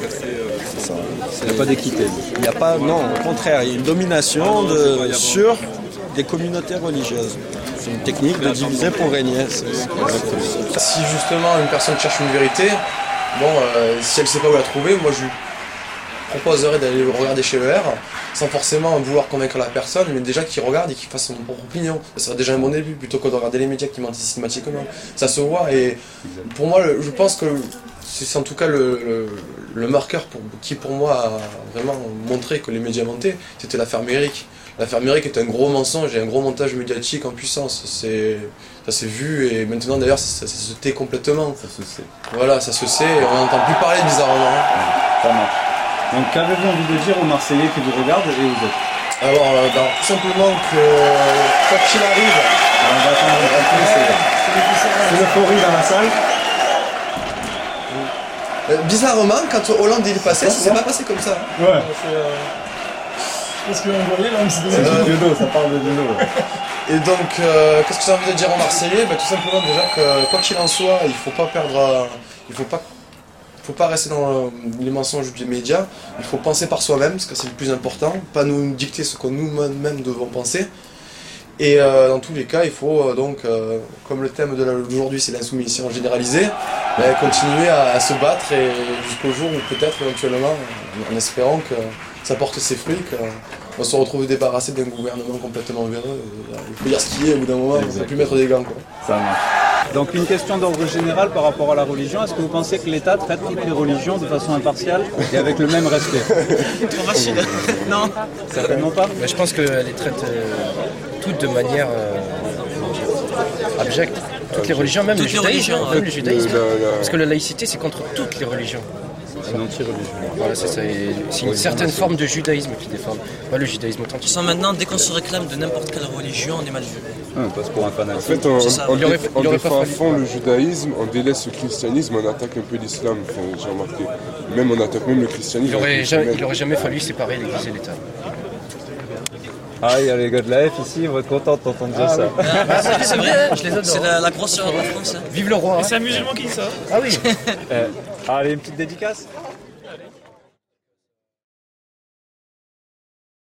c'est ça. Il n'y a pas d'équité. Il n'y a pas, non, au contraire, il y a une domination de, sur des communautés religieuses. C'est une technique de diviser pour régner. Si justement une personne cherche une vérité, bon, euh, si elle sait pas où la trouver, moi je lui proposerais d'aller regarder chez ER, sans forcément vouloir convaincre la personne, mais déjà qu'il regarde et qu'il fasse son propre opinion. Ça serait déjà un bon début, plutôt que de regarder les médias qui mentent systématiquement. Ça se voit, et pour moi, le- je pense que c'est en tout cas le, le- le marqueur pour, qui pour moi a vraiment montré que les médias mentaient, c'était l'affaire Méric. L'affaire Méric est un gros mensonge et un gros montage médiatique en puissance. C'est, ça s'est vu et maintenant d'ailleurs ça, ça- ça se tait complètement. Ça se sait. Voilà, ça se sait et on n'entend plus parler bizarrement. Ça marche. Donc qu'avez-vous envie de dire aux Marseillais qui vous regardent et aux autres Alors, euh, ben, tout simplement que quoi qu'il arrive, on va attendre un peu, c'est- l'euphorie dans la salle. Euh, bizarrement, quand Hollande il est passé, ça s'est pas passé comme ça. Ouais. Parce que on voyait là, C'est du judo, ça parle de judo. Et donc, euh, qu'est-ce que j'ai envie de dire aux Marseillais? Ben, Tout simplement déjà que quoi qu'il en soit, il faut pas perdre, euh, il faut pas, faut pas rester dans les mensonges des médias. Il faut penser par soi-même, parce que c'est le plus important, pas nous dicter ce que nous-mêmes devons penser. Et euh, dans tous les cas, il faut euh, donc, euh, comme le thème d'aujourd'hui c'est l'insoumission généralisée, ben, continuer à, se battre jusqu'au jour où peut-être éventuellement, en, en espérant que ça porte ses fruits, qu'on se retrouve débarrassé d'un gouvernement complètement véreux. Euh, il faut dire ce qu'il est au bout d'un moment, on ne peut plus mettre des gants. Quoi. Ça marche. Donc une question d'ordre général par rapport à la religion. Est-ce que vous pensez que l'État traite toutes les religions de façon impartiale et avec le même respect? Trop facile. non. Certainement pas? Mais je pense qu'elle les traite euh, toutes de manière euh, abjecte. Toutes les religions, même Toutes le les judaïsme. religions, même le judaïsme. Parce que la laïcité, c'est contre toutes les religions. C'est anti-religion. Voilà, c'est ça. et C'est une certaine forme de judaïsme qui défend. Pas le judaïsme Tu authentique. sens maintenant, dès qu'on se réclame de n'importe quelle religion, on est mal vu. on passe pour un fanatique. En fait, on, ça. aurait- défend à fond le judaïsme, on délaisse le christianisme, on attaque un peu l'islam, enfin, j'ai remarqué. Même on attaque même le christianisme. Il aurait, jamais, les il aurait jamais fallu séparer l'Église et l'État. Ah, il y a les gars de la F ici, ils vont être contents d'entendre dire ça. Ah, c'est- c'est vrai, je les adore. C'est la, la grosse de la France. hein. Vive le roi c'est un musulman qui dit ça Ah oui Euh, allez, une petite dédicace